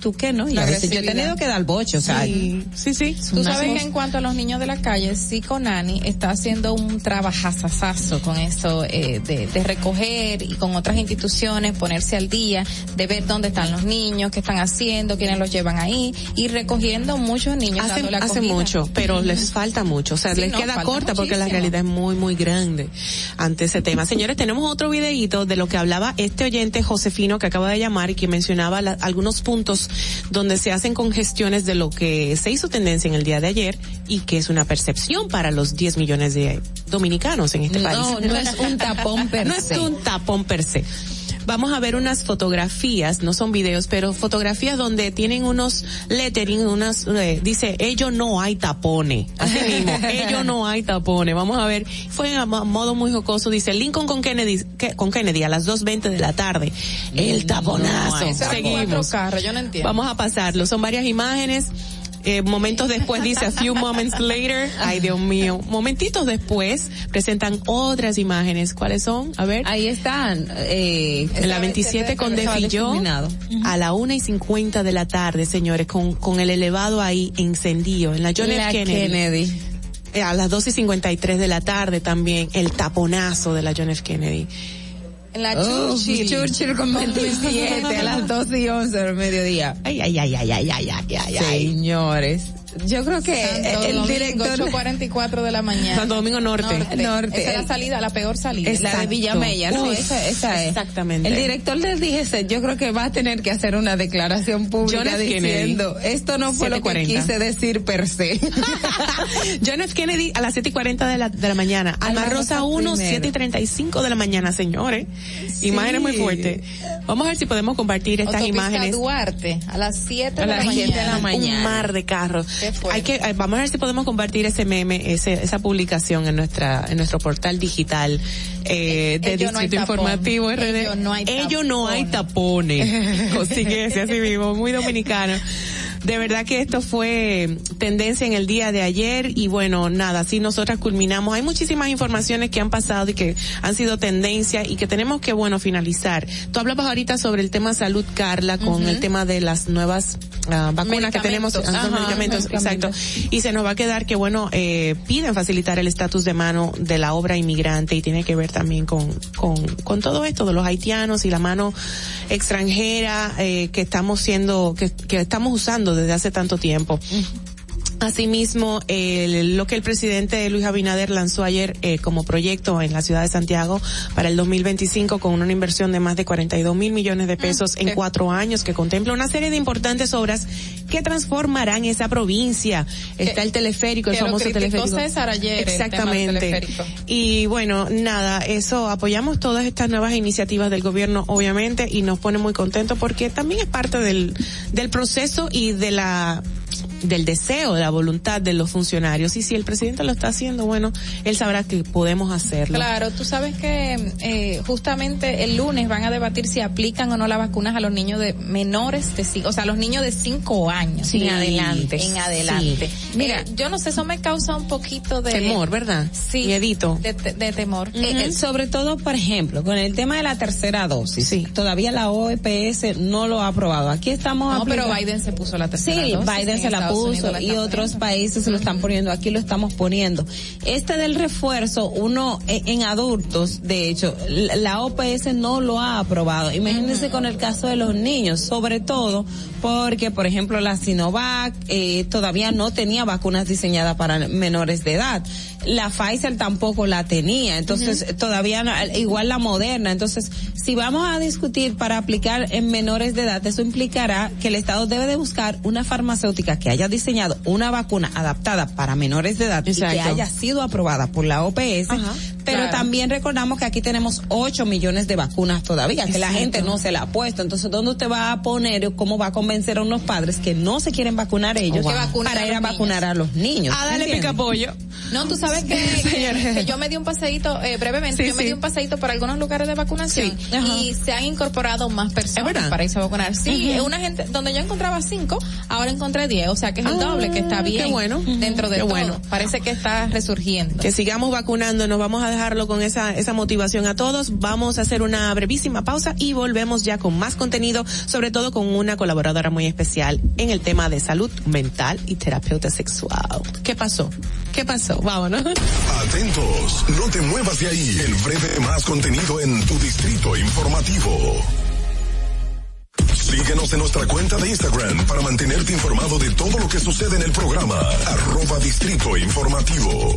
tú qué no, y a veces yo he tenido que dar bocho, o sea, sí, sí, sí. Tú sabes que en cuanto a los niños de la calle, sí Conani está haciendo un trabajazazazo con eso eh, de, de, recoger y con otras instituciones, ponerse al día, de ver dónde están los niños, qué están haciendo, quiénes los llevan ahí y recogiendo muchos niños. Hace, hace mucho, pero les falta mucho, o sea, les queda corta porque la realidad es muy, muy grande ante ese tema. Señores, tenemos otro videíto de lo que hablaba este oyente Josefino que acaba de llamar y que mencionaba algunos puntos donde se hacen congestiones de lo que se hizo tendencia en el día de ayer y que es una percepción para los 10 millones de dominicanos en este país. No, no es un tapón per se. No es un tapón per se vamos a ver unas fotografías, no son videos, pero fotografías donde tienen unos lettering, unas, eh, dice, ello no hay tapones. Así mismo, ello no hay tapones. Vamos a ver, fue a modo muy jocoso, dice Lincoln con Kennedy, con Kennedy a las 2.20 de la tarde. El taponazo. Seguimos. yo no entiendo. Vamos a pasarlo. Son varias imágenes. Eh, momentos después dice a few moments later, ay Dios mío, momentitos después presentan otras imágenes, ¿cuáles son? A ver. Ahí están, eh, la 27 con Defilló a la una y 50 de la tarde, señores, con, con el elevado ahí encendido en la John F. Kennedy. Eh, a las 2 y 53 de la tarde también, el taponazo de la John F. Kennedy. La oh, Churchill. Churchill con 27 a las 12 y 11 del mediodía. Ay, ay, ay, ay, ay, ay, ay, ay. Señores. Yo creo que Santo el director 8.44 de la mañana. Santo Domingo Norte. Norte. Norte. Esa es la salida, la peor salida. Exacto. La de Villamella, ¿no? esa, esa es. Exactamente. El director del DGC yo creo que va a tener que hacer una declaración pública John F. diciendo, esto no fue 740. lo que quise decir per se. John F. Kennedy a las 7 y 40 de la, de la mañana. Alma Rosa 1, 7 y 35 de la mañana, señores. Sí. Imágenes muy fuertes. Vamos a ver si podemos compartir estas Autopista imágenes. Duarte, a las 7 de, la, de la mañana. Un mar de carros. Hay que, vamos a ver si podemos compartir ese meme, ese, esa publicación en nuestra, en nuestro portal digital eh, de Ello Distrito no Informativo RD. Ello no hay Ello no hay tapones. Consíguese así mismo, muy dominicano. De verdad que esto fue tendencia en el día de ayer y bueno, nada, así nosotras culminamos. Hay muchísimas informaciones que han pasado y que han sido tendencia y que tenemos que, bueno, finalizar. Tú hablabas ahorita sobre el tema salud, Carla, con uh -huh. el tema de las nuevas uh, vacunas que tenemos, medicamentos, exacto. Y se nos va a quedar que, bueno, eh, piden facilitar el estatus de mano de la obra inmigrante y tiene que ver también con, con, con todo esto de los haitianos y la mano extranjera eh, que estamos siendo, que, que estamos usando desde hace tanto tiempo. Asimismo, el, lo que el presidente Luis Abinader lanzó ayer eh, como proyecto en la ciudad de Santiago para el 2025 con una inversión de más de 42 mil millones de pesos en cuatro años que contempla una serie de importantes obras que transformarán esa provincia. Está el teleférico, el famoso teleférico. César ayer Exactamente. Y bueno, nada, eso apoyamos todas estas nuevas iniciativas del gobierno, obviamente, y nos pone muy contentos porque también es parte del, del proceso y de la del deseo, de la voluntad de los funcionarios. Y si el presidente lo está haciendo, bueno, él sabrá que podemos hacerlo. Claro, tú sabes que eh, justamente el lunes van a debatir si aplican o no las vacunas a los niños de menores de o sea, a los niños de cinco años en adelante. En adelante. Mira, yo no sé, eso me causa un poquito de temor, ¿verdad? Sí. Miedito. De, de temor. Eh, eh, sobre todo, por ejemplo, con el tema de la tercera dosis. Sí. Todavía la OEPS no lo ha aprobado. Aquí estamos. No, pero Biden se puso la tercera sí, dosis. Sí, Biden se la puso y otros países se lo están poniendo. Aquí lo estamos poniendo. Este del refuerzo, uno eh, en adultos, de hecho, la OPS no lo ha aprobado. Imagínense con el caso de los niños, sobre todo porque, por ejemplo, la Sinovac eh, todavía no tenía vacunas diseñadas para menores de edad. La Pfizer tampoco la tenía, entonces todavía no, igual la Moderna. Entonces, si vamos a discutir para aplicar en menores de edad, eso implicará que el Estado debe de buscar una farmacéutica que haya diseñado una vacuna adaptada para menores de edad y que haya sido aprobada por la OPS. Pero también recordamos que aquí tenemos 8 millones de vacunas todavía, que la gente no se la ha puesto. Entonces, ¿dónde usted va a poner, cómo va a convencer a unos padres que no se quieren vacunar ellos para ir a vacunar a los niños? Ah, dale pica pollo. No, tú sabes que, yo me di un paseíto, eh, brevemente, yo me di un paseíto por algunos lugares de vacunación y se han incorporado más personas para irse a vacunar. Sí, una gente, donde yo encontraba cinco, ahora encontré diez, o sea que es el doble, que está ah, bien bueno. dentro de todo. Bueno. Parece que está resurgiendo. Que sigamos vacunando, nos vamos a dejarlo con esa, esa motivación a todos. Vamos a hacer una brevísima pausa y volvemos ya con más contenido, sobre todo con una colaboradora muy especial en el tema de salud mental y terapeuta sexual. ¿Qué pasó? ¿Qué pasó? Vámonos. Atentos, no te muevas de ahí. El breve más contenido en tu distrito informativo. Síguenos en nuestra cuenta de Instagram para mantenerte informado de todo lo que sucede en el programa. Arroba Distrito Informativo.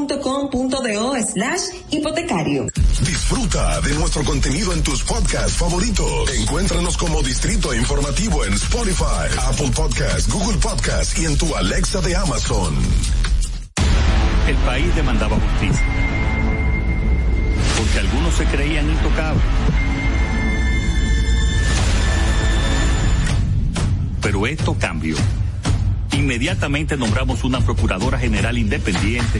com.do slash hipotecario. Disfruta de nuestro contenido en tus podcasts favoritos. Encuéntranos como Distrito Informativo en Spotify, Apple Podcasts, Google Podcasts y en tu Alexa de Amazon. El país demandaba justicia. Porque algunos se creían intocables. Pero esto cambió. Inmediatamente nombramos una Procuradora General independiente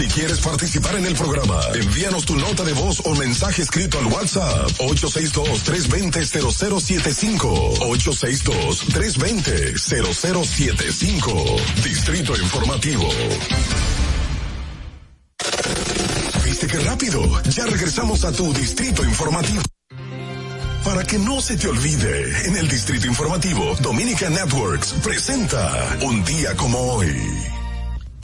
Si quieres participar en el programa, envíanos tu nota de voz o mensaje escrito al WhatsApp 862-320-0075. 862-320-0075. Distrito Informativo. ¿Viste qué rápido? Ya regresamos a tu Distrito Informativo. Para que no se te olvide, en el Distrito Informativo, Dominica Networks presenta Un día como hoy.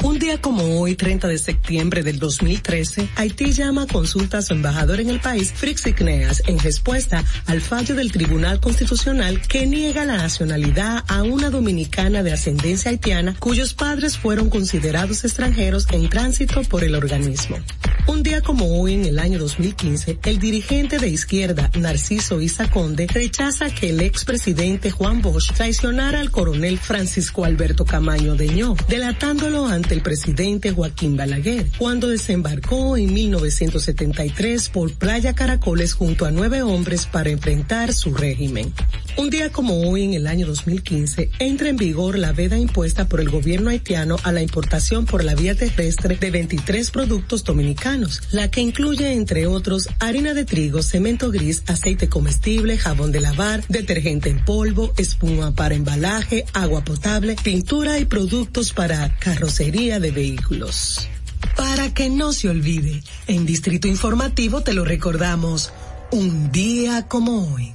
Un día como hoy, 30 de septiembre del 2013, Haití llama a consulta a su embajador en el país, Fritz Igneas, en respuesta al fallo del Tribunal Constitucional que niega la nacionalidad a una dominicana de ascendencia haitiana cuyos padres fueron considerados extranjeros en tránsito por el organismo. Un día como hoy, en el año 2015, el dirigente de izquierda, Narciso Isaconde, rechaza que el expresidente Juan Bosch traicionara al coronel Francisco Alberto Camaño Deñó, delatándolo ante el presidente Joaquín Balaguer, cuando desembarcó en 1973 por Playa Caracoles junto a nueve hombres para enfrentar su régimen. Un día como hoy, en el año 2015, entra en vigor la veda impuesta por el gobierno haitiano a la importación por la vía terrestre de 23 productos dominicanos, la que incluye, entre otros, harina de trigo, cemento gris, aceite comestible, jabón de lavar, detergente en polvo, espuma para embalaje, agua potable, pintura y productos para carrocería de vehículos. Para que no se olvide, en Distrito Informativo te lo recordamos, un día como hoy.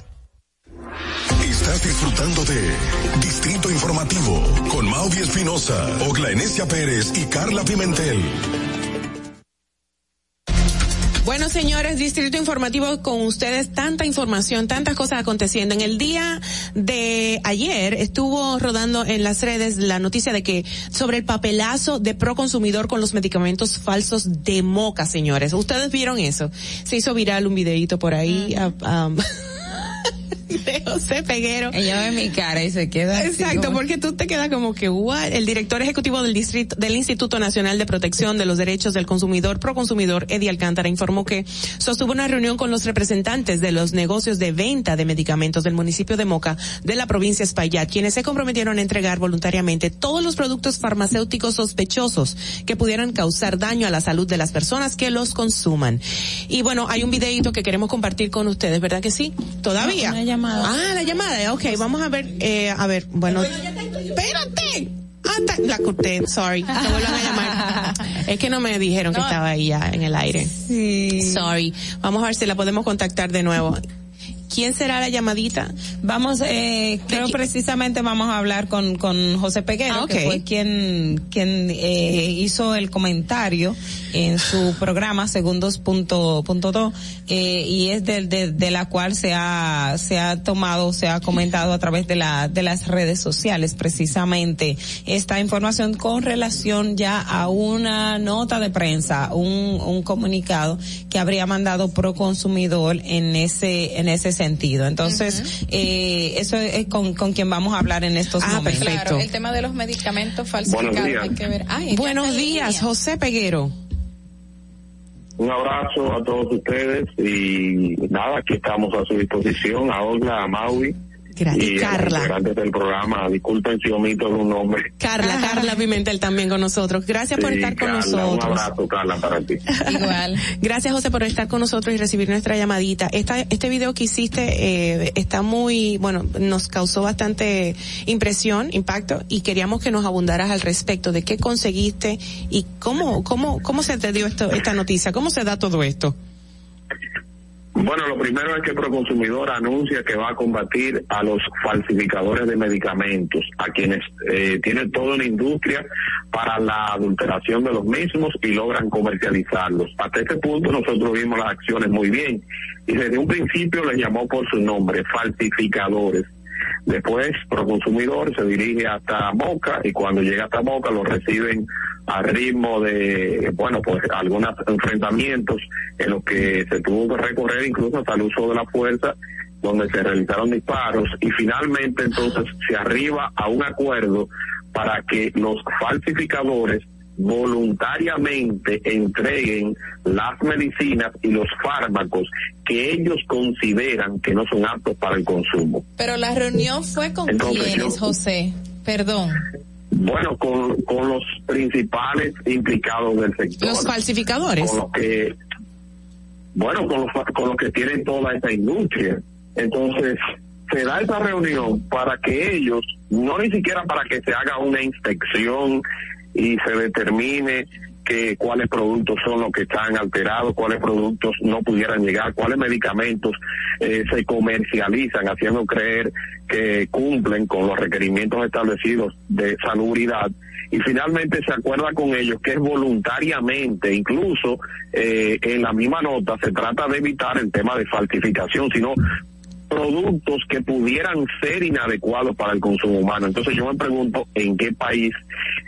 Estás disfrutando de Distrito Informativo con Maudie Espinosa, Ogla Enesia Pérez y Carla Pimentel. Bueno, señores, Distrito Informativo con ustedes, tanta información, tantas cosas aconteciendo. En el día de ayer estuvo rodando en las redes la noticia de que sobre el papelazo de Proconsumidor con los medicamentos falsos de Moca, señores. ¿Ustedes vieron eso? Se hizo viral un videito por ahí. Uh, de José Peguero. Ella ve mi cara y se queda Exacto, porque tú te quedas como que, what? El director ejecutivo del distrito, del Instituto Nacional de Protección de los Derechos del Consumidor, Proconsumidor, Eddie Alcántara, informó que sostuvo una reunión con los representantes de los negocios de venta de medicamentos del municipio de Moca, de la provincia Espaillat, quienes se comprometieron a entregar voluntariamente todos los productos farmacéuticos sospechosos que pudieran causar daño a la salud de las personas que los consuman. Y bueno, hay un videito que queremos compartir con ustedes, ¿verdad que sí? Todavía. Ah, la llamada. Ok, vamos a ver, eh, a ver, bueno. Espérate. Ah, la corté, sorry. Te vuelvan a llamar. Es que no me dijeron que estaba ahí ya en el aire. Sí. Sorry. Vamos a ver si la podemos contactar de nuevo. ¿Quién será la llamadita? Vamos, eh, creo precisamente vamos a hablar con, con José Peguero, Ah, que fue quien, quien eh, hizo el comentario en su programa Segundos punto, punto dos, eh, y es de, de, de la cual se ha, se ha tomado, se ha comentado a través de la, de las redes sociales precisamente esta información con relación ya a una nota de prensa, un, un comunicado que habría mandado Proconsumidor en ese, en ese sentido. Entonces, eh, eso es con, con quien vamos a hablar en estos Ah, momentos. Claro, el tema de los medicamentos falsificados Buenos días. hay que ver. Ay, ella Buenos días. José Peguero. Un abrazo a todos ustedes y nada, aquí estamos a su disposición, a Olga, a Maui Gracias. y Carla. del programa. Disculpen si omito nombre. Carla, Carla Pimentel también con nosotros. Gracias por estar con Carla, Un nosotros. abrazo, Carla, para ti. Igual. Gracias José por estar con nosotros y recibir nuestra llamadita. Esta, este video que hiciste eh, está muy, bueno, nos causó bastante impresión, impacto y queríamos que nos abundaras al respecto de qué conseguiste y cómo, cómo, cómo se te dio esto, esta noticia, cómo se da todo esto. Bueno, lo primero es que Proconsumidor anuncia que va a combatir a los falsificadores de medicamentos, a quienes eh, tienen toda una industria para la adulteración de los mismos y logran comercializarlos. Hasta este punto nosotros vimos las acciones muy bien y desde un principio les llamó por su nombre, falsificadores. Después, Proconsumidor se dirige hasta Moca y cuando llega hasta Moca lo reciben a ritmo de, bueno, pues algunos enfrentamientos en los que se tuvo que recorrer incluso hasta el uso de la fuerza, donde se realizaron disparos y finalmente entonces se arriba a un acuerdo para que los falsificadores voluntariamente entreguen las medicinas y los fármacos que ellos consideran que no son aptos para el consumo. Pero la reunión fue con yo- José. Perdón. Bueno, con, con los principales implicados del sector. Los falsificadores. Con los que, bueno, con los, con los que tienen toda esa industria. Entonces, se da esa reunión para que ellos, no ni siquiera para que se haga una inspección y se determine que cuáles productos son los que están alterados, cuáles productos no pudieran llegar, cuáles medicamentos eh, se comercializan, haciendo creer que cumplen con los requerimientos establecidos de salubridad. Y finalmente se acuerda con ellos que es voluntariamente, incluso eh, en la misma nota se trata de evitar el tema de falsificación, sino productos que pudieran ser inadecuados para el consumo humano. Entonces yo me pregunto en qué país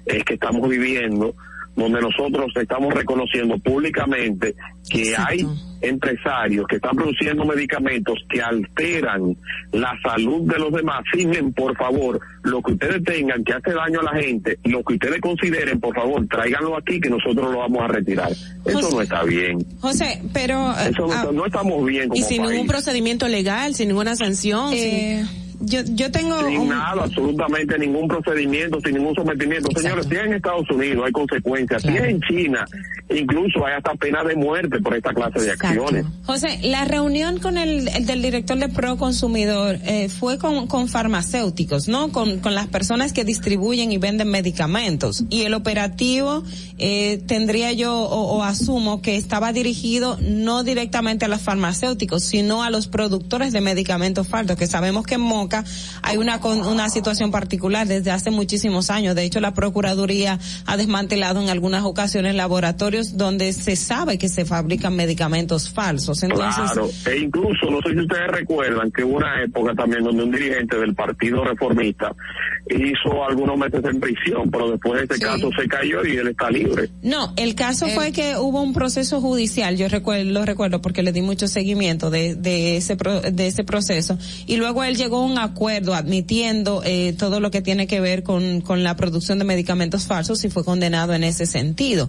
es que estamos viviendo donde nosotros estamos reconociendo públicamente que hay empresarios que están produciendo medicamentos que alteran la salud de los demás. Fijen, por favor, lo que ustedes tengan que hace daño a la gente, lo que ustedes consideren, por favor, tráiganlo aquí que nosotros lo vamos a retirar. Eso no está bien. José, pero... Eso no, ah, estamos bien como Y sin ningún procedimiento legal, sin ninguna sanción. Eh, yo, yo tengo... Sin nada, absolutamente ningún procedimiento, sin ningún sometimiento. Señores, si en Estados Unidos hay consecuencias, si en China incluso hay hasta pena de muerte por esta clase de acciones. José, la reunión con el, del director de Pro Consumidor eh, fue con, con farmacéuticos, ¿no? Con, con las personas que distribuyen y venden medicamentos. Y el operativo eh, tendría yo o, asumo que estaba dirigido no directamente a los farmacéuticos, sino a los productores de medicamentos falsos, que sabemos que en Moca hay una, una situación particular desde hace muchísimos años. De hecho, la Procuraduría ha desmantelado en algunas ocasiones laboratorios donde se sabe que se fabrican medicamentos falsos. Entonces, claro, e incluso, no sé si ustedes recuerdan que hubo una época también donde un dirigente del Partido Reformista hizo algunos meses en prisión, pero después este caso se cayó y él está libre. No, el caso fue que hubo un proceso judicial, yo recuerdo, lo recuerdo porque le di mucho seguimiento de, de ese de ese proceso y luego él llegó a un acuerdo admitiendo eh, todo lo que tiene que ver con, con la producción de medicamentos falsos y fue condenado en ese sentido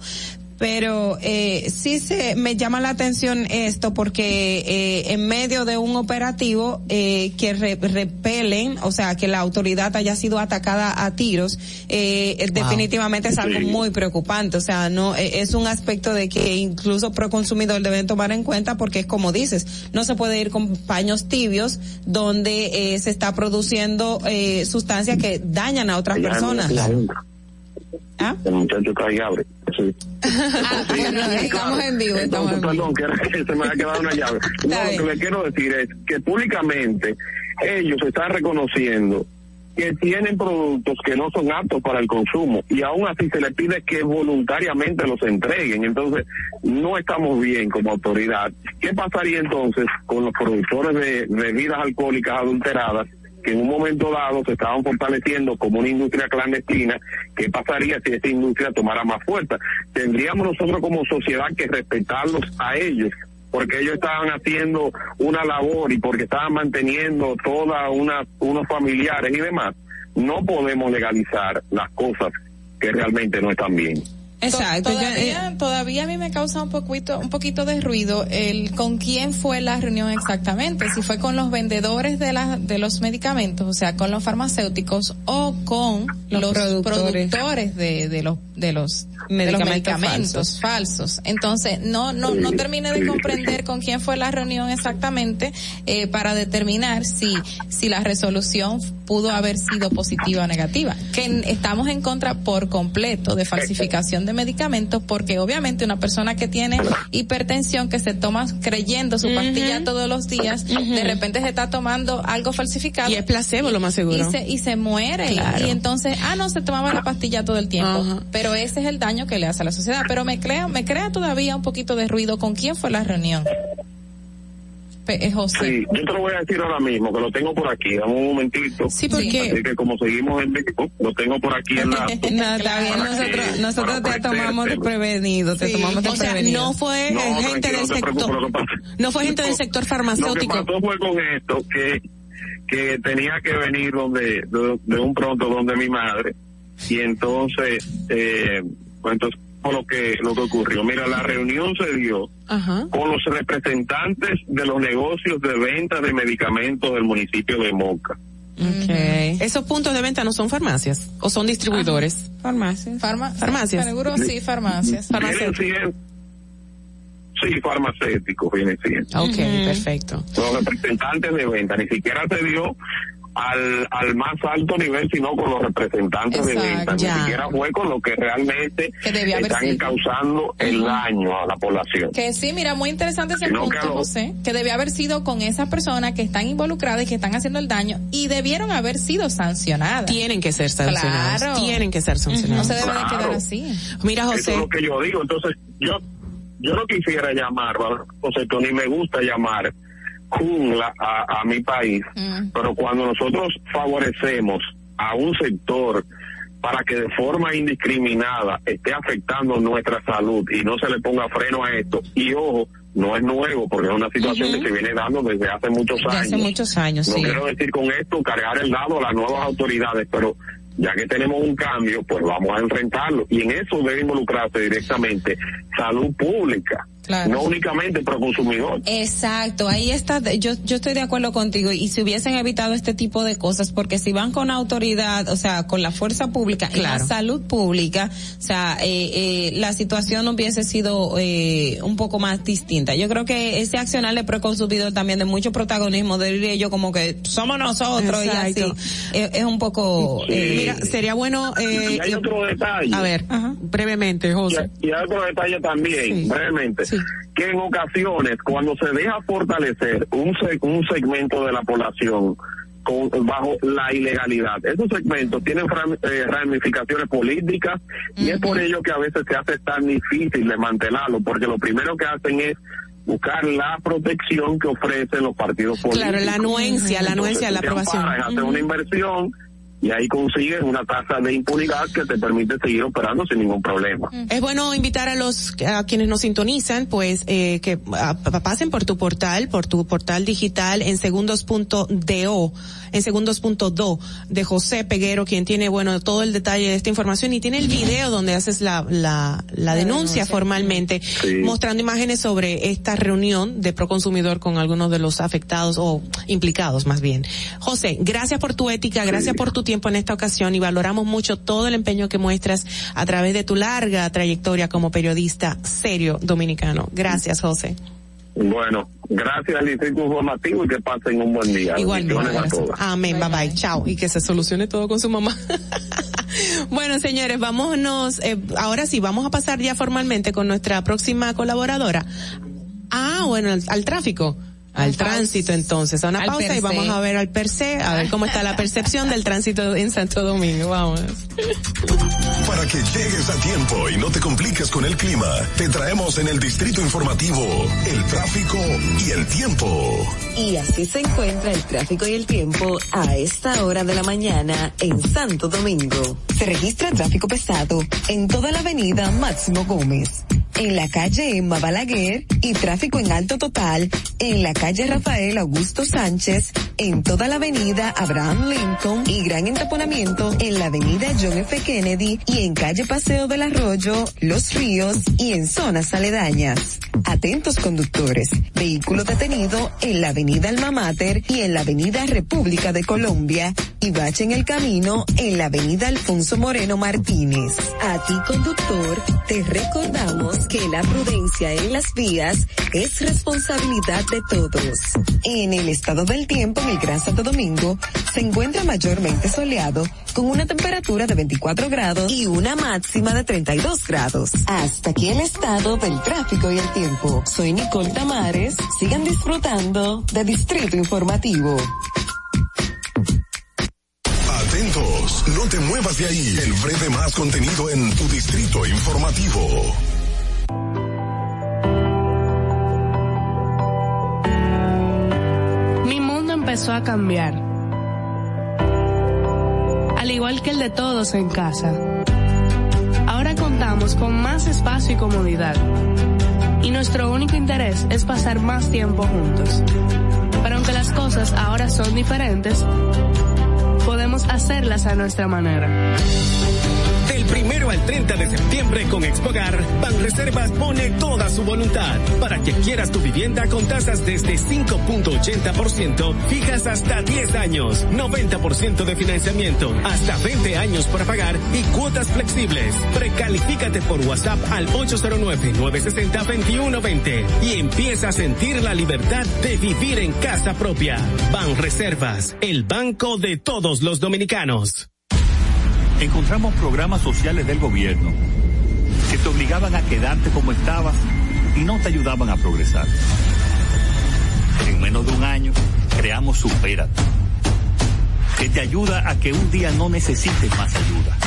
pero eh, sí se me llama la atención esto porque eh, en medio de un operativo eh, que repelen, o sea, que la autoridad haya sido atacada a tiros, eh, definitivamente es algo muy preocupante. O sea, no eh, es un aspecto de que incluso pro consumidor deben tomar en cuenta porque es como dices, no se puede ir con paños tibios donde eh, se está produciendo eh, sustancias que dañan a otras personas. ¿Ah? El muchacho está ahí abre. Sí. Ah, bueno, estamos en vivo. Estamos en perdón, que se me ha quedado una llave. no, lo que le quiero decir es que públicamente ellos están reconociendo que tienen productos que no son aptos para el consumo y aún así se les pide que voluntariamente los entreguen. Entonces, no estamos bien como autoridad. ¿Qué pasaría entonces con los productores de bebidas alcohólicas adulteradas que en un momento dado se estaban fortaleciendo como una industria clandestina, ¿qué pasaría si esa industria tomara más fuerza? Tendríamos nosotros como sociedad que respetarlos a ellos porque ellos estaban haciendo una labor y porque estaban manteniendo toda una unos familiares y demás, no podemos legalizar las cosas que realmente no están bien. Exacto. Todavía, eh, todavía a mí me causa un poquito, un poquito de ruido el con quién fue la reunión exactamente, si fue con los vendedores de la, de los medicamentos, o sea, con los farmacéuticos o con los, productores, de, de los, de los medicamentos, falsos. Entonces, no, no, no termine de comprender con quién fue la reunión exactamente, eh, para determinar si, si la resolución pudo haber sido positiva o negativa. Que estamos en contra por completo de falsificación de medicamentos porque obviamente una persona que tiene hipertensión que se toma creyendo su pastilla todos los días, de repente se está tomando algo falsificado. Y es placebo lo más seguro. Y se, y se muere. Y, entonces, ah, no, se tomaba la pastilla todo el tiempo. Pero ese es el daño que le hace a la sociedad. Pero me crea, me crea todavía un poquito de ruido con quién fue la reunión. Eh, José. Sí, yo te lo voy a decir ahora mismo, que lo tengo por aquí, dame un momentito. Sí, porque... Así que como seguimos en México, lo tengo por aquí en la... no, está bien, nosotros, nosotros te tomamos de prevenido, te tomamos de prevenido. no fue gente del sector, no fue gente del sector farmacéutico. Lo que pasó fue con esto, que, que tenía que venir donde, de, un pronto donde mi madre, y entonces, eh, pues entonces lo que lo que ocurrió. Mira, la reunión se dio con los representantes de los negocios de venta de medicamentos del municipio de Moca. Okay. ¿Esos puntos de venta no son farmacias o son distribuidores? Farmacias. farmacias. Seguro sí, farmacias. Sí, farmacéuticos, viene siendo. Ok, perfecto. Los representantes de venta, ni siquiera se dio al, al más alto nivel, sino con los representantes de venta. Ni siquiera fue con lo que realmente están causando el daño a la población. Que sí, mira, muy interesante ese punto, que José, que debía haber sido con esas personas que están involucradas y que están haciendo el daño y debieron haber sido sancionadas. Tienen que ser sancionadas. Tienen que ser sancionadas. No se debe de quedar así. Mira, José. Eso es lo que yo digo. Entonces, yo, yo no quisiera llamar, José, ni me gusta llamar jungla a, mi país, mm. pero cuando nosotros favorecemos a un sector para que de forma indiscriminada esté afectando nuestra salud y no se le ponga freno a esto, y ojo, no es nuevo porque es una situación que se viene dando desde hace muchos años. Hace muchos años, no quiero decir con esto cargar el dado a las nuevas autoridades, pero ya que tenemos un cambio, pues vamos a enfrentarlo. Y en eso debe involucrarse directamente salud pública no únicamente para consumidor. Exacto, ahí está, yo, yo estoy de acuerdo contigo y si hubiesen evitado este tipo de cosas, porque si van con autoridad, o sea, con la fuerza pública y la salud pública, o sea, eh, eh, la situación hubiese sido eh, un poco más distinta. Yo creo que ese accionar le preconsumidor también de mucho protagonismo, diría yo como que somos nosotros y así, es, un poco... Mira, sería bueno... y hay otro detalle. A ver, brevemente, José. Y, hay otro detalle también, brevemente que en ocasiones cuando se deja fortalecer un, un segmento de la población con, bajo la ilegalidad. Esos segmentos tienen eh, ramificaciones políticas y es por ello que a veces se hace tan difícil desmantelarlo, porque lo primero que hacen es buscar la protección que ofrecen los partidos políticos. Claro, la anuencia, la anuencia, la aprobación. Hacer una inversión y ahí consigues una tasa de impunidad que te permite seguir operando sin ningún problema. Es bueno invitar a los a quienes nos sintonizan, pues eh, que pasen por tu portal, por tu portal digital en segundos.do, en segundos.do de José Peguero, quien tiene bueno todo el detalle de esta información y tiene el video donde haces la la, la denuncia formalmente, mostrando imágenes sobre esta reunión de Proconsumidor con algunos de los afectados o implicados más bien. José, gracias por tu ética, gracias por tu tiempo en esta ocasión y valoramos mucho todo el empeño que muestras a través de tu larga trayectoria como periodista serio dominicano. Gracias, José. Bueno, gracias al Distrito Informativo y que pasen un buen día. Igualmente. Amén, bye bye, chao. Y que se solucione todo con su mamá. bueno, señores, vámonos, eh, ahora sí, vamos a pasar ya formalmente con nuestra próxima colaboradora. Ah, bueno, al tráfico al tránsito entonces. A una pausa y vamos a ver al per se, a ver cómo está la percepción del tránsito en Santo Domingo. Vamos. Para que llegues a tiempo y no te compliques con el clima, te traemos en el distrito informativo el tráfico y el tiempo. Y así se encuentra el tráfico y el tiempo a esta hora de la mañana en Santo Domingo. Se registra tráfico pesado en toda la avenida Máximo Gómez, en la calle Emma Balaguer y tráfico en alto total en la calle Rafael Augusto Sánchez, en toda la avenida Abraham Lincoln y gran entaponamiento en la avenida John F. Kennedy y en calle Paseo del Arroyo, Los Ríos y en zonas aledañas. Atentos conductores, vehículo detenido en la avenida Alma Mater y en la avenida República de Colombia y bache en el camino en la avenida Alfonso Moreno Martínez. A ti conductor, te recordamos que la prudencia en las vías es responsabilidad de todos en el estado del tiempo en el Gran Santo Domingo se encuentra mayormente soleado con una temperatura de 24 grados y una máxima de 32 grados. Hasta aquí el estado del tráfico y el tiempo. Soy Nicole Tamares. Sigan disfrutando de Distrito Informativo. Atentos, no te muevas de ahí. El breve más contenido en tu Distrito Informativo. Empezó a cambiar. Al igual que el de todos en casa. Ahora contamos con más espacio y comodidad. Y nuestro único interés es pasar más tiempo juntos. Pero aunque las cosas ahora son diferentes, podemos hacerlas a nuestra manera primero al 30 de septiembre con Expogar, Banreservas pone toda su voluntad para que quieras tu vivienda con tasas desde 5.80%, fijas hasta 10 años, 90% de financiamiento, hasta 20 años para pagar y cuotas flexibles. Precalifícate por WhatsApp al 809-960-2120 y empieza a sentir la libertad de vivir en casa propia. Banreservas, el banco de todos los dominicanos encontramos programas sociales del gobierno que te obligaban a quedarte como estabas y no te ayudaban a progresar. En menos de un año, creamos Supérate, que te ayuda a que un día no necesites más ayuda.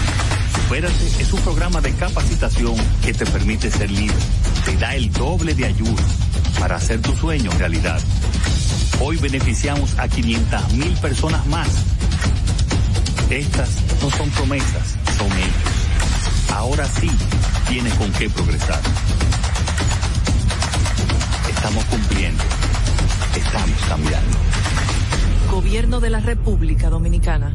Supérate es un programa de capacitación que te permite ser libre, te da el doble de ayuda para hacer tu sueño realidad. Hoy beneficiamos a 500 mil personas más estas no son promesas, son hechos. Ahora sí tienes con qué progresar. Estamos cumpliendo. Estamos cambiando. Gobierno de la República Dominicana.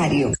Rosario.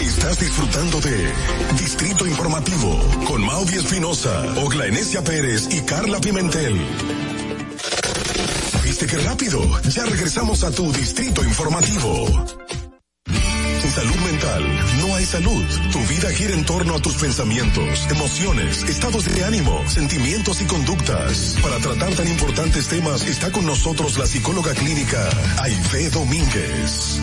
Estás disfrutando de Distrito Informativo con Maudie Espinosa, Ogla Enesia Pérez y Carla Pimentel. ¿Viste qué rápido? Ya regresamos a tu Distrito Informativo. Salud mental no hay salud. Tu vida gira en torno a tus pensamientos, emociones, estados de ánimo, sentimientos y conductas. Para tratar tan importantes temas está con nosotros la psicóloga clínica Aide Domínguez.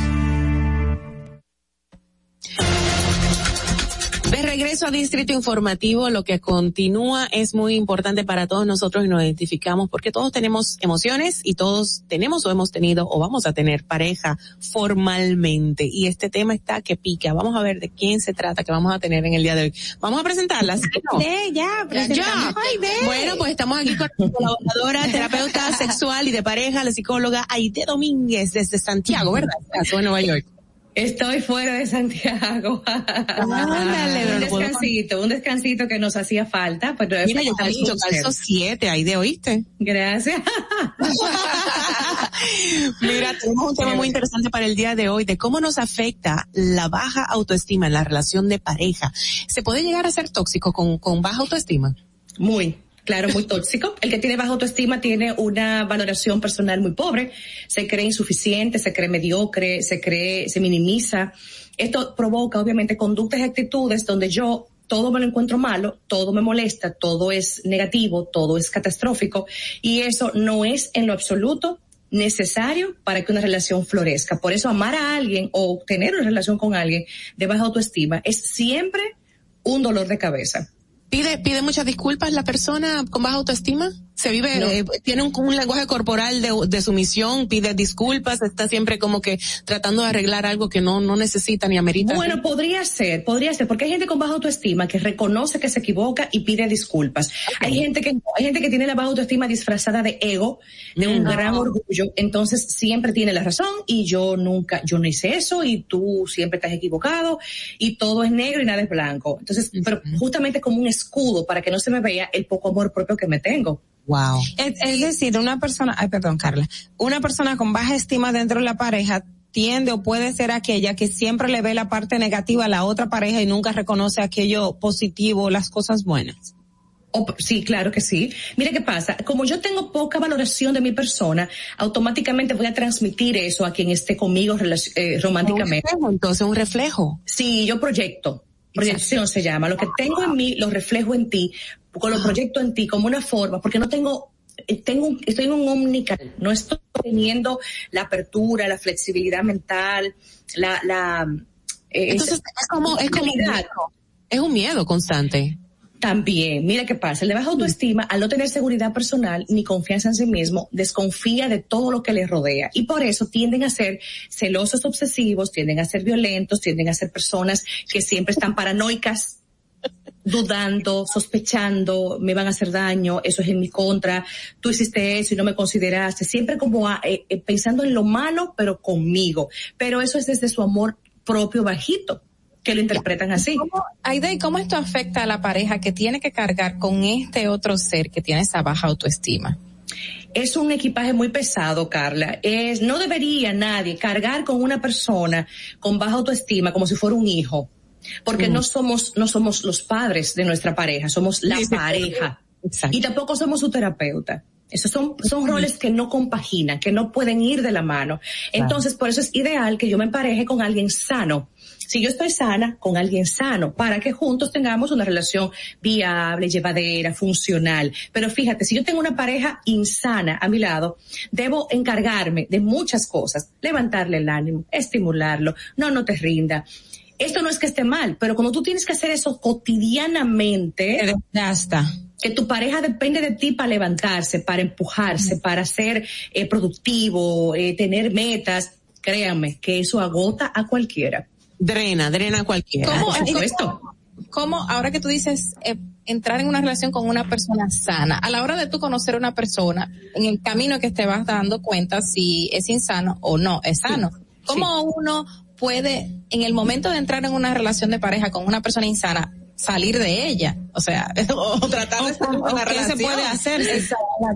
De regreso a Distrito Informativo, lo que continúa es muy importante para todos nosotros y nos identificamos porque todos tenemos emociones y todos tenemos o hemos tenido o vamos a tener pareja formalmente. Y este tema está que pica. Vamos a ver de quién se trata que vamos a tener en el día de hoy. Vamos a presentarlas. No? ya, ya. Bueno, pues estamos aquí con la colaboradora, terapeuta sexual y de pareja, la psicóloga Aide Domínguez desde Santiago, ¿verdad? De Nueva York. Estoy fuera de Santiago. un descansito, un descansito que nos hacía falta. Pero Mira, yo calzo, calzo siete, ahí de oíste. Gracias. Mira, tenemos un tema muy interesante para el día de hoy, de cómo nos afecta la baja autoestima en la relación de pareja. ¿Se puede llegar a ser tóxico con, con baja autoestima? Muy, claro, muy tóxico. El que tiene baja autoestima tiene una valoración personal muy pobre, se cree insuficiente, se cree mediocre, se cree, se minimiza. Esto provoca obviamente conductas y actitudes donde yo todo me lo encuentro malo, todo me molesta, todo es negativo, todo es catastrófico y eso no es en lo absoluto necesario para que una relación florezca. Por eso amar a alguien o tener una relación con alguien de baja autoestima es siempre un dolor de cabeza. ¿Pide, pide muchas disculpas la persona con baja autoestima? Se vive, eh, tiene un, lenguaje corporal de, de, sumisión, pide disculpas, está siempre como que tratando de arreglar algo que no, no necesita ni amerita. Bueno, podría ser, podría ser, porque hay gente con baja autoestima que reconoce que se equivoca y pide disculpas. Hay gente que hay gente que tiene la baja autoestima disfrazada de ego, de un gran orgullo, entonces siempre tiene la razón y yo nunca, yo no hice eso y tú siempre estás equivocado y todo es negro y nada es blanco. Entonces, pero justamente como un escudo para que no se me vea el poco amor propio que me tengo. Wow. Es, decir, una persona, ay, perdón, Carla, una persona con baja estima dentro de la pareja tiende o puede ser aquella que siempre le ve la parte negativa a la otra pareja y nunca reconoce aquello positivo, las cosas buenas. sí, claro que sí. Mire qué pasa. Como yo tengo poca valoración de mi persona, automáticamente voy a transmitir eso a quien esté conmigo eh, románticamente. Un reflejo, entonces, un reflejo. Sí, yo proyecto. Proyección se llama. Lo que tengo en mí lo reflejo en ti con lo proyecto en ti como una forma, porque no tengo eh, tengo estoy en un omnicanal, no estoy teniendo la apertura, la flexibilidad mental, la, la eh, entonces es como es como es un miedo constante. También, mira qué pasa, el de baja autoestima, al no tener seguridad personal ni confianza en sí mismo, desconfía de todo lo que le rodea. Y por eso tienden a ser celosos obsesivos, tienden a ser violentos, tienden a ser personas que siempre están paranoicas dudando, sospechando, me van a hacer daño, eso es en mi contra, tú hiciste eso y no me consideraste, siempre como eh, eh, pensando en lo malo, pero conmigo. Pero eso es desde su amor propio bajito que lo interpretan así. ¿Cómo, Aida, ¿y cómo esto afecta a la pareja que tiene que cargar con este otro ser que tiene esa baja autoestima? Es un equipaje muy pesado, Carla. Es, no debería nadie cargar con una persona con baja autoestima como si fuera un hijo porque no somos, no somos los padres de nuestra pareja, somos la pareja. Y tampoco somos su terapeuta. Esos son, son roles que no compaginan, que no pueden ir de la mano. Entonces, por eso es ideal que yo me empareje con alguien sano. Si yo estoy sana, con alguien sano, para que juntos tengamos una relación viable, llevadera, funcional. Pero fíjate, si yo tengo una pareja insana a mi lado, debo encargarme de muchas cosas. Levantarle el ánimo, estimularlo, no, no te rinda esto no es que esté mal, pero cuando tú tienes que hacer eso cotidianamente, hasta que tu pareja depende de ti para levantarse, para empujarse, para ser eh, productivo, eh, tener metas, créanme que eso agota a cualquiera. Drena, drena a cualquiera. ¿Cómo, esto? ¿Cómo, ahora que tú dices, eh, entrar en una relación con una persona sana, a la hora de tú conocer a una persona, en el camino que te vas dando cuenta si es insano o no es sano. ¿Cómo uno puede, en el momento de entrar en una relación de pareja con una persona insana, salir de ella, o sea, o tratar de salir de la relación. se puede hacer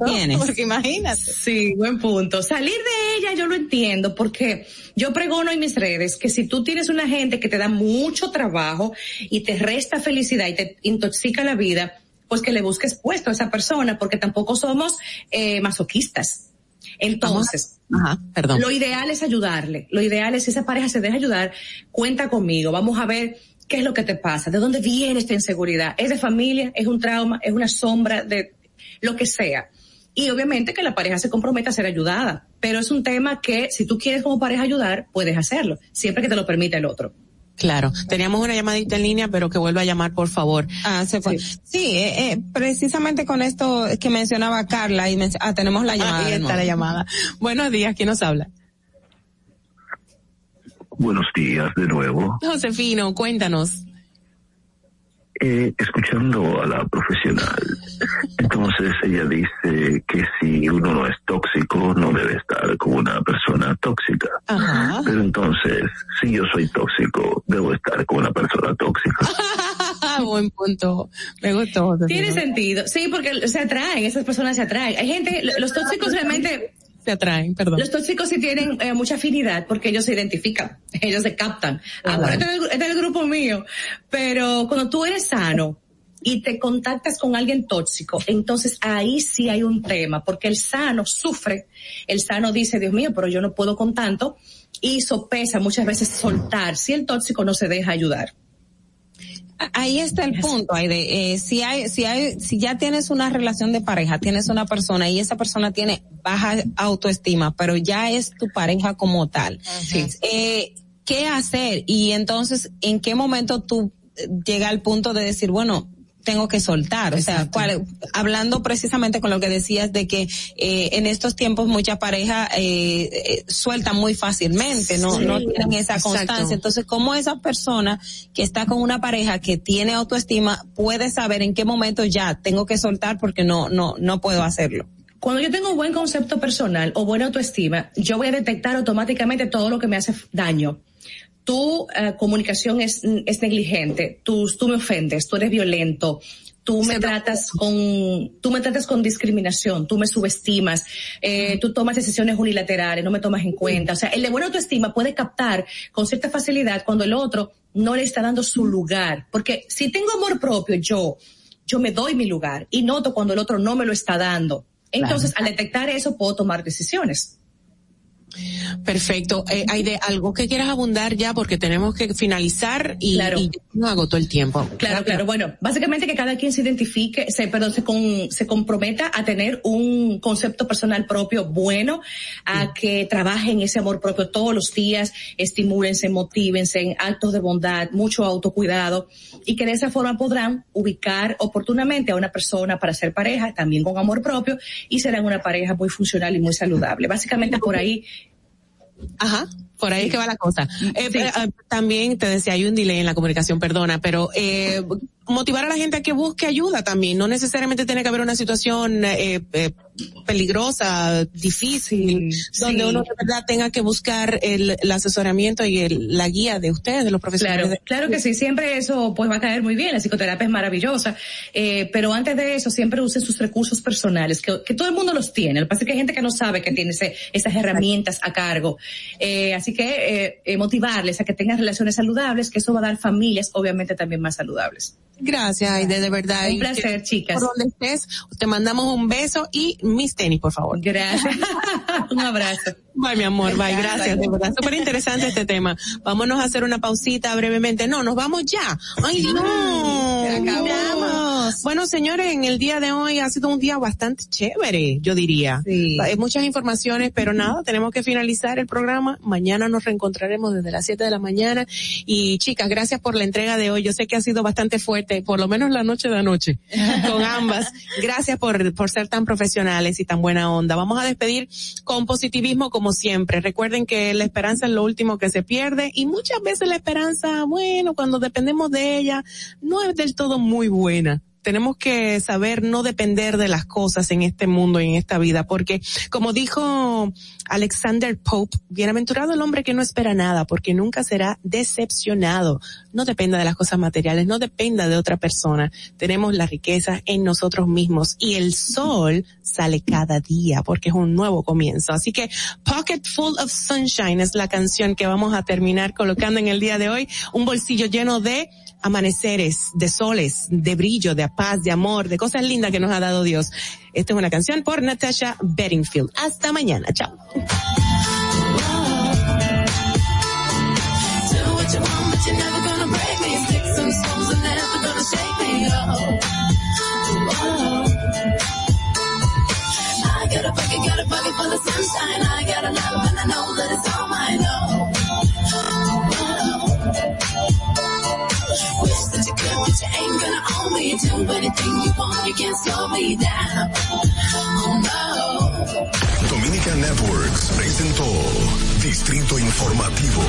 tienes? Porque imagínate. Sí, buen punto. Salir de ella yo lo entiendo porque yo pregono en mis redes que si tú tienes una gente que te da mucho trabajo y te resta felicidad y te intoxica la vida, pues que le busques puesto a esa persona porque tampoco somos eh, masoquistas. Entonces, lo ideal es ayudarle. Lo ideal es si esa pareja se deja ayudar, cuenta conmigo. Vamos a ver qué es lo que te pasa, de dónde viene esta inseguridad. ¿Es de familia? ¿Es un trauma? ¿Es una sombra? De lo que sea. Y obviamente que la pareja se comprometa a ser ayudada. Pero es un tema que si tú quieres como pareja ayudar, puedes hacerlo, siempre que te lo permita el otro. Claro, teníamos una llamadita en línea, pero que vuelva a llamar, por favor. Ah, se fue. Sí, eh, eh, precisamente con esto que mencionaba Carla, y ah, tenemos la llamada. Ahí está la llamada. Buenos días, ¿quién nos habla? Buenos días de nuevo. Josefino, cuéntanos eh, escuchando a la profesional, entonces ella dice que si uno no es tóxico, no debe estar con una persona tóxica. Pero entonces, si yo soy tóxico, debo estar con una persona tóxica. Buen punto. Me gustó. Tiene sentido. Sí, porque se atraen, esas personas se atraen. Hay gente, los tóxicos realmente atraen, perdón. Los tóxicos sí tienen eh, mucha afinidad porque ellos se identifican, ellos se captan. Ahora, este, este es el grupo mío. Pero cuando tú eres sano, y te contactas con alguien tóxico, entonces ahí sí hay un tema, porque el sano sufre, el sano dice, Dios mío, pero yo no puedo con tanto, y sopesa muchas veces soltar si el tóxico no se deja ayudar. Ahí está el punto, Aide. Eh, si hay, si hay, si ya tienes una relación de pareja, tienes una persona y esa persona tiene baja autoestima, pero ya es tu pareja como tal. eh, ¿Qué hacer? Y entonces, ¿en qué momento tú llega al punto de decir, bueno, tengo que soltar. O sea, hablando precisamente con lo que decías de que eh, en estos tiempos muchas parejas eh, eh, sueltan muy fácilmente, no, no tienen esa constancia. Entonces, ¿cómo esa persona que está con una pareja que tiene autoestima puede saber en qué momento ya tengo que soltar porque no, no, no puedo hacerlo? Cuando yo tengo un buen concepto personal o buena autoestima, yo voy a detectar automáticamente todo lo que me hace daño tu eh, comunicación es, es negligente, tú, tú me ofendes, tú eres violento, tú me tratas con, tú me tratas con discriminación, tú me subestimas, eh, tú tomas decisiones unilaterales, no me tomas en cuenta. O sea, el de buena autoestima puede captar con cierta facilidad cuando el otro no le está dando su lugar. Porque si tengo amor propio, yo, yo me doy mi lugar y noto cuando el otro no me lo está dando. Entonces, al detectar eso, puedo tomar decisiones. Perfecto. Eh, hay de algo que quieras abundar ya porque tenemos que finalizar y, claro. no agotó el tiempo. Claro, claro. Bueno, básicamente que cada quien se identifique, se, perdón, se, con, se comprometa a tener un concepto personal propio bueno, a que trabajen ese amor propio todos los días, estimúlense, motívense en actos de bondad, mucho autocuidado y que de esa forma podrán ubicar oportunamente a una persona para ser pareja, también con amor propio y serán una pareja muy funcional y muy saludable. Básicamente por ahí Ajá, por ahí es que va la cosa. Eh, eh, también te decía, hay un delay en la comunicación, perdona, pero eh, motivar a la gente a que busque ayuda también. No necesariamente tiene que haber una situación eh, eh, peligrosa, difícil, donde uno de verdad tenga que buscar el, asesoramiento y el, la guía de ustedes, de los profesionales. Claro, claro que sí, siempre eso pues va a caer muy bien, la psicoterapia es maravillosa, eh, pero antes de eso siempre usen sus recursos personales, que, que todo el mundo los tiene. Lo que pasa es que hay gente que no sabe que tiene ese, esas herramientas a cargo. Eh, así que eh, motivarles a que tengan relaciones saludables, que eso va a dar familias obviamente también más saludables. Gracias, Aide, de verdad. Un placer, chicas. Por donde estés, te mandamos un beso y mis tenis, por favor. Gracias. un abrazo. Bye, mi amor, bye, gracias, de verdad. Súper interesante este tema. Vámonos a hacer una pausita brevemente. No, nos vamos ya. Ay, no. Bueno, señores, en el día de hoy ha sido un día bastante chévere, yo diría. Sí. Hay muchas informaciones, pero nada, tenemos que finalizar el programa. Mañana nos reencontraremos desde las 7 de la mañana. Y chicas, gracias por la entrega de hoy. Yo sé que ha sido bastante fuerte, por lo menos la noche de anoche, con ambas. Gracias por, por ser tan profesionales y tan buena onda. Vamos a despedir con positivismo como siempre. Recuerden que la esperanza es lo último que se pierde y muchas veces la esperanza, bueno, cuando dependemos de ella, no es del todo muy buena tenemos que saber no depender de las cosas en este mundo y en esta vida, porque como dijo Alexander Pope, bienaventurado el hombre que no espera nada, porque nunca será decepcionado. No dependa de las cosas materiales, no dependa de otra persona. Tenemos la riqueza en nosotros mismos y el sol sale cada día porque es un nuevo comienzo. Así que Pocket Full of Sunshine es la canción que vamos a terminar colocando en el día de hoy. Un bolsillo lleno de amaneceres, de soles, de brillo, de paz, de amor, de cosas lindas que nos ha dado Dios. Esta es una canción por Natasha Bedingfield. Hasta mañana. Chao. but you ain't gonna own me. Do anything you want, you can't slow me down. Oh no. Dominican Networks presentó Distrito Informativo.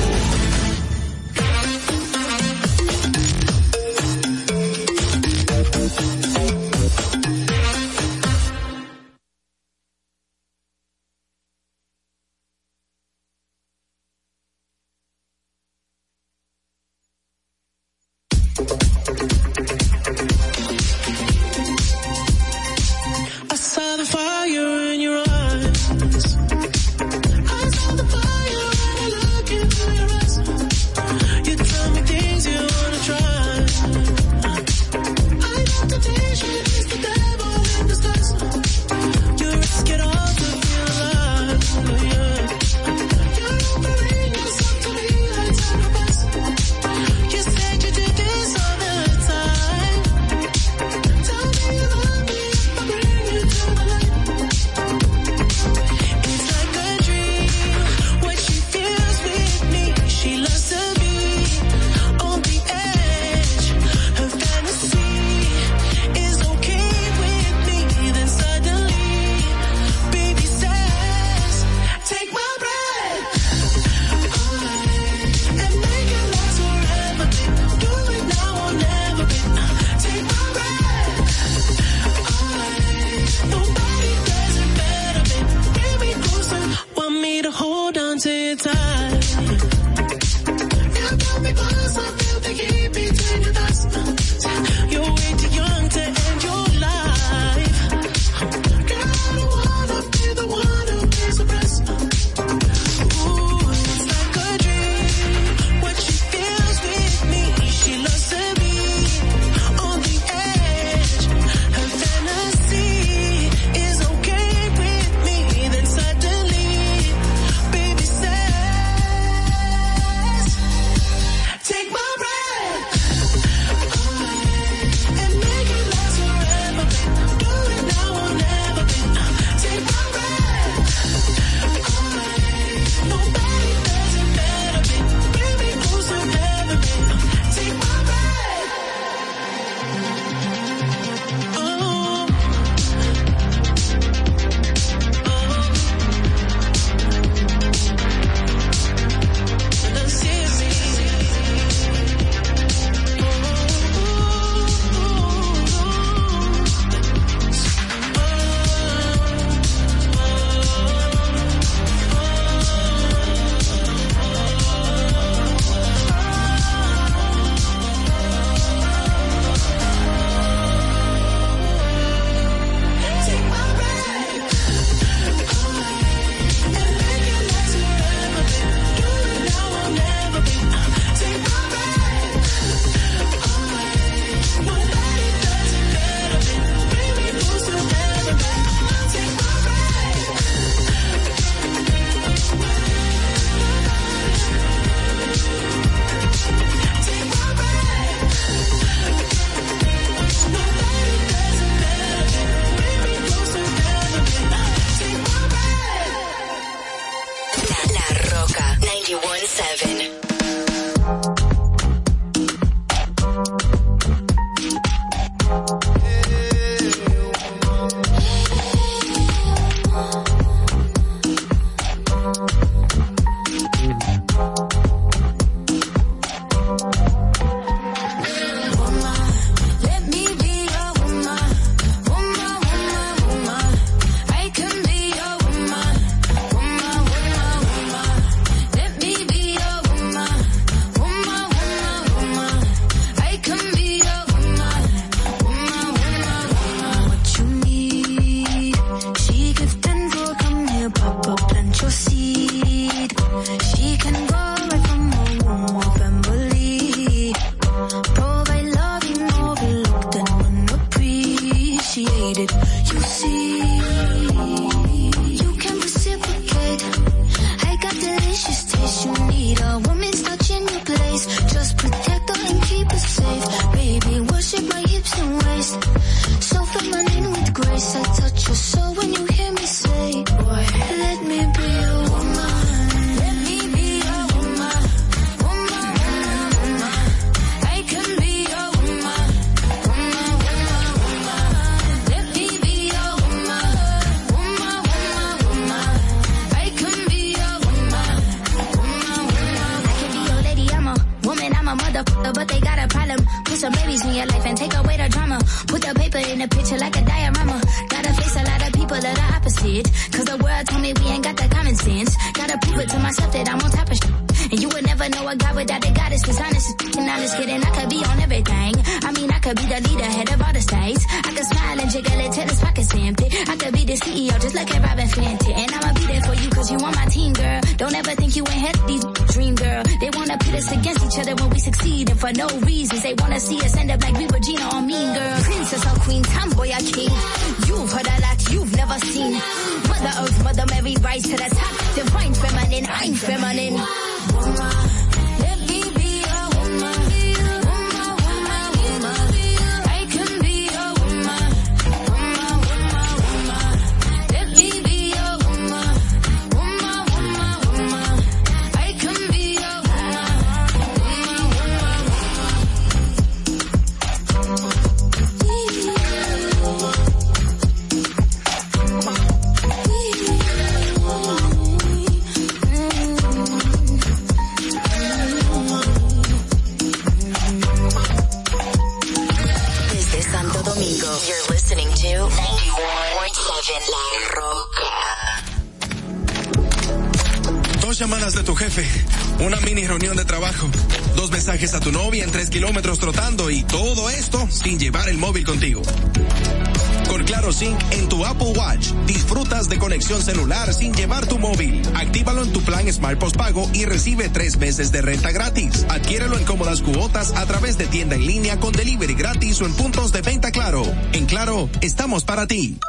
Ti.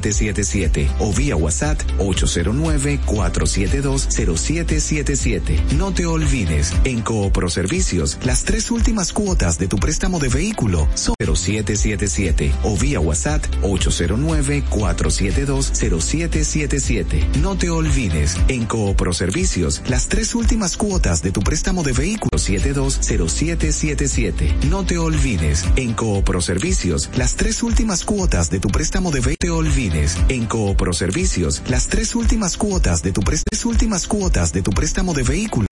0777 o vía WhatsApp 809-472-0777. No te olvides, en Coopro Servicios, las tres últimas cuotas de tu préstamo de vehículo son 0777 o vía WhatsApp 809-4720777. No te olvides, en Coopro Servicios, las tres últimas cuotas de tu préstamo de vehículo 720777. No te olvides, en Coopro Servicios, las tres últimas cuotas de tu préstamo de vehículo. Te olvides, en Coopro Servicios, las tres últimas cuotas de tu préstamo, últimas cuotas de tu préstamo de vehículo